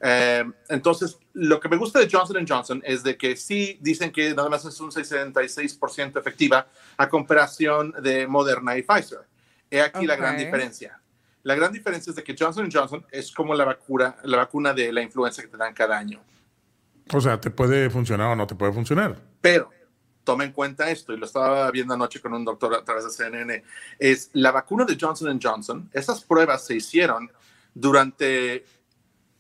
Eh, entonces, lo que me gusta de Johnson Johnson es de que sí dicen que nada más es un 66% efectiva a comparación de Moderna y Pfizer. He aquí la gran diferencia. La gran diferencia es de que Johnson Johnson es como la vacuna, la vacuna de la influenza que te dan cada año. O sea, te puede funcionar o no te puede funcionar. Pero toma en cuenta esto, y lo estaba viendo anoche con un doctor a través de CNN, es la vacuna de Johnson Johnson, esas pruebas se hicieron durante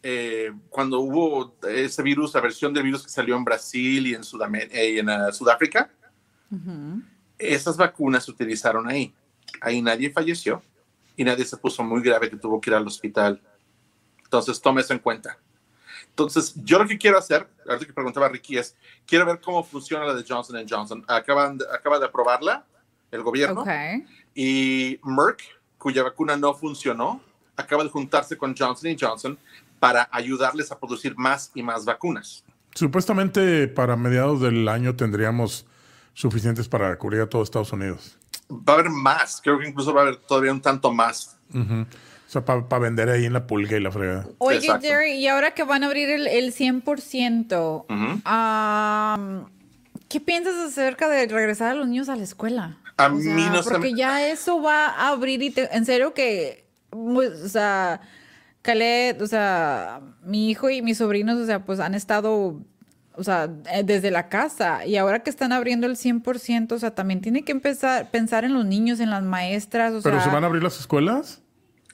eh, cuando hubo ese virus, la versión del virus que salió en Brasil y en, Sudamé- eh, y en eh, Sudáfrica. Esas vacunas se utilizaron ahí. Ahí nadie falleció y nadie se puso muy grave que tuvo que ir al hospital. Entonces, tome eso en cuenta. Entonces, yo lo que quiero hacer, ahorita que preguntaba Ricky, es, quiero ver cómo funciona la de Johnson Johnson. Acaban, de- acaba de aprobarla el gobierno Ok. y Merck, cuya vacuna no funcionó, acaba de juntarse con Johnson Johnson para ayudarles a producir más y más vacunas. Supuestamente para mediados del año tendríamos suficientes para cubrir a todo Estados Unidos. Va a haber más, creo que incluso va a haber todavía un tanto más. O sea, para vender ahí en la pulga y la fregada. Oye, Exacto. Jerry, y ahora que van a abrir el, el 100%, Ujú. am, ¿qué piensas acerca de regresar a los niños a la escuela? A O mí sea, no se Porque ya eso va a abrir y te- en serio que, pues, o sea, Khaled, o sea, mi hijo y mis sobrinos, o sea, pues han estado, o sea, eh, desde la casa y ahora que están abriendo el 100%, o sea, también tiene que empezar pensar en los niños, en las maestras, o ¿Pero sea, se van a abrir las escuelas?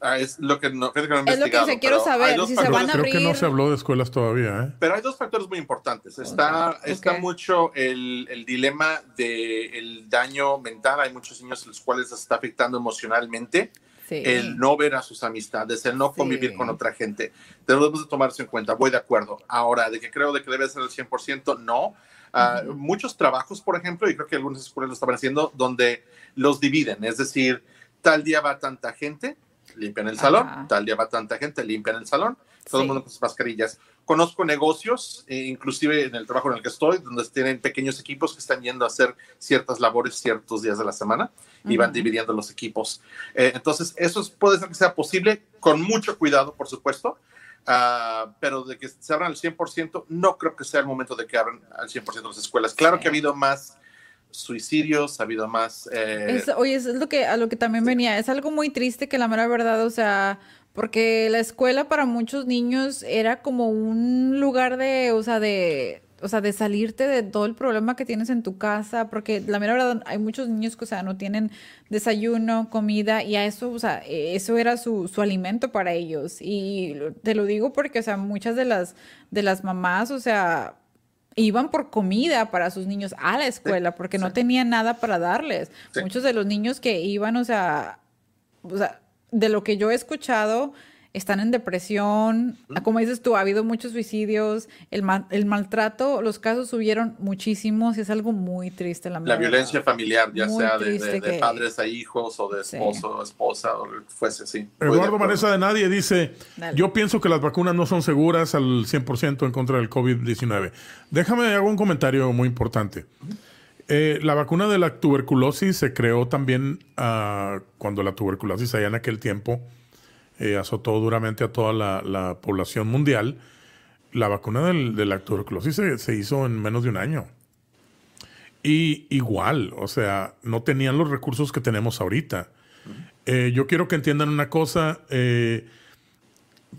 Ah, es lo que no, que no he Es lo que investigado, se quiero saber, dos si se factores- van a Creo que no se habló de escuelas todavía, ¿eh? Pero hay dos factores muy importantes. Está, está mucho el, el dilema del daño mental. Hay muchos niños a los cuales les está afectando emocionalmente. Sí. El no ver a sus amistades, el no Sí. convivir con otra gente. Debemos de tomarse en cuenta. Voy de acuerdo. Ahora, de que creo de que debe ser el 100%, no. Ah, Muchos trabajos, por ejemplo, y creo que algunas escuelas lo estaban haciendo, donde los dividen. Es decir, tal día va tanta gente, limpian el salón, Ajá. tal día va tanta gente, limpian el salón, todo el Sí. mundo con sus mascarillas. Conozco negocios, eh, inclusive en el trabajo en el que estoy, donde tienen pequeños equipos que están yendo a hacer ciertas labores ciertos días de la semana y van dividiendo los equipos. Eh, entonces, eso es- puede ser que sea posible, con mucho cuidado, por supuesto, ah, pero de que se abran al 100%, no creo que sea el momento de que abran al 100% las escuelas. Claro Sí. que ha habido más suicidios, ha habido más... eh, Es- oye, eso es lo que, a lo que también venía. Es algo muy triste que la mera verdad, o sea, porque la escuela para muchos niños era como un lugar de, o sea, de, o sea, de salirte de todo el problema que tienes en tu casa, porque la mera verdad hay muchos niños que, o sea, no tienen desayuno, comida, y a eso, o sea, eso era su, su alimento para ellos. Y te lo digo porque, o sea, muchas de las, de las mamás, o sea, iban por comida para sus niños a la escuela porque no tenían nada para darles. Sí. Muchos de los niños que iban, o sea, o sea, de lo que yo he escuchado, están en depresión. Como dices tú, ha habido muchos suicidios, el, ma- el maltrato, los casos subieron muchísimos y es algo muy triste. La, la violencia familiar, ya Muy sea de, triste de- de que- padres a hijos o de Sí. esposo o esposa o lo que fuese, sí. Eduardo. Vanessa de Nadie dice, Dale. yo pienso que las vacunas no son seguras al 100% en contra del COVID-19. Déjame hago un comentario muy importante. Eh, la vacuna de la tuberculosis se creó también ah, cuando la tuberculosis allá en aquel tiempo eh, azotó duramente a toda la, la población mundial. La vacuna del- de la tuberculosis se, se hizo en menos de un año. Y igual, o sea, no tenían los recursos que tenemos ahorita. Eh, yo quiero que entiendan una cosa. eh,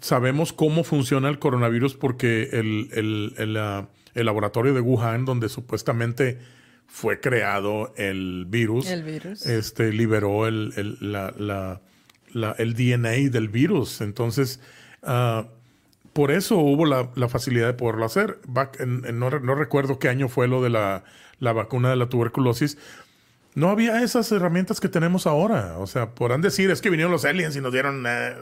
sabemos cómo funciona el coronavirus porque el, el- el, ah, el laboratorio de Wuhan, donde supuestamente fue creado el virus, El virus. este, liberó el, el- la- la- la- el DNA del virus. Entonces, ah, por eso hubo la, la facilidad de poderlo hacer. Back en- en- no, re- no recuerdo qué año fue lo de la, la vacuna de la tuberculosis. No había esas herramientas que tenemos ahora. O sea, podrán decir, es que vinieron los aliens y nos dieron... eh,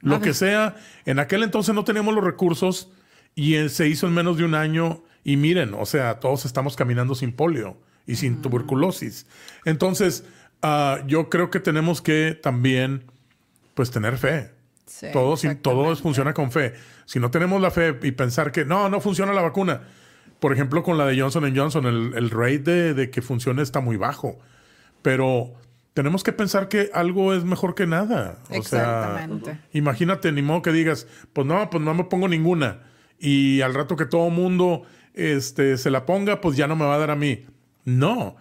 Lo que sea, en aquel entonces no teníamos los recursos y eh, se hizo en menos de un año y miren, o sea, todos estamos caminando sin polio y sin tuberculosis. Entonces, ah, yo creo que tenemos que también, pues, tener fe. Sí, todo, todo funciona con fe. Si no tenemos la fe y pensar que no, no funciona la vacuna. Por ejemplo, con la de Johnson Johnson, el, el rate de, de que funcione está muy bajo. Pero tenemos que pensar que algo es mejor que nada. O sea, Exactamente. imagínate, ni modo que digas, pues no, pues no me pongo ninguna. Y al rato que todo mundo este, se la ponga, pues ya no me va a dar a mí. No.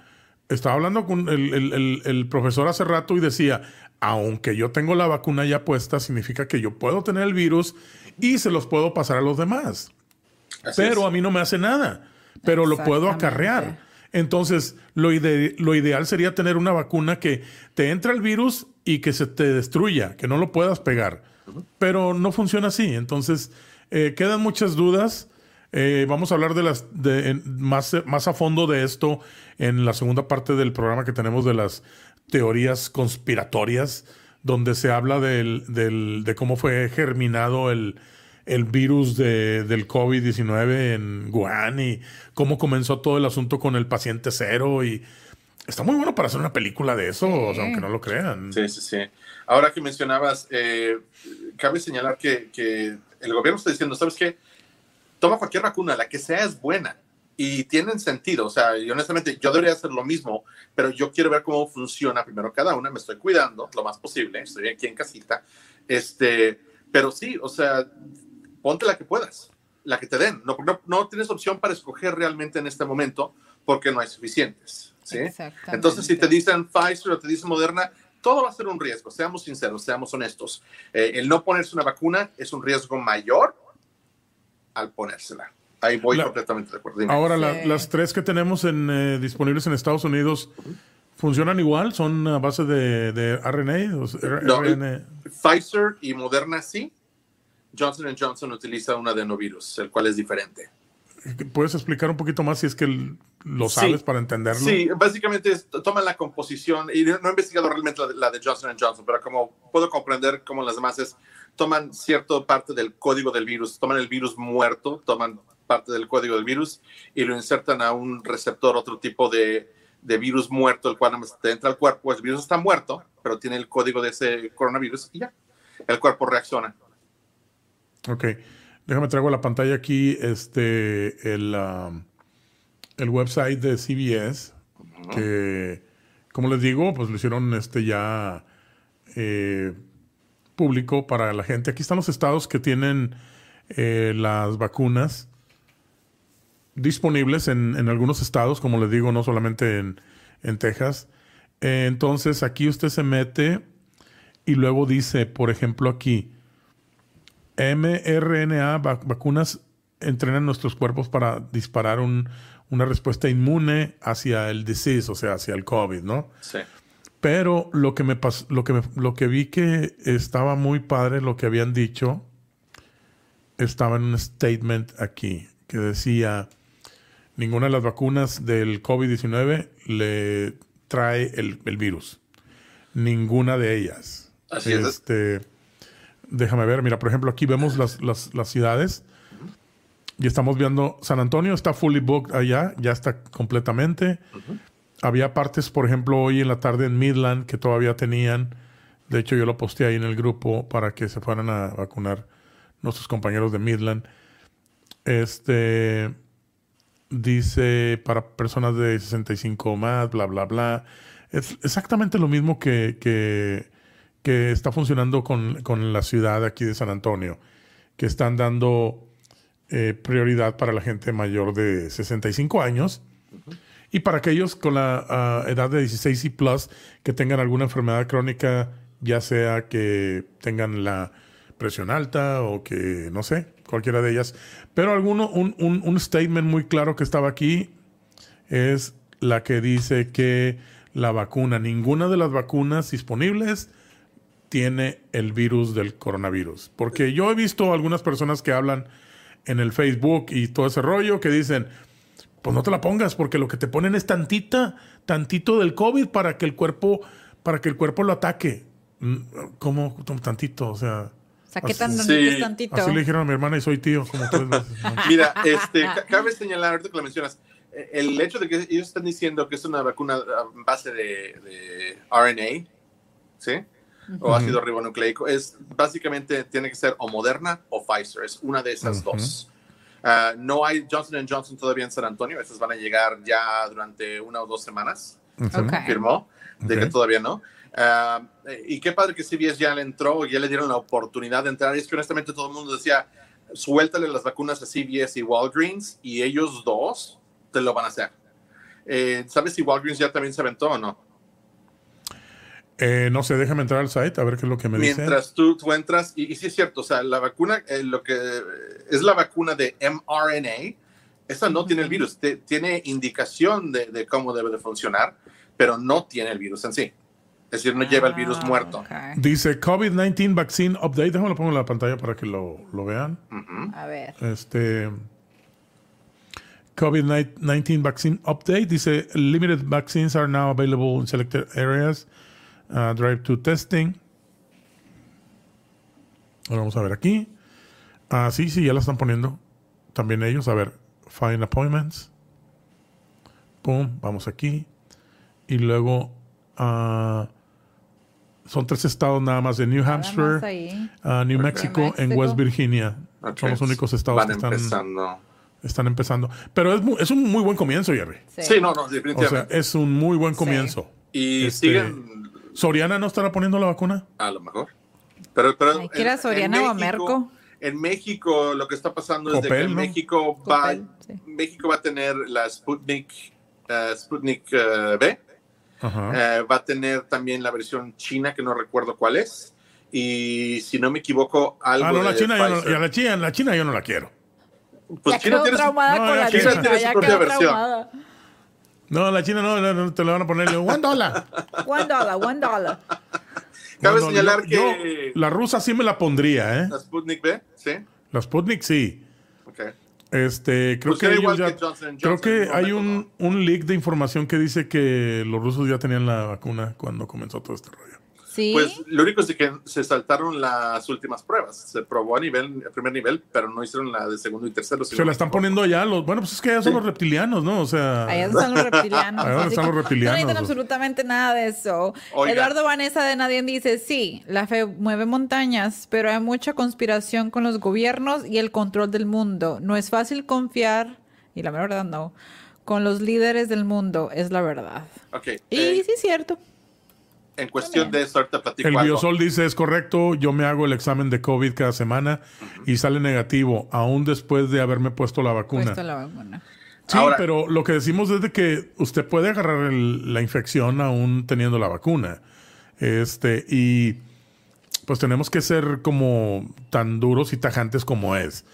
Estaba hablando con el, el- el- el profesor hace rato y decía, aunque yo tengo la vacuna ya puesta, significa que yo puedo tener el virus y se los puedo pasar a los demás. Así pero es. a mí no me hace nada. Pero lo puedo acarrear. Entonces, lo, ide- lo ideal sería tener una vacuna que te entra el virus y que se te destruya, que no lo puedas pegar. Pero no funciona así. Entonces, eh, quedan muchas dudas. Eh, vamos a hablar de las de, en- más, más a fondo de esto en la segunda parte del programa que tenemos de las teorías conspiratorias, donde se habla del, del- de cómo fue germinado el, el virus de- del COVID-19 en Wuhan y cómo comenzó todo el asunto con el paciente cero. Y está muy bueno para hacer una película de eso, aunque no lo crean. Sí, sí, sí. Ahora que mencionabas, eh, cabe señalar que, que el gobierno está diciendo, ¿sabes qué? Toma cualquier vacuna, la que sea es buena y tienen sentido. O sea, y honestamente, yo debería hacer lo mismo, pero yo quiero ver cómo funciona primero cada una. Me estoy cuidando lo más posible, estoy aquí en casita. Este, pero sí, o sea, ponte la que puedas, la que te den. No, no, no tienes opción para escoger realmente en este momento porque no hay suficientes. ¿sí? Entonces, si te dicen Pfizer o te dicen Moderna, todo va a ser un riesgo, seamos sinceros, seamos honestos. Eh, el no ponerse una vacuna es un riesgo mayor al ponérsela. Ahí voy La- completamente de acuerdo. Dime. Ahora, la- las tres que tenemos en, eh, disponibles en Estados Unidos funcionan igual, son a base de, de RNA. o sea, R- No, RNA. Pfizer y Moderna sí. Johnson Johnson utiliza un adenovirus, el cual es diferente. ¿Puedes explicar un poquito más si es que lo Sí. sabes para entenderlo? Sí, básicamente es- toman la composición, y no he investigado realmente la de, la de Johnson Johnson, pero como puedo comprender como las demás es, toman cierta parte del código del virus, toman el virus muerto, toman parte del código del virus y lo insertan a un receptor, otro tipo de, de virus muerto, el cual nada más te entra al cuerpo, el virus está muerto, pero tiene el código de ese coronavirus y ya, el cuerpo reacciona. Ok. Déjame traigo a la pantalla aquí este el, um, el website de CBS. Que, como les digo, pues lo hicieron este ya eh, público para la gente. Aquí están los estados que tienen eh, las vacunas disponibles en, en algunos estados, como les digo, no solamente en, en Texas. Eh, entonces aquí usted se mete y luego dice, por ejemplo, aquí, mRNA vac- vacunas entrenan nuestros cuerpos para disparar un- una respuesta inmune hacia el disease, o sea, hacia el COVID, ¿no? Sí. Pero lo que me lo que me- lo que vi que estaba muy padre lo que habían dicho estaba en un statement aquí que decía ninguna de las vacunas del COVID-19 le trae el, el virus. Ninguna de ellas. Así es. Este, déjame ver, mira, por ejemplo, aquí vemos las, las, las ciudades y estamos viendo San Antonio está fully booked allá, ya está completamente. Había partes, por ejemplo, hoy en la tarde en Midland que todavía tenían. De hecho, yo lo posté ahí en el grupo para que se fueran a vacunar nuestros compañeros de Midland. Este dice para personas de 65 o más, bla, bla, bla. Es exactamente lo mismo que, que, que está funcionando con, con la ciudad aquí de San Antonio, que están dando eh, prioridad para la gente mayor de 65 años y para aquellos con la ah, edad de 16 y plus que tengan alguna enfermedad crónica, ya sea que tengan la presión alta o que, no sé, cualquiera de ellas. Pero alguno, un, un- un statement muy claro que estaba aquí es la que dice que la vacuna, ninguna de las vacunas disponibles tiene el virus del coronavirus. Porque yo he visto algunas personas que hablan en el Facebook y todo ese rollo que dicen, pues no te la pongas porque lo que te ponen es tantita, tantito del COVID para que el cuerpo, para que el cuerpo lo ataque. Mm, ¿Cómo tantito? O sea, sea, ¿qué tan Sí. tantito? Así le dijeron a mi hermana y soy tío, como tres veces. ¿no? Mira, este, ca- cabe señalar, ahorita que lo mencionas, eh, el hecho de que ellos están diciendo que es una vacuna a base de, de RNA, ¿sí? O ácido ribonucleico, es básicamente tiene que ser o Moderna o Pfizer, es una de esas Ujú. dos. Ah, no hay Johnson Johnson todavía en San Antonio, estas van a llegar ya durante una o dos semanas, ¿En serio? Ok. firmó, de Ok. que todavía no. Ah, y qué padre que CBS ya le entró, ya le dieron la oportunidad de entrar. Y es que honestamente todo el mundo decía, suéltale las vacunas a CVS y Walgreens y ellos dos te lo van a hacer. Eh, ¿Sabes si Walgreens ya también se aventó o no? Eh, no sé, déjame entrar al site a ver qué es lo que me dice. Mientras tú, tú entras, y, y sí es cierto, o sea, la vacuna, eh, lo que es la vacuna de mRNA, esa no tiene el virus, te- tiene indicación de, de cómo debe de funcionar, pero no tiene el virus en sí. Es decir, no lleva el virus Ah, muerto. Dice COVID-19 Vaccine Update. Déjame lo pongo en la pantalla para que lo, lo vean. A ver. Este. COVID-19 Vaccine Update. Dice: Limited vaccines are now available in selected areas. Uh, drive to testing. Ahora vamos a ver aquí. Ah, sí, sí, ya la están poniendo. También ellos. A ver, find appointments. Pum, vamos aquí. Y luego. ah, son tres estados nada más de New Hampshire, ah, New Mexico, en. West Virginia. Son los únicos estados Van que están empezando. están empezando. Pero es, es un muy buen comienzo, Jerry. Sí. Sí, no, no, O sea, es un muy buen comienzo. y este- siguen, ¿Soriana no estará poniendo la vacuna? a lo mejor. Pero, Ay, en- Soriana o Merco. En México, lo que está pasando es de que ¿no? México va, sí. México va a tener la Sputnik, Sputnik eh, B. Eh, va a tener también la versión china, que no recuerdo cuál es. Y si no me equivoco, algo ah, no, la de China, yo no, ya la China, la China yo no la quiero. Pues ya China quedó tiene su- traumada No, con ya la China China. tiene su Ya propia quedó versión. traumada. No, la China no, no, no, te la van a poner one dólar. One dollar, one dollar. Cabe One señalar dollar. Yo- que yo la rusa sí me la pondría, ¿eh? la Sputnik B, sí. La Sputnik sí. Ok. Este, creo Pues que era ellos igual ya- que Johnson creo Johnson, que un hay un, un leak de información que dice que los rusos ya tenían la vacuna cuando comenzó todo este rollo. Sí. Pues lo único es de que se saltaron las últimas pruebas. Se probó a nivel, a primer nivel, pero no hicieron la de segundo y tercero. Se la están poniendo ya los. Bueno, pues es que ya son los reptilianos, ¿no? O sea. Allá están los reptilianos. Ahí donde así están como- los reptilianos. No necesitan absolutamente nada de eso. Oiga. Eduardo Vanessa de Nadie dice, sí, la fe mueve montañas, pero hay mucha conspiración con los gobiernos y el control del mundo. No es fácil confiar, y la verdad no, con los líderes del mundo, es la verdad. Y eh, sí es cierto. En cuestión de eso, ahorita platico El algo. Biosol dice es correcto, yo me hago el examen de COVID cada semana y sale negativo, aún después de haberme puesto la vacuna. Puesto la vacuna. Sí, Ahora- pero lo que decimos es de que usted puede agarrar el- la infección aún teniendo la vacuna. Este, y pues tenemos que ser como tan duros y tajantes como es.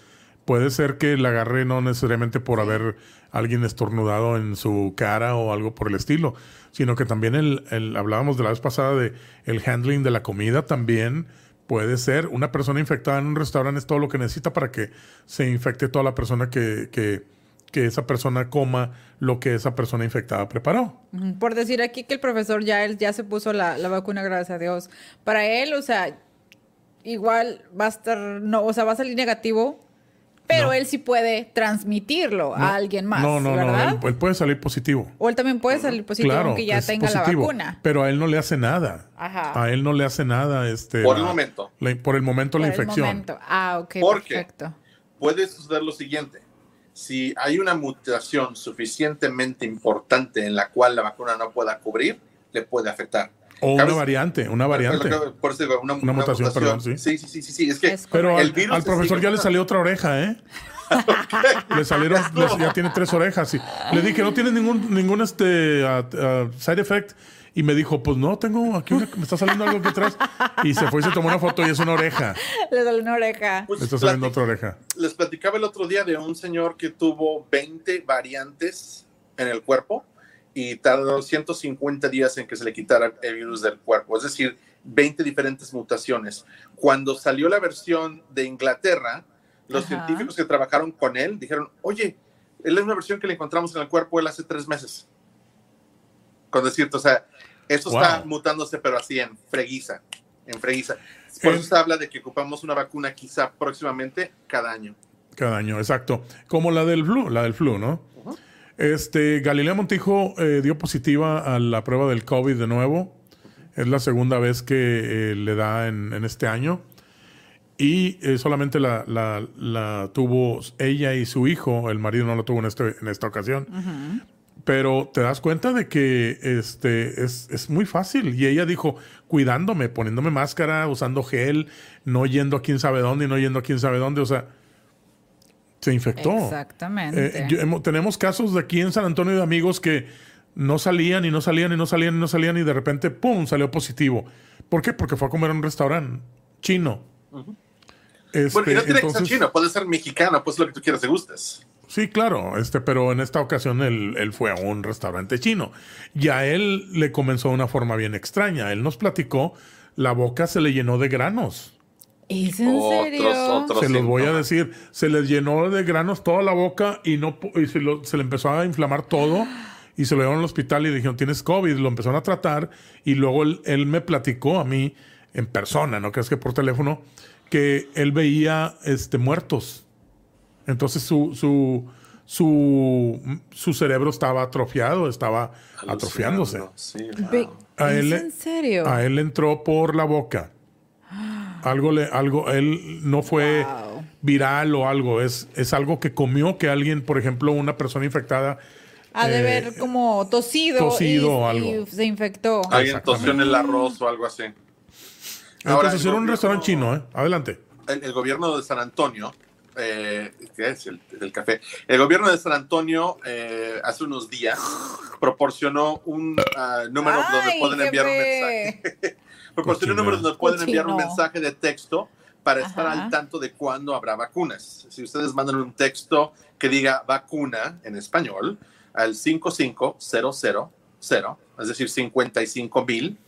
Puede ser que la agarre no necesariamente por haber alguien estornudado en su cara o algo por el estilo, sino que también el, el- hablábamos de la vez pasada de el handling de la comida también puede ser. Una persona infectada en un restaurante es todo lo que necesita para que se infecte toda la persona que, que, que esa persona coma lo que esa persona infectada preparó. Por decir aquí que el profesor ya, él ya se puso la, la vacuna, gracias a Dios. Para él, o sea, igual va a estar, no, o sea, va a salir negativo, pero No. él sí puede transmitirlo No, a alguien más, No, no, ¿verdad? no. Él, él puede salir positivo. o él también puede salir positivo claro, aunque ya tenga positivo, la vacuna. Pero a él no le hace nada. Ajá. A él no le hace nada. Este, Por la- el momento. la- por el momento la Por el infección. momento. Ah, ok, ¿Por qué? perfecto. Puede suceder lo siguiente. Si hay una mutación suficientemente importante en la cual la vacuna no pueda cubrir, le puede afectar. O una ¿Sabes? variante, una variante. Por eso digo, una, Una mutación, perdón, sí. Sí, sí, sí, sí, sí. Es que Es Pero el al, virus al se profesor ya le salió otra oreja, ¿eh? le salieron, ya tiene tres orejas. Y le dije, no tiene ningún, ningún este, ah, side effect. Y me dijo, pues no, tengo aquí una, me está saliendo algo aquí atrás. Y se fue y se tomó una foto y es una oreja. Le sale una oreja. Pues, Le está saliendo otra oreja. les platicaba el otro día de un señor que tuvo 20 variantes en el cuerpo y tardó 150 días en que se le quitara el virus del cuerpo, es decir, 20 diferentes mutaciones. Cuando salió la versión de Inglaterra, los Ajá. científicos que trabajaron con él dijeron, oye, es la misma versión que le encontramos en el cuerpo él hace tres meses. Con decirte, o sea, eso está Wow. mutándose, pero así en freguiza. en freguiza. Por En- eso se habla de que ocupamos una vacuna quizá próximamente cada año. Cada año, exacto. Como la del flu, la del flu, ¿no? Este, Galilea Montijo eh, dio positiva a la prueba del COVID de nuevo. Es la segunda vez que eh, le da en, en este año. Y eh, solamente la, la- la tuvo ella y su hijo. El marido no lo tuvo en, este, en esta ocasión. Pero te das cuenta de que este es, es muy fácil. Y ella dijo, cuidándome, poniéndome máscara, usando gel, no yendo a quién sabe dónde y no yendo a quién sabe dónde. O sea, se infectó. Exactamente. Eh, yo- hemos- tenemos casos de aquí en San Antonio de amigos que no salían y no salían y no salían y no salían y de repente, ¡pum!, salió positivo. ¿Por qué? Porque fue a comer a un restaurante chino. Este, Bueno, y no tiene que ser chino, puede ser mexicano, pues lo que tú quieras y gustes. Sí, claro, este, pero en esta ocasión él, él fue a un restaurante chino y a él le comenzó de una forma bien extraña. Él nos platicó, la boca se le llenó de granos. ¿Es en serio? Otros se los voy a decir, se les llenó de granos toda la boca y no y se, lo- se le empezó a inflamar todo y se lo llevaron al hospital y dijeron tienes COVID, lo empezaron a tratar y luego él, él me platicó a mí en persona, no crees que por teléfono, que él veía este muertos. Entonces su su su, su cerebro estaba atrofiado, estaba atrofiándose. Sí, Ve- wow. A ¿Es él, le- en serio? a él le entró por la boca. Algo le, algo, él no fue Wow. viral o algo, es, es algo que comió que alguien, por ejemplo, una persona infectada, Ha de eh, ver como tosido, tosido y, o algo. y se infectó. Alguien tosió en el arroz o algo así. entonces Ahora, el era un restaurante chino, ¿eh? Adelante. el, el gobierno de San Antonio, eh, ¿qué es el, café? El gobierno de San Antonio eh, hace unos días proporcionó un ah, número donde pueden enviar un mensaje. proporcionó un Cochino. número donde pueden enviar un mensaje de texto para estar al tanto de cuándo habrá vacunas. Si ustedes mandan un texto que diga vacuna en español al 55000, es decir, 55 mil,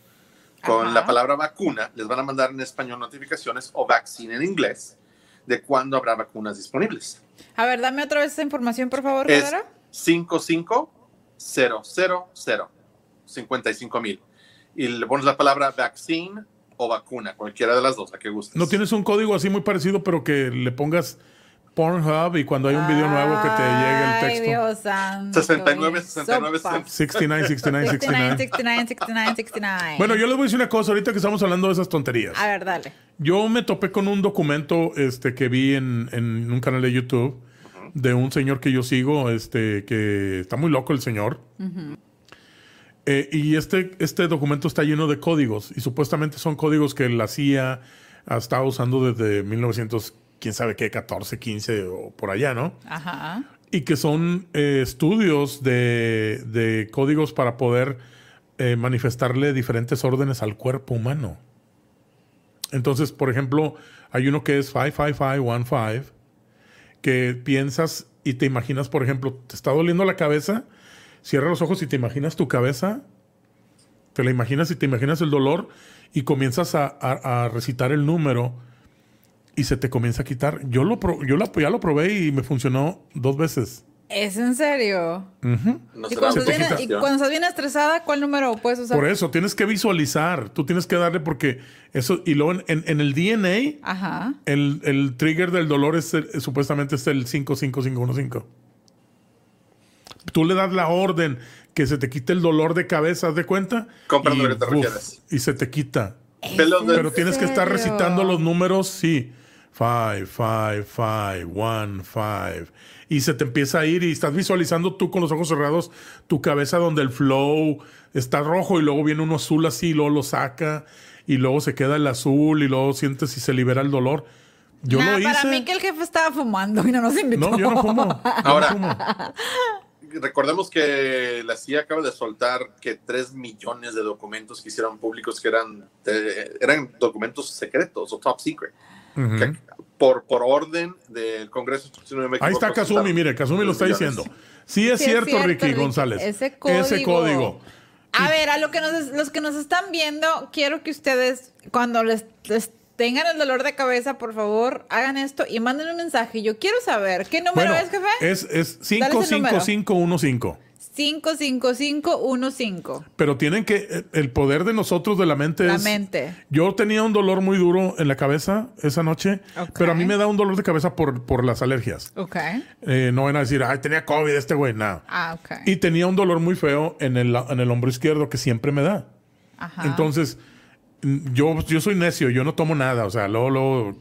con Ajá. la palabra vacuna, les van a mandar en español notificaciones o vaccine en inglés de cuándo habrá vacunas disponibles. A ver, dame otra vez esa información, por favor, Es Pedro. 55000, 55 mil. Y le pones la palabra vaccine o vacuna, cualquiera de las dos, la que gustes. ¿No tienes un código así muy parecido, pero que le pongas Pornhub y cuando hay un video nuevo que te llegue el Ay, texto? Dios santo. 69, mi 69, sopa. 69, 69, 69, 69. 69, 69, 69. Bueno, yo les voy a decir una cosa ahorita que estamos hablando de esas tonterías. A ver, dale. Yo me topé con un documento este, que vi en, en un canal de YouTube de un señor que yo sigo, este, que está muy loco el señor. Eh, y este, este documento está lleno de códigos y supuestamente son códigos que la CIA ha estado usando desde 1900, quién sabe qué, 14, 15 o por allá, ¿no? Ajá. y que son eh, estudios de, de códigos para poder eh, manifestarle diferentes órdenes al cuerpo humano. Entonces, por ejemplo, hay uno que es 55515, que piensas y te imaginas, por ejemplo, te está doliendo la cabeza, cierra los ojos y te imaginas tu cabeza, te la imaginas y te imaginas el dolor y comienzas a, a- a recitar el número y se te comienza a quitar. Yo, lo pro- yo la- ya lo probé y me funcionó dos veces. ¿Es en serio? Ujú. No Y cuando, estás bien, y cuando estás bien estresada, ¿cuál número puedes usar? Por eso, tienes que visualizar. Tú tienes que darle porque eso. Y luego en, en- en el DNA, Ajá. el, el trigger del dolor es el- supuestamente es el 55515. Tú le das la orden que se te quite el dolor de cabeza, ¿haz de cuenta? Comprendo Y, lo que te uf, y se te quita. Pero tienes que estar recitando los números, sí. Five, five, five, one, five. Y se te empieza a ir y estás visualizando tú con los ojos cerrados tu cabeza donde el flow está rojo y luego viene uno azul así y luego lo saca y luego se queda el azul y luego sientes y se libera el dolor. Yo Nah, lo hice. Para mí que el jefe estaba fumando y no nos invitó. No, yo no fumo. Yo Ahora- no fumo. Recordemos que la CIA acaba de soltar que 3 millones de documentos que hicieron públicos que eran, eran documentos secretos o top secret. Por, por orden del Congreso. si no Ahí está Kazumi, mire, Kazumi lo está millones. diciendo. Sí es Sí es cierto, Ricky. González. Ese código. Ese código. A ver, a lo que nos, los que nos están viendo, quiero que ustedes, cuando les, les tengan el dolor de cabeza, por favor, hagan esto y manden un mensaje. Yo quiero saber, ¿qué número Bueno, es, jefe? es, es Dale ese número. 55515. 55515. Pero tienen que, el poder de nosotros de la mente La es... mente. Yo tenía un dolor muy duro en la cabeza esa noche, pero a mí me da un dolor de cabeza por, por las alergias. Ok. Eh, no van a decir, ay, tenía COVID este güey, no. Ah, ok. Y tenía un dolor muy feo en el, en el hombro izquierdo que siempre me da. Ajá. Entonces, yo, yo soy necio, yo no tomo nada. O sea, luego, luego,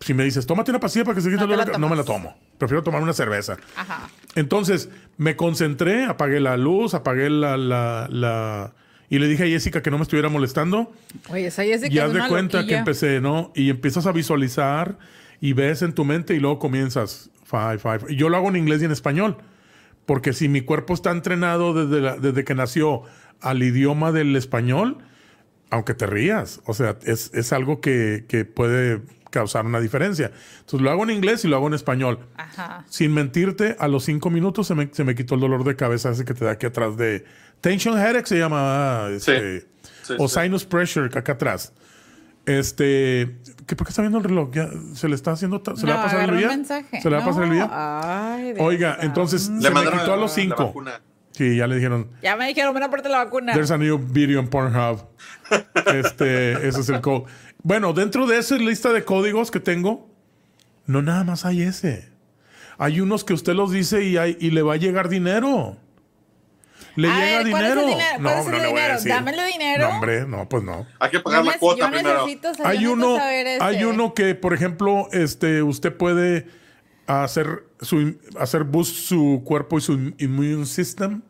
si me dices, tómate una pastilla para que se quite No el te la dolor, de ca-", no me la tomo. Prefiero tomar una cerveza. Ajá. Entonces, me concentré, apagué la luz, apagué la, la, la- Y le dije a Jessica que no me estuviera molestando. Oye, esa Jessica Y es haz de una cuenta que empecé, ¿no? Y empiezas a visualizar y ves en tu mente y luego comienzas. Five, five. Y yo lo hago en inglés y en español. Porque si mi cuerpo está entrenado desde, la- desde que nació al idioma del español, aunque te rías, o sea, es, es algo que, que puede causar una diferencia. Entonces lo hago en inglés y lo hago en español. Ajá. Sin mentirte, a los cinco minutos se me, se me quitó el dolor de cabeza ese que te da aquí atrás de... Tension headache se llama... este, Sí, o sí. sinus pressure que acá atrás. Este... ¿qué, ¿Por qué está viendo el reloj? Ya, ¿Se le está haciendo... ¿Se le va a pasar el día? ¿Se le va a pasar el día? Oiga, entonces se Le me mandaron quitó a los cinco. Sí, ya le dijeron... Ya me dijeron, ven a ponerte la vacuna. There's a new video on Pornhub. Este, ese es el code. Bueno, dentro de esa lista de códigos que tengo, no nada más hay ese. Hay unos que usted los dice y, hay, y le va a llegar dinero. Le A llega ver, ¿cuál es el dinero. dinero? ¿Cuál es el le voy a dinero? decir. Dámele dinero. No, hombre, no, pues no. Hay que Yo, pagar la cuota yo primero. necesito, sa- yo Hay uno, saber este. hay uno que, por ejemplo, este, usted puede hacer su hacer boost su cuerpo y su immune system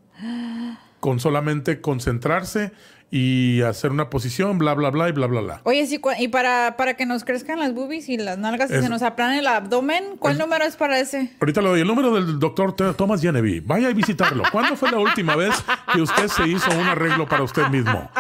con solamente concentrarse y hacer una posición, bla, bla, bla, y bla, bla, bla. Oye, sí, y para, para que nos crezcan las boobies y las nalgas y Es- se nos aplane el abdomen, ¿cuál número es para ese? Ahorita le doy el número del doctor Thomas Genevieve. Vaya a visitarlo. ¿Cuándo fue la última vez que usted se hizo un arreglo para usted mismo?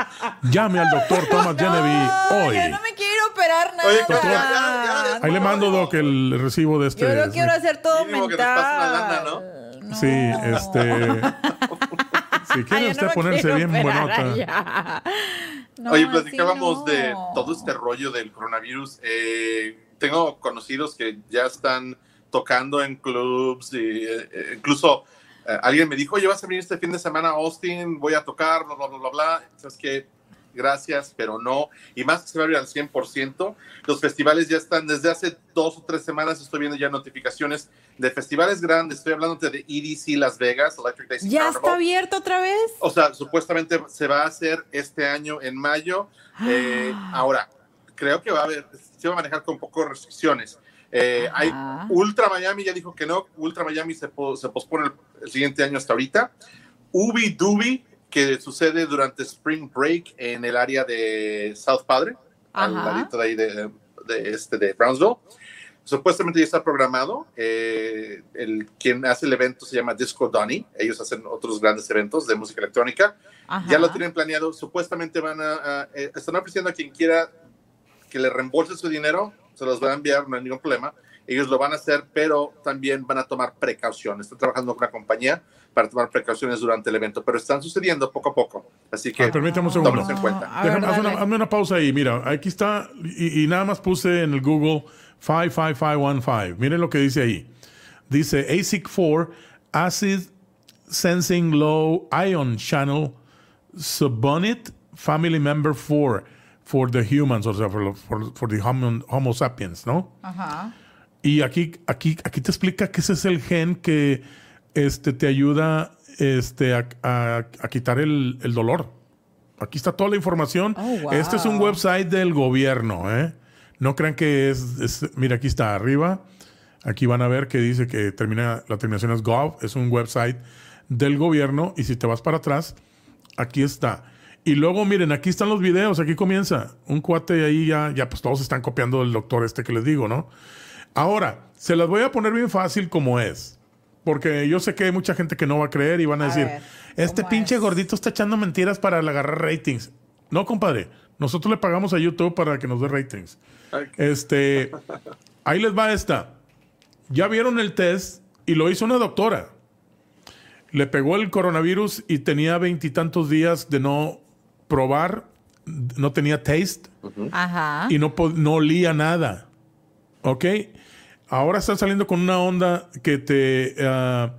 Llame al doctor Thomas Genevieve No, hoy. yo no me quiero operar nada. Oye, ya, ya, ya, ya. Ahí le mando, Doc, el recibo de este. Yo lo quiero hacer todo Mínimo que nos mental. pase una lana, ¿no? Sí, este. Si quiere usted no ponerse bien buenota. No, Oye, platicábamos no. de todo este rollo del coronavirus. Eh, tengo conocidos que ya están tocando en clubs y eh, eh, incluso eh, alguien me dijo, oye, vas a venir este fin de semana a Austin, voy a tocar, bla, bla, bla, bla, bla. Sabes que gracias, pero no. Y más que se va a abrir al 100%. Los festivales ya están, desde hace dos o tres semanas estoy viendo ya notificaciones de festivales grandes. Estoy hablando de EDC Las Vegas, Electric Daisy ¿Ya Carnival. está abierto otra vez? O sea, supuestamente se va a hacer este año en mayo. Eh, Ah. ahora, creo que va a haber, se va a manejar con poco restricciones. Eh, hay. Ultra Miami ya dijo que no. Ultra Miami se, po- se pospone el, el siguiente año hasta ahorita. Ubi Dubi, que sucede durante Spring Break en el área de South Padre, al ladito de ahí de, de este, de Brownsville. Supuestamente ya está programado. Eh, el, quien hace el evento se llama Disco Donny. Ellos hacen otros grandes eventos de música electrónica. Ajá. Ya lo tienen planeado. Supuestamente van a, a- eh, están ofreciendo a quien quiera que le reembolse su dinero, se los van a enviar, no hay ningún problema. Ellos lo van a hacer, pero también van a tomar precauciones. Están trabajando con una compañía para tomar precauciones durante el evento, pero están sucediendo poco a poco. Así que Ah, permítame un segundo. en cuenta. A ver, Déjame, haz una, hazme una pausa ahí. Mira, aquí está. Y, y nada más puse en el Google 55515. Miren lo que dice ahí. Dice ASIC 4 Acid Sensing Low Ion Channel Subunit Family Member 4 for the humans, o sea, for, for- for the homo, homo sapiens, ¿no? Ajá. Y aquí, aquí, aquí te explica que ese es el gen que este, te ayuda este, a, a- a quitar el, el dolor. Aquí está toda la información. Oh, wow. Este es un website del gobierno. ¿eh? No crean que es, es- Mira, aquí está arriba. Aquí van a ver que dice que termina, la terminación es gov. Es un website del gobierno. Y si te vas para atrás, aquí está. Y luego, miren, aquí están los videos. Aquí comienza. Un cuate ahí ya, ya pues todos están copiando del doctor este que les digo, ¿no? Ahora, se las voy a poner bien fácil como es. Porque yo sé que hay mucha gente que no va a creer y van a, A decir, ver, este ¿cómo pinche es? gordito está echando mentiras para agarrar ratings. No, compadre. Nosotros le pagamos a YouTube para que nos dé ratings. Este, ahí les va esta. Ya vieron el test y lo hizo una doctora. Le pegó el coronavirus y tenía veintitantos días de no probar, no tenía taste Ajá. y no, no olía nada. ¿Ok? Ahora está saliendo con una onda que te, ah,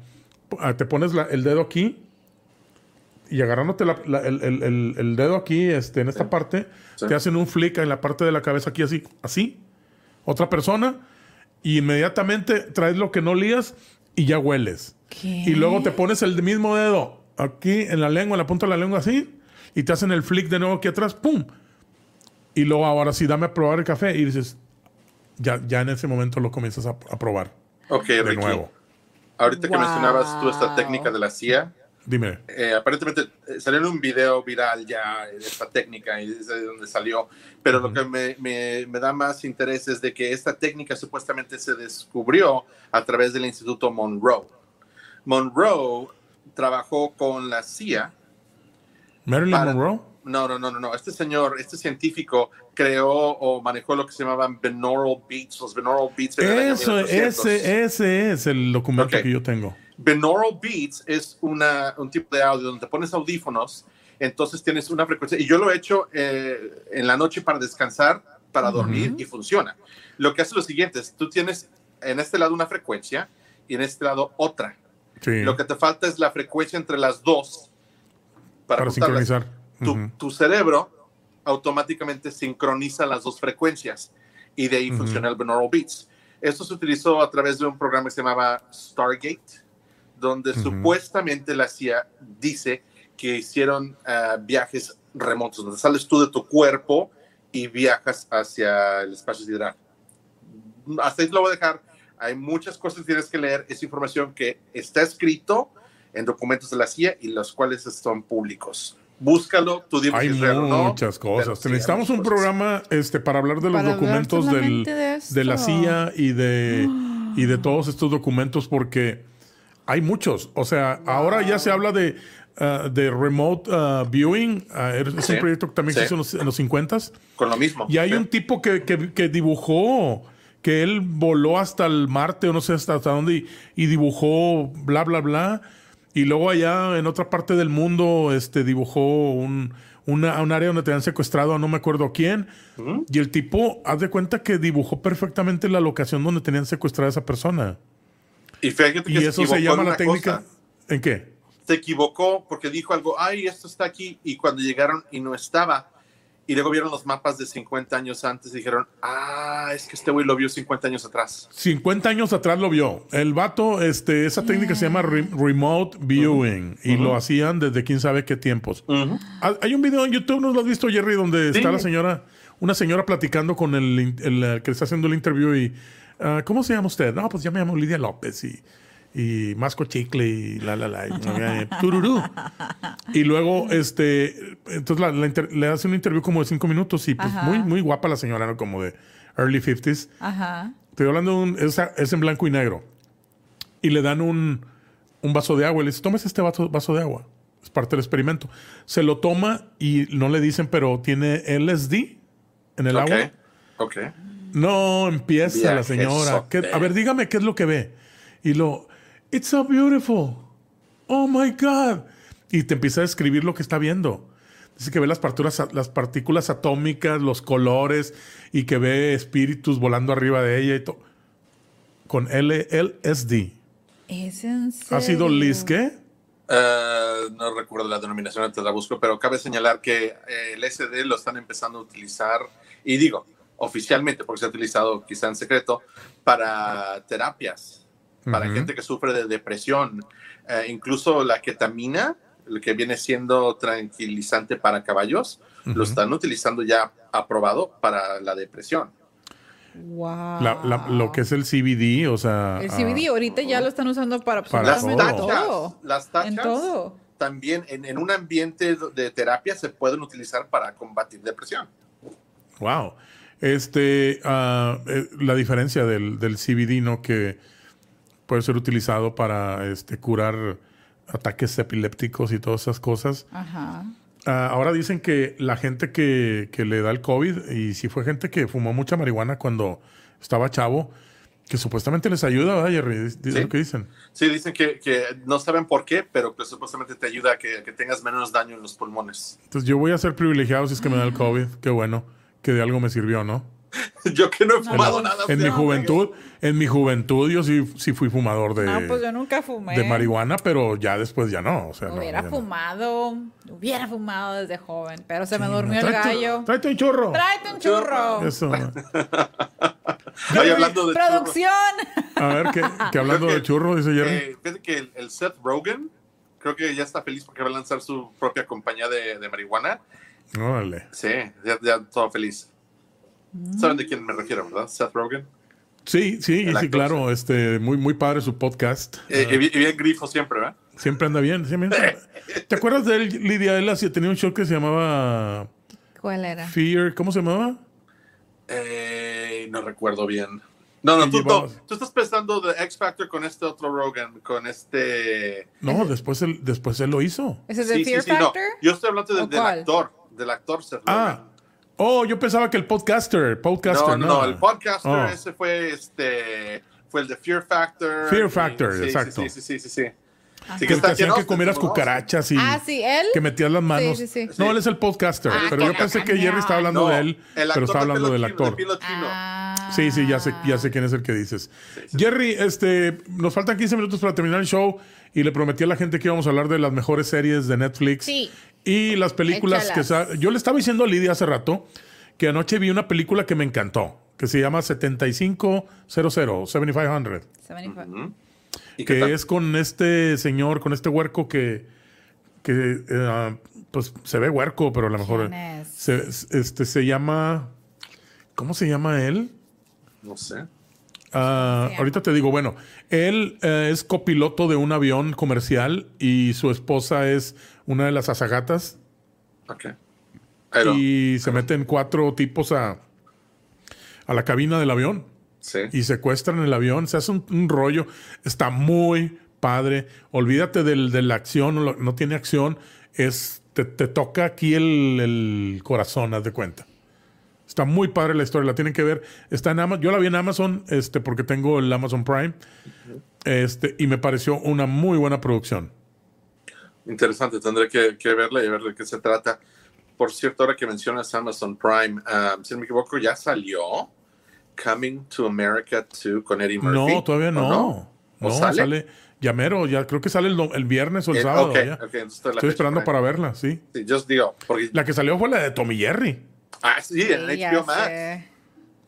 ah, te pones la- el dedo aquí y agarrándote la- la- el, el- el- dedo aquí, este, en esta parte, Sí. te hacen un flick en la parte de la cabeza aquí así, así, otra persona, y inmediatamente traes lo que no lías y ya hueles. ¿Qué? Y luego te pones el mismo dedo aquí en la lengua, en la punta de la lengua así, y te hacen el flick de nuevo aquí atrás, ¡pum! Y luego ahora sí, dame a probar el café y dices, ya, ya en ese momento lo comienzas a, a probar Ok, de Ricky. nuevo. Ahorita que Wow. mencionabas tú esta técnica de la CIA, Dime. eh, aparentemente eh, salió en un video viral ya de esta técnica y es de donde salió, pero lo que me, me- me da más interés es de que esta técnica supuestamente se descubrió a través del Instituto Monroe. Monroe trabajó con la CIA. Marilyn Para- Monroe. No, no, no, no, no. Este señor, este científico creó o manejó lo que se llamaban binaural beats. Los binaural beats. Eso, 1800. ese, ese es el documento que yo tengo. Binaural beats es una, un tipo de audio donde te pones audífonos, entonces tienes una frecuencia, y yo lo he hecho eh, en la noche para descansar, para dormir, y funciona. Lo que hace lo siguiente es, tú tienes en este lado una frecuencia y en este lado otra. Sí. Lo que te falta es la frecuencia entre las dos para, sincronizar. Tu, cerebro automáticamente sincroniza las dos frecuencias y de ahí Ujú. funciona el binaural beats. Esto se utilizó a través de un programa que se llamaba Stargate, donde supuestamente la CIA dice que hicieron ah, viajes remotos, donde sales tú de tu cuerpo y viajas hacia el espacio sideral. Hasta ahí lo voy a dejar. Hay muchas cosas que tienes que leer. Es información que está escrito en documentos de la CIA y los cuales son públicos. Búscalo, tú dime Hay si es real no. muchas pero cosas. sí, hay Necesitamos un muchas cosas. programa este, para hablar de los Para documentos del, de de la. CIA y de, y de todos estos documentos porque hay muchos. O sea, ahora ya se habla de, ah, de remote ah, viewing. Ah, es Sí, un proyecto que también sí. se hizo en los, en los 50 Con lo mismo. Y hay Sí. un tipo que, que- que dibujó, que él voló hasta el Marte o no sé hasta, hasta dónde y, y dibujó bla, bla, bla. Y luego allá en otra parte del mundo este, dibujó un, una- un área donde te habían secuestrado a no me acuerdo quién. Y el tipo, haz de cuenta que dibujó perfectamente la locación donde tenían secuestrada a esa persona. Y fíjate que Y eso se equivocó llama la técnica. cosa. ¿En qué? Se equivocó porque dijo algo, ay, esto está aquí. Y cuando llegaron y no estaba. Y luego vieron los mapas de 50 años antes y dijeron, ah, es que este güey lo vio 50 años atrás. 50 años atrás lo vio. El vato, este, esa técnica se llama re- remote viewing y lo hacían desde quién sabe qué tiempos. Ah, Hay un video en YouTube, ¿no lo has visto, Jerry? Donde Sí. está la señora, una señora platicando con el, el, que está haciendo el interview y, ah, ¿cómo se llama usted? No, pues ya me llamo Lidia López y, y masco chicle y la, la, la, y, eh, tururú. Y luego, este, entonces la- la inter- le hace un interview como de cinco minutos y pues Ajá. muy, muy guapa la señora, ¿no? Como de early 50s. Ajá. Estoy hablando de un. Es, es en blanco y negro. Y le dan un, un vaso de agua. Y le dice: Tomes este vaso, vaso de agua. Es parte del experimento. Se lo toma y no le dicen, pero tiene LSD en el agua. Ok. No, empieza la señora. Viajezote. ¿Qué- a ver, dígame qué es lo que ve. Y lo. It's so beautiful. Oh my God. Y te empieza a describir lo que está viendo. Dice que ve las partículas, las partículas atómicas, los colores y que ve espíritus volando arriba de ella y todo. Con L LSD. ¿Es en serio? ¿Ha sido Liz qué? Eh, no recuerdo la denominación, te la busco, pero cabe señalar que eh, el SD lo están empezando a utilizar, y digo, oficialmente, porque se ha utilizado quizá en secreto, para terapias, para gente que sufre de depresión. Eh, incluso la ketamina, el que viene siendo tranquilizante para caballos, lo están utilizando ya aprobado para la depresión. Wow. La- la- lo que es el CBD, o sea. El ah, CBD ahorita ya lo están usando para Para Las tachas, todo. las tachas En todo. también en, en un ambiente de terapia se pueden utilizar para combatir depresión. Wow. Este, eh, la diferencia del, del CBD, ¿no? Que puede ser utilizado para este, curar ataques epilépticos y todas esas cosas. Ajá. Ah, ahora dicen que la gente que, que le da el COVID, y si fue gente que fumó mucha marihuana cuando estaba chavo, que supuestamente les ayuda, ¿verdad, Jerry? Sí. lo que dicen. Sí, dicen que, que no saben por qué, pero que supuestamente te ayuda a que, a que tengas menos daño en los pulmones. Entonces yo voy a ser privilegiado si es que me da el COVID. Qué bueno, que de algo me sirvió, ¿no? Yo que no he fumado no. nada. En mi juventud, en mi juventud yo sí, sí fui fumador de, No, pues yo nunca fumé. de marihuana, pero ya después ya no. O sea, no, Hubiera no. fumado, hubiera fumado desde joven, pero se me durmió el Tráete- gallo. Tráete un churro. Tráete un churro. Eso. Oye, hablando de Producción. A ver, que, que hablando de churro, dice Jerry. eh, fíjate que el, el Seth Rogen creo que ya está feliz porque va a lanzar su propia compañía de, de marihuana. Órale. Sí, ya, ya todo feliz. Mm. ¿Saben de quién me refiero, verdad? Seth Rogen. Sí, sí, El sí, actor, claro. Este, muy, muy padre su podcast. Eh, y bien- y bien grifo siempre, ¿verdad? Siempre anda bien. siempre- ¿Te acuerdas de él, Lidia? Él hacía- tenía un show que se llamaba ¿Cuál era? Fear. ¿Cómo se llamaba? Eh, no recuerdo bien. No, no, ¿Qué tú, no, tú estás pensando de X Factor con este otro Rogan, con este... No, después él, después él lo hizo. ¿Ese es Sí, sí, Fear sí, no. Factor? Yo estoy hablando de- ¿O del actor, del actor Seth Ah. Oh, yo pensaba que el podcaster. Podcaster, no, no. no, el podcaster Oh. ese fue este fue el de Fear Factor. Fear Factor, sí, exacto. Sí, sí, sí, sí, sí. Sí, Que te está hacían que comieras cucarachas y Ah, sí, él. que metías las manos. Sí, sí, sí. No, él es el podcaster. Ah, pero yo pensé que. Jerry estaba hablando No, de él, el pero actor estaba de hablando del de actor. Ah. Sí, sí, ya sé, ya sé quién es el que dices. Jerry, este, nos faltan 15 minutos para terminar el show y le prometí a la gente que íbamos a hablar de las mejores series de Netflix. Sí. Y las películas que... Échalas. sa- Yo le estaba diciendo a Lidia hace rato que anoche vi una película que me encantó, que se llama 7500, 7500, 75. ¿Y qué que es con este señor, con este huerco que, que eh, pues se ve huerco, pero a lo mejor... ¿Quién es? Se, este, se llama... ¿Cómo se llama él? No sé. Ah, ahorita te digo, bueno, él eh, es copiloto de un avión comercial y su esposa es una de las azagatas y se meten cuatro tipos a, a la cabina del avión sí. y secuestran el avión, se hace un, un rollo, está muy padre, olvídate del, de la acción, no tiene acción, es, te, te toca aquí el, el corazón, haz de cuenta. Está muy padre la historia, la tienen que ver. Está en Amazon. Yo la vi en Amazon, este, porque tengo el Amazon Prime. Este, y me pareció una muy buena producción. Interesante, tendré que, que verla y ver de qué se trata. Por cierto, ahora que mencionas Amazon Prime, ah, si no me equivoco, ya salió Coming to America 2 con Eddie Murphy. No, todavía ¿O no. no? No, ¿O sale? sale? llamero, ya creo que sale el, el viernes o el Eh, sábado. ok, ya. ok, entonces la Estoy esperando para verla, sí. Sí, yo os digo, porque... La que salió fue la de Tommy Jerry. Ah, sí, en Sí, HBO Max. sé.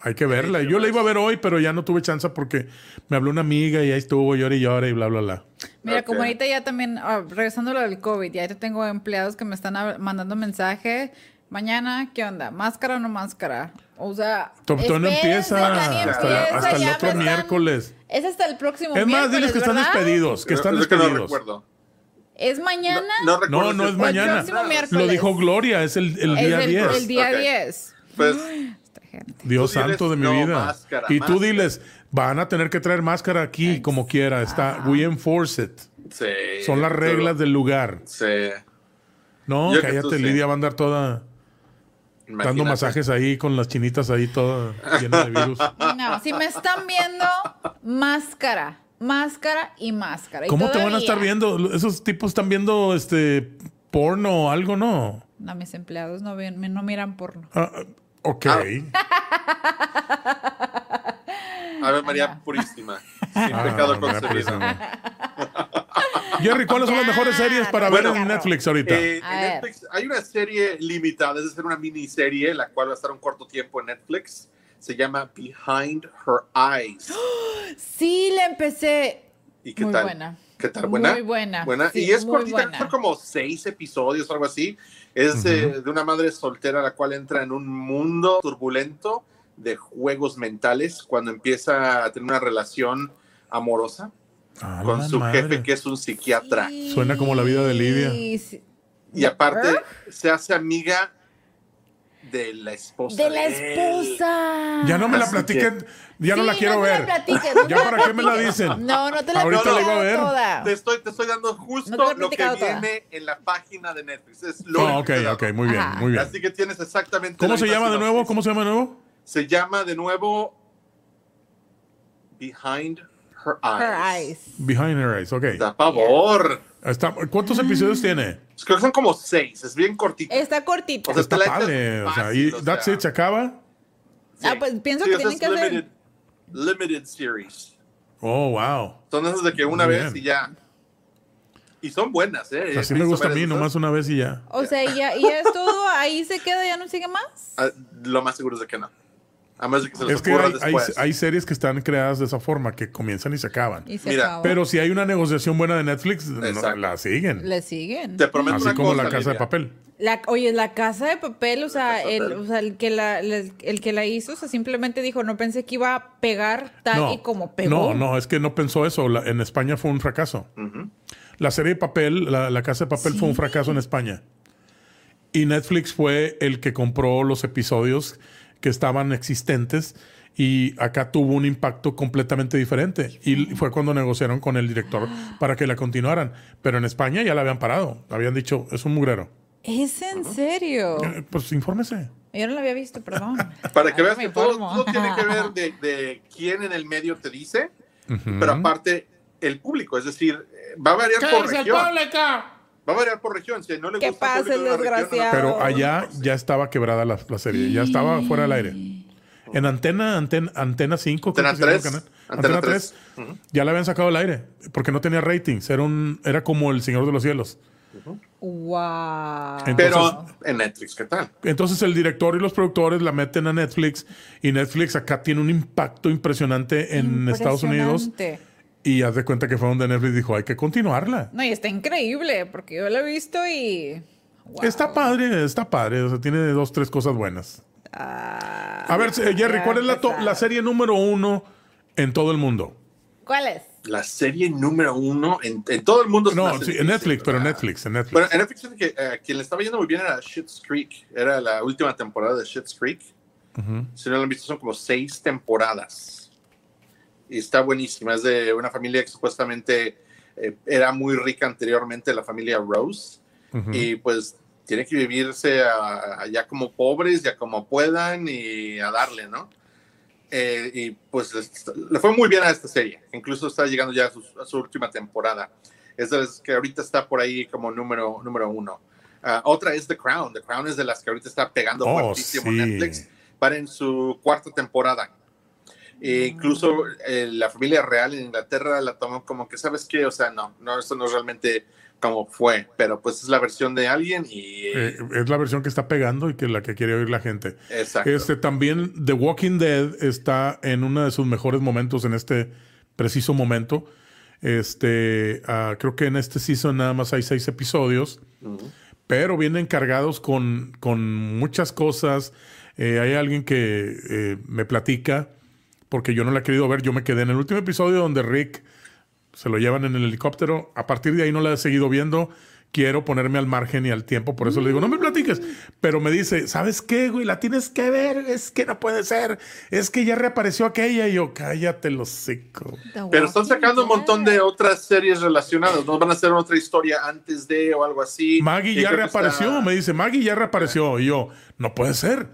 Hay que verla. Yo la iba a ver hoy, pero ya no tuve chance porque me habló una amiga y ahí estuvo, llora y llora y bla, bla, bla. Mira, Ok. como ahorita ya también, ah, regresando a lo del COVID, ya tengo empleados que me están mandando mensaje. Mañana, ¿qué onda? ¿Máscara o no máscara? O sea, To- Todavía no espérense, empieza. Hasta, la- empieza, hasta el otro están- miércoles. Es hasta el próximo Es más, miércoles, diles que están ¿verdad? despedidos, que están Es que no despedidos. recuerdo. ¿Es mañana? No, no No, no es el mañana. próximo miércoles. Lo dijo Gloria, es el, el Es día el, 10. el día Ok. 10. Pues, Esta gente. Dios Tú santo de mi no, vida. máscara, y tú máscara. diles, van a tener que traer máscara aquí como quiera. Está, we enforce it. sí. Son las reglas del lugar. Sí. No, Yo cállate, tú sí. Lidia va a andar toda dando masajes ahí con las chinitas ahí toda llena de virus. No, si me están viendo, máscara, máscara y máscara. Y ¿Cómo te van a estar viendo? Esos tipos están viendo este porno o algo, ¿no? No, mis empleados no, ven, no miran porno. Ah, ok. Ave María Purísima. Sin Ah, pecado María concebido. Purísima. Jerry, ¿cuáles son las mejores series para ver Bueno, en Netflix ahorita? Eh, A en ver. Netflix hay una serie limitada, es decir, una miniserie, la cual va a estar un corto tiempo en Netflix. Se llama Behind Her Eyes. Sí, la empecé. ¿Y qué Muy tal? buena. ¿Qué tal? ¿Buena? Muy buena. Buena. Sí, y es cortita, como seis episodios o algo así. Es eh, de una madre soltera la cual entra en un mundo turbulento de juegos mentales cuando empieza a tener una relación amorosa Ah, con su madre. jefe que es un psiquiatra. Sí, Suena como la vida de Lidia. sí. Y aparte ¿Eh? se hace amiga de la esposa. De la esposa. Ya no me la platiquen, ya no Sí, la quiero no ver. la platiques, no ¿Ya para qué me la dicen? No, no te la Ahorita la iba a ver. toda. Te estoy, te estoy dando justo No lo que toda. viene en la página de Netflix. Es lo Oh, ok, ok, muy bien, Ajá. muy bien. Así que tienes exactamente. ¿Cómo se llama de nuevo? ¿Cómo se llama de nuevo? Se llama de nuevo Behind Her Eyes. Her eyes. Behind Her Eyes, ok. Da pavor. Está- ¿Cuántos episodios tiene? Creo que son como seis. Es bien cortito. Está cortita. O sea, Está padre. O sea, y o That's sea. It se acaba. Ah, pues pienso Sí, que tienen es que hacer. Limited, series. Oh, wow. Son esas de que una Muy vez bien. y ya. Y son buenas, ¿eh? Así me gusta a mí, nomás una vez y ya. O sea, y ya, y ya es todo, ahí se queda, ya no sigue más. Ah, lo más seguro es de que no. A menos de que se les Es que hay, hay, series que están creadas de esa forma, que comienzan y se acaban. Y se Mira. Pero si hay una negociación buena de Netflix, no, la siguen. Le siguen. Te prometo Así una como cosa, la casa de papel. La, oye, la casa de papel, o sea, el, Papel. o sea, el que la, el, el que la hizo, o sea, simplemente dijo, no pensé que iba a pegar tal No, y como pegó. no, no, es que no pensó eso. La- en España fue un fracaso. La serie de papel, la, la casa de papel fue un fracaso en España. Y Netflix fue el que compró los episodios que estaban existentes y acá tuvo un impacto completamente diferente. Y fue cuando negociaron con el director para que la continuaran. Pero en España ya la habían parado. Habían dicho, es un mugrero. ¿Es en serio? Eh, Pues infórmese. Yo no lo había visto, perdón. Para que veas que todo, tiene que ver de, de quién en el medio te dice, pero aparte el público, es decir, eh, va a variar por región. Va a variar por región. Si no le ¿Qué gusta al pasa, público de el una región, no- desgraciado? Pero allá ya estaba quebrada la, la serie, ya estaba fuera del aire. En antena, antena, antena 5, creo Antena que se llama el 3, canal. Antena Antena 3, ya la habían sacado del aire porque no tenía ratings. Era, un, era como el Señor de los Cielos. Wow. Entonces- Pero en Netflix, ¿qué tal? Entonces el director y los productores la meten a Netflix y Netflix acá tiene un impacto impresionante en Estados Unidos y haz de cuenta que fue donde Netflix dijo hay que continuarla. No, y está increíble, porque yo lo he visto y. wow. Está padre, está padre, o sea, tiene dos, tres cosas buenas. Ah, A ver, eh, Jerry, ¿cuál es la, la serie número uno en todo el mundo? ¿Cuál es? La serie número uno en, en todo el mundo. No, sí, en Netflix, pero en. Netflix, en Netflix. Bueno, en Netflix que eh, quien le estaba yendo muy bien era Schitt's Creek. Era la última temporada de Schitt's Creek. Si no lo han visto, son como seis temporadas. Y está buenísima. Es de una familia que supuestamente eh, era muy rica anteriormente, la familia Rose. Y pues tiene que vivirse allá como pobres, ya como puedan y a darle, ¿no? Eh, y pues es- le fue muy bien a esta serie. Incluso está llegando ya a su, a su última temporada. Es de las que ahorita está por ahí como número, número uno. Ah, otra es The Crown. The Crown es de las que ahorita está pegando Oh, fuertísimo sí. Netflix para en su cuarta temporada. E incluso eh, la familia real en Inglaterra la tomó como que, ¿sabes qué? O sea, no, no, esto no es realmente como fue, pero pues es la versión de alguien y... Eh, es la versión que está pegando y que la que quiere oír la gente. exacto. Este también The Walking Dead está en uno de sus mejores momentos en este preciso momento. Este, ah, creo que en este season nada más hay seis episodios, pero vienen cargados con, con muchas cosas. Eh, hay alguien que eh, me platica, porque yo no la he querido ver, yo me quedé en el último episodio donde Rick se lo llevan en el helicóptero. A partir de ahí no la he seguido viendo. Quiero ponerme al margen y al tiempo, por eso le digo, no me platiques. Pero me dice, ¿sabes qué, güey? La tienes que ver, es que no puede ser. Es que ya reapareció aquella. Y yo, cállate los hocico. Pero están sacando un montón de otras series relacionadas. ¿No van a hacer otra historia antes de o algo así? Maggie ya reapareció, está- me dice, Maggie ya reapareció. Y yo, no puede ser.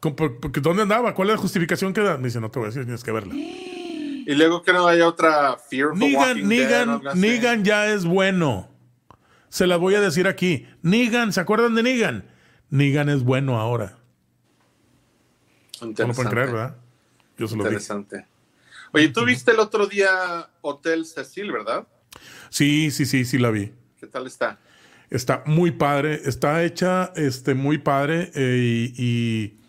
¿Cómo- por- porque ¿Dónde andaba? ¿Cuál es la justificación que da? Me dice, no te voy a decir, tienes que verla. Y luego que no haya otra Fear of the Negan, Walking o Negan, ya es bueno. Se las voy a decir aquí. Negan, ¿se acuerdan de Negan? Negan es bueno ahora. No lo pueden creer, ¿verdad? Yo se lo dije. Interesante. Oye, tú viste el otro día Hotel Cecil, ¿verdad? Sí, sí, sí, sí la vi. ¿Qué tal está? Está muy padre, está hecha este, muy padre eh, y, y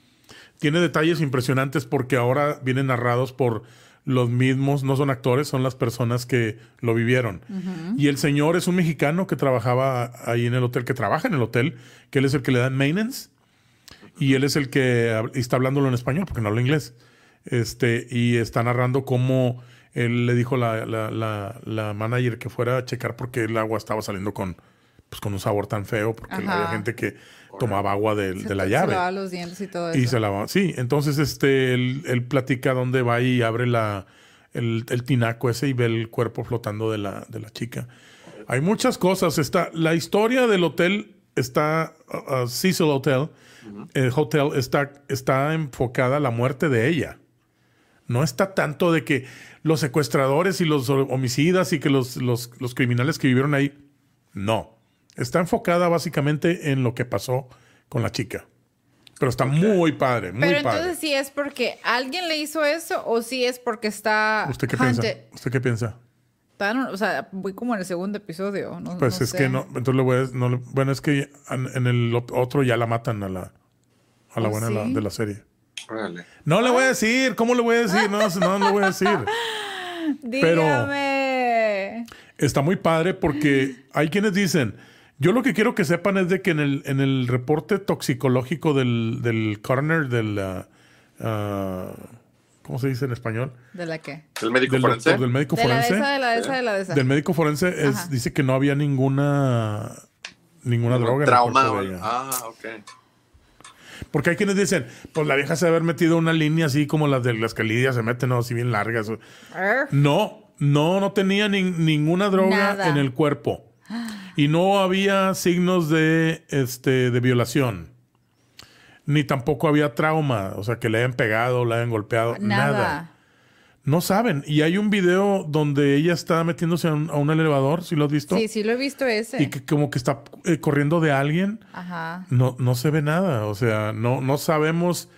tiene detalles impresionantes porque ahora vienen narrados por los mismos, no son actores, son las personas que lo vivieron. Y el señor es un mexicano que trabajaba ahí en el hotel, que trabaja en el hotel, que él es el que le da maintenance y él es el que está hablándolo en español porque no habla inglés. Este, y está narrando cómo él le dijo la, la, la, la manager que fuera a checar porque el agua estaba saliendo con, pues, con un sabor tan feo, porque Ajá. había gente que tomaba agua de, de la Se llave. lava los dientes y todo eso. Y se lava. Sí, entonces este, él, él platica dónde va y abre la, el, el tinaco ese y ve el cuerpo flotando de la, de la chica. Hay muchas cosas. Está, la historia del hotel está, uh, uh, Cecil Hotel, el hotel está, está enfocada a la muerte de ella. No está tanto de que los secuestradores y los homicidas y que los, los, los criminales que vivieron ahí. No. Está enfocada básicamente en lo que pasó con la chica. Pero está muy padre, muy Pero padre. entonces sí es porque alguien le hizo eso o sí es porque está ¿Usted qué piensa? ¿Usted qué piensa? o sea, voy como en el segundo episodio. No, Pues no es sé. que no, entonces le voy a, no le- bueno, es que en, en el ot- otro ya la matan a la, a la ¿Oh, buena de la- sí? de la serie. Órale. No le voy a decir, ¿cómo le voy a decir? No, no le voy a decir. pero- Dígame. Está muy padre porque hay quienes dicen, yo lo que quiero que sepan es de que en el, en el reporte toxicológico del, del coroner, del, ah, ah, ¿cómo se dice en español? ¿De la qué? El médico Del forense. doctor, del médico De la de forense. esa, de la de esa, de la de esa. Del médico forense es- dice que no había ninguna ninguna droga en el Trauma. cuerpo de ella. Ah, ok. Porque hay quienes dicen, pues la vieja se debe haber metido una línea así como las de las que Lidia se meten, ¿no? Así bien largas. No, no, no tenía ni- ninguna droga Nada. en el cuerpo. Y no había signos de, este, de violación. Ni tampoco había trauma, o sea, que le hayan pegado, le hayan golpeado, nada. Nada. No saben. Y hay un video donde ella está metiéndose a un, a un elevador, si lo has visto? Sí, sí lo he visto ese. Y que como que está eh, corriendo de alguien. Ajá. No, no se ve nada. O sea, no, no sabemos.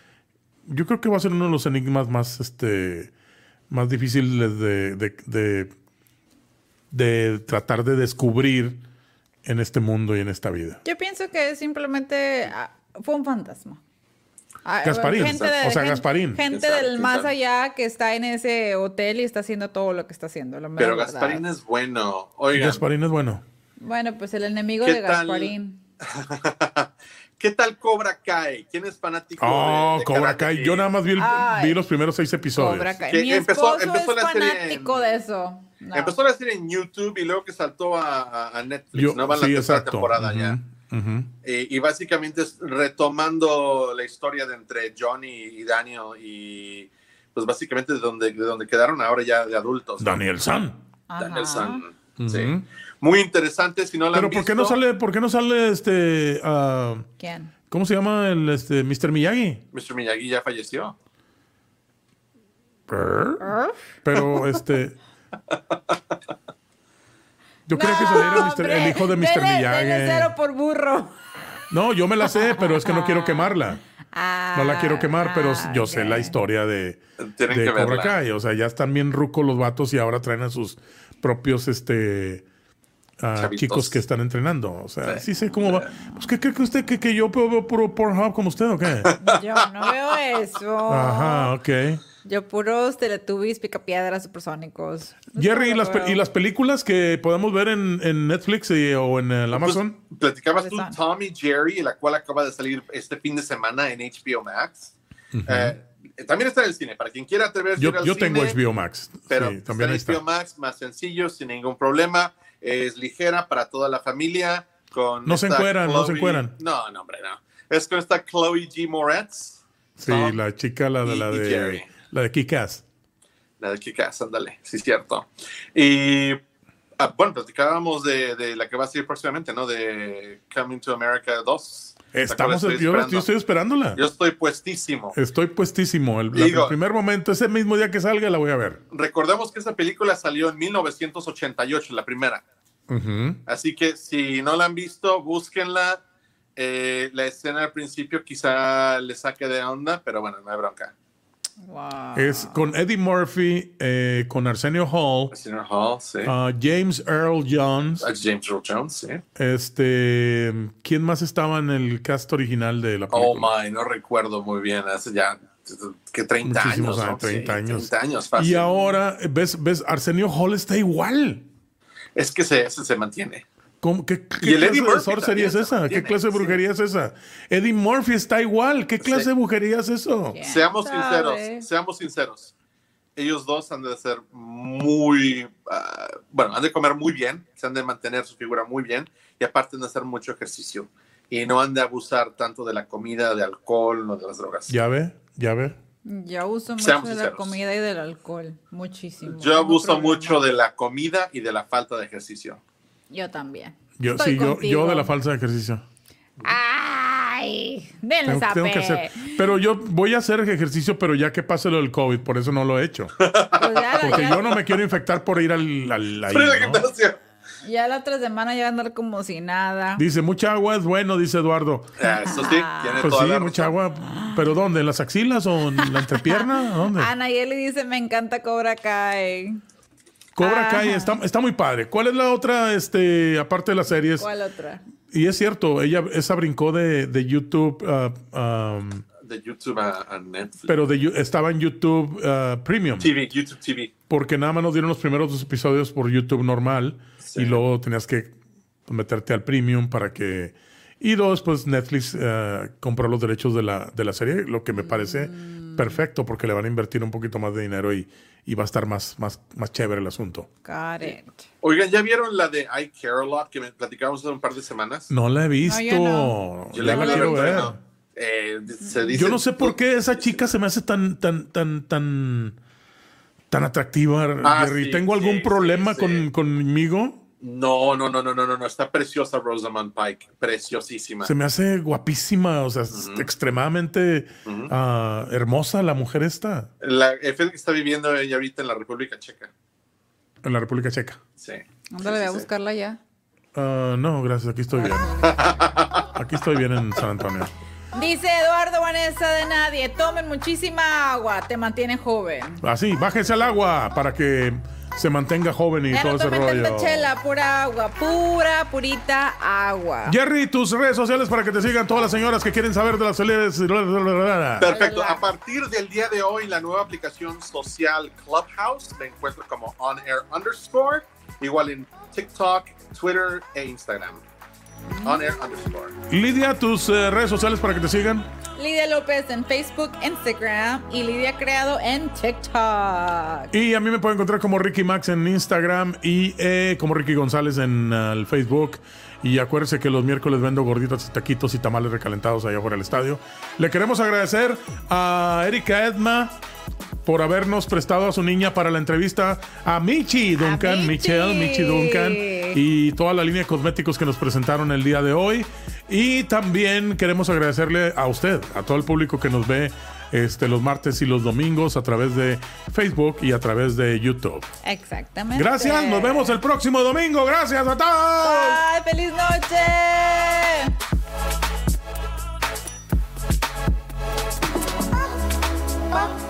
Yo creo que va a ser uno de los enigmas más, este, más difíciles de, de, de, de tratar de descubrir en este mundo y en esta vida. Yo pienso que simplemente ah, fue un fantasma. Ah, Gasparín, gente o sea, Gasparín. Gente del ¿Quién más sabe? allá que está en ese hotel y está haciendo todo lo que está haciendo. Mera Pero verdad. Gasparín es bueno. Oigan, Gasparín es bueno. Bueno, pues el enemigo ¿Qué de tal? Gasparín. ¿qué tal Cobra Kai? ¿Quién es fanático Oh, de, de Cobra Karate Kai. Kid? Yo nada más vi, el- Ay. vi los primeros seis episodios. Cobra Kai. Mi empezó- esposo empezó es la serie en- fanático de eso. No. Empezó la serie en YouTube y luego que saltó a, a- a Netflix. Yo- no va la exacto. temporada ya. Eh, y básicamente es retomando la historia de entre Johnny y Daniel y pues básicamente de donde, de donde quedaron ahora ya de adultos. Daniel San. Daniel San. Sí. Muy interesante, si no la Pero han ¿por qué no sale, por qué no sale este, ah, ¿Quién? ¿cómo se llama el este, Mr. Miyagi? Mr. Miyagi ya falleció. Pero este. Yo quería que saliera hombre, el hijo de Mr. dele- dele cero por burro. No, yo me la sé, pero es que no quiero quemarla. Ah, No la quiero quemar, pero yo sé la historia de, Tienen de que Cobra verla. Kai. O sea, ya están bien rucos los vatos y ahora traen a sus propios este ah, chicos que están entrenando. O sea, sí, Sí. sé cómo va. Pues, ¿qué cree que usted que, que yo veo puro Pornhub como usted o qué? Yo no veo eso. Ajá, ok. Yo puros teletubbies, picapiedras, supersónicos. Jerry, ¿y las, pe- y las películas que podemos ver en, en Netflix y- o en el Amazon? Pues, platicabas tú ¿Cuáles Tom y Jerry, la cual acaba de salir este fin de semana en HBO Max. Eh, también está en el cine, para quien quiera atreverse a Yo, ir al yo tengo cine, HBO Max. Pero sí, también está. HBO Max, más sencillo, sin ningún problema. Es ligera para toda la familia. Con No se encueran, no se encueran. No, no, hombre, no. Es con esta Chloe G. Moretz. Sí, Tom la chica, la de y- la de Jerry. La de Kikas. La de Kikas, ándale, sí, cierto. Y ah, bueno, platicábamos de, de la que va a salir próximamente, ¿no? De Coming to America 2. La Estamos, yo, estoy yo esperando. estoy esperándola. Yo estoy puestísimo. Estoy puestísimo. El, la- Digo- el primer momento, ese mismo día que salga, la voy a ver. Recordemos que esa película salió en 1988, la primera. Así que si no la han visto, búsquenla. Eh, la escena al principio quizá le saque de onda, pero bueno, no hay bronca. Wow. Es con Eddie Murphy, eh, con Arsenio Hall, Señor Hall, sí. ah, James Earl Jones. James Earl Jones, sí. Este, ¿quién más estaba en el cast original de la Oh película? my, no recuerdo muy bien. Hace ya que 30 Muchísimos años. ¿no? años, 30 Sí, años. 30 años, fácil. y ahora, ¿ves, ves, Arsenio Hall está igual. Es que se, ese se mantiene. ¿Cómo- ¿Qué, qué Y el clase Eddie de Murphy sorcery es esa? ¿Qué clase de sí. brujería es esa? Eddie Murphy está igual. ¿Qué clase Sí. de brujería es eso? ¿Quién Seamos sabe? sinceros, seamos sinceros. Ellos dos han de ser muy, ah, bueno, han de comer muy bien, se han de mantener su figura muy bien y aparte han de hacer mucho ejercicio y no han de abusar tanto de la comida, de alcohol o de las drogas. Ya ve, ya ve. Yo uso mucho Seamos de la comida y del alcohol. Muchísimo. Yo abuso mucho de la comida y de la falta de ejercicio. Yo también. Yo, Estoy sí, yo, de la falsa de ejercicio. Ay, denle Tengo, tengo que hacer. Pero yo voy a hacer ejercicio, pero ya que pase lo del COVID, por eso no lo he hecho. Pues ya, Porque ya- yo no me quiero infectar por ir al, al Ya la otra semana ya va a andar como si nada. Dice, mucha agua es bueno, dice Eduardo. Ah, Eso sí, tiene Pues toda sí, la mucha agua. ¿Pero dónde? ¿En las axilas o en la entrepierna? ¿Dónde? Anayeli dice, me encanta Cobra Kai. Cobra Kai Ajá. está, está muy padre. ¿Cuál es la otra, este, aparte de las series? ¿Cuál otra? Y es cierto, ella, esa brincó de, de YouTube, ah, um, De YouTube a, a Netflix. pero de, estaba en YouTube ah, Premium. TV, YouTube TV. Porque nada más nos dieron los primeros dos episodios por YouTube normal Sí. y luego tenías que meterte al Premium para que... Y dos, pues Netflix eh, compró los derechos de la, de la serie, lo que me parece perfecto porque le van a invertir un poquito más de dinero y, y va a estar más, más, más chévere el asunto. Got it. Oigan, ¿ya vieron la de I Care a Lot que me platicamos hace un par de semanas? No la he visto. yo no. Yo la la quiero ver. no. Eh, se dice, Yo no sé por qué esa chica se me hace tan, tan, tan, tan, tan atractiva, Ah, Jerry. sí, ¿Tengo algún sí, problema sí, con, conmigo? No, no, no, no, no, no, no. Está preciosa Rosamund Pike. Preciosísima. Se me hace guapísima, o sea, es extremadamente ah, hermosa la mujer esta La, que está viviendo ella ahorita en la República Checa. en la República Checa. Sí. Ándale, voy a Sí, sí, sí. buscarla ya. Ah, no, gracias, aquí estoy bien. Aquí estoy bien en San Antonio. Dice Eduardo Vanessa de Nadie, tomen muchísima agua, te mantiene joven. Así, bájense al agua para que se mantenga joven y Ya todo no ese tanta rollo. chela, pura agua, pura, purita agua. Jerry, tus redes sociales para que te sigan todas las señoras que quieren saber de las celebres. Perfecto. A partir del día de hoy, la nueva aplicación social Clubhouse me encuentro como on air underscore, igual en TikTok, Twitter e Instagram. On air underscore. Lidia, tus eh, redes sociales para que te sigan. Lidia López en Facebook, Instagram y Lidia Creado en TikTok. Y a mí me pueden encontrar como Ricky Max en Instagram y eh, como Ricky González en uh, el Facebook. Y acuérdense que los miércoles vendo gorditas, taquitos y tamales recalentados allá por el estadio. Le queremos agradecer a Erika Edma por habernos prestado a su niña para la entrevista a Michi Duncan. Michelle, Michi Duncan y toda la línea de cosméticos que nos presentaron el día de hoy. Y también queremos agradecerle a usted, a todo el público que nos ve este, los martes y los domingos a través de Facebook y a través de YouTube. Exactamente. Gracias, nos vemos el próximo domingo. Gracias a todos. Bye, feliz noche. Ah, ah, ah.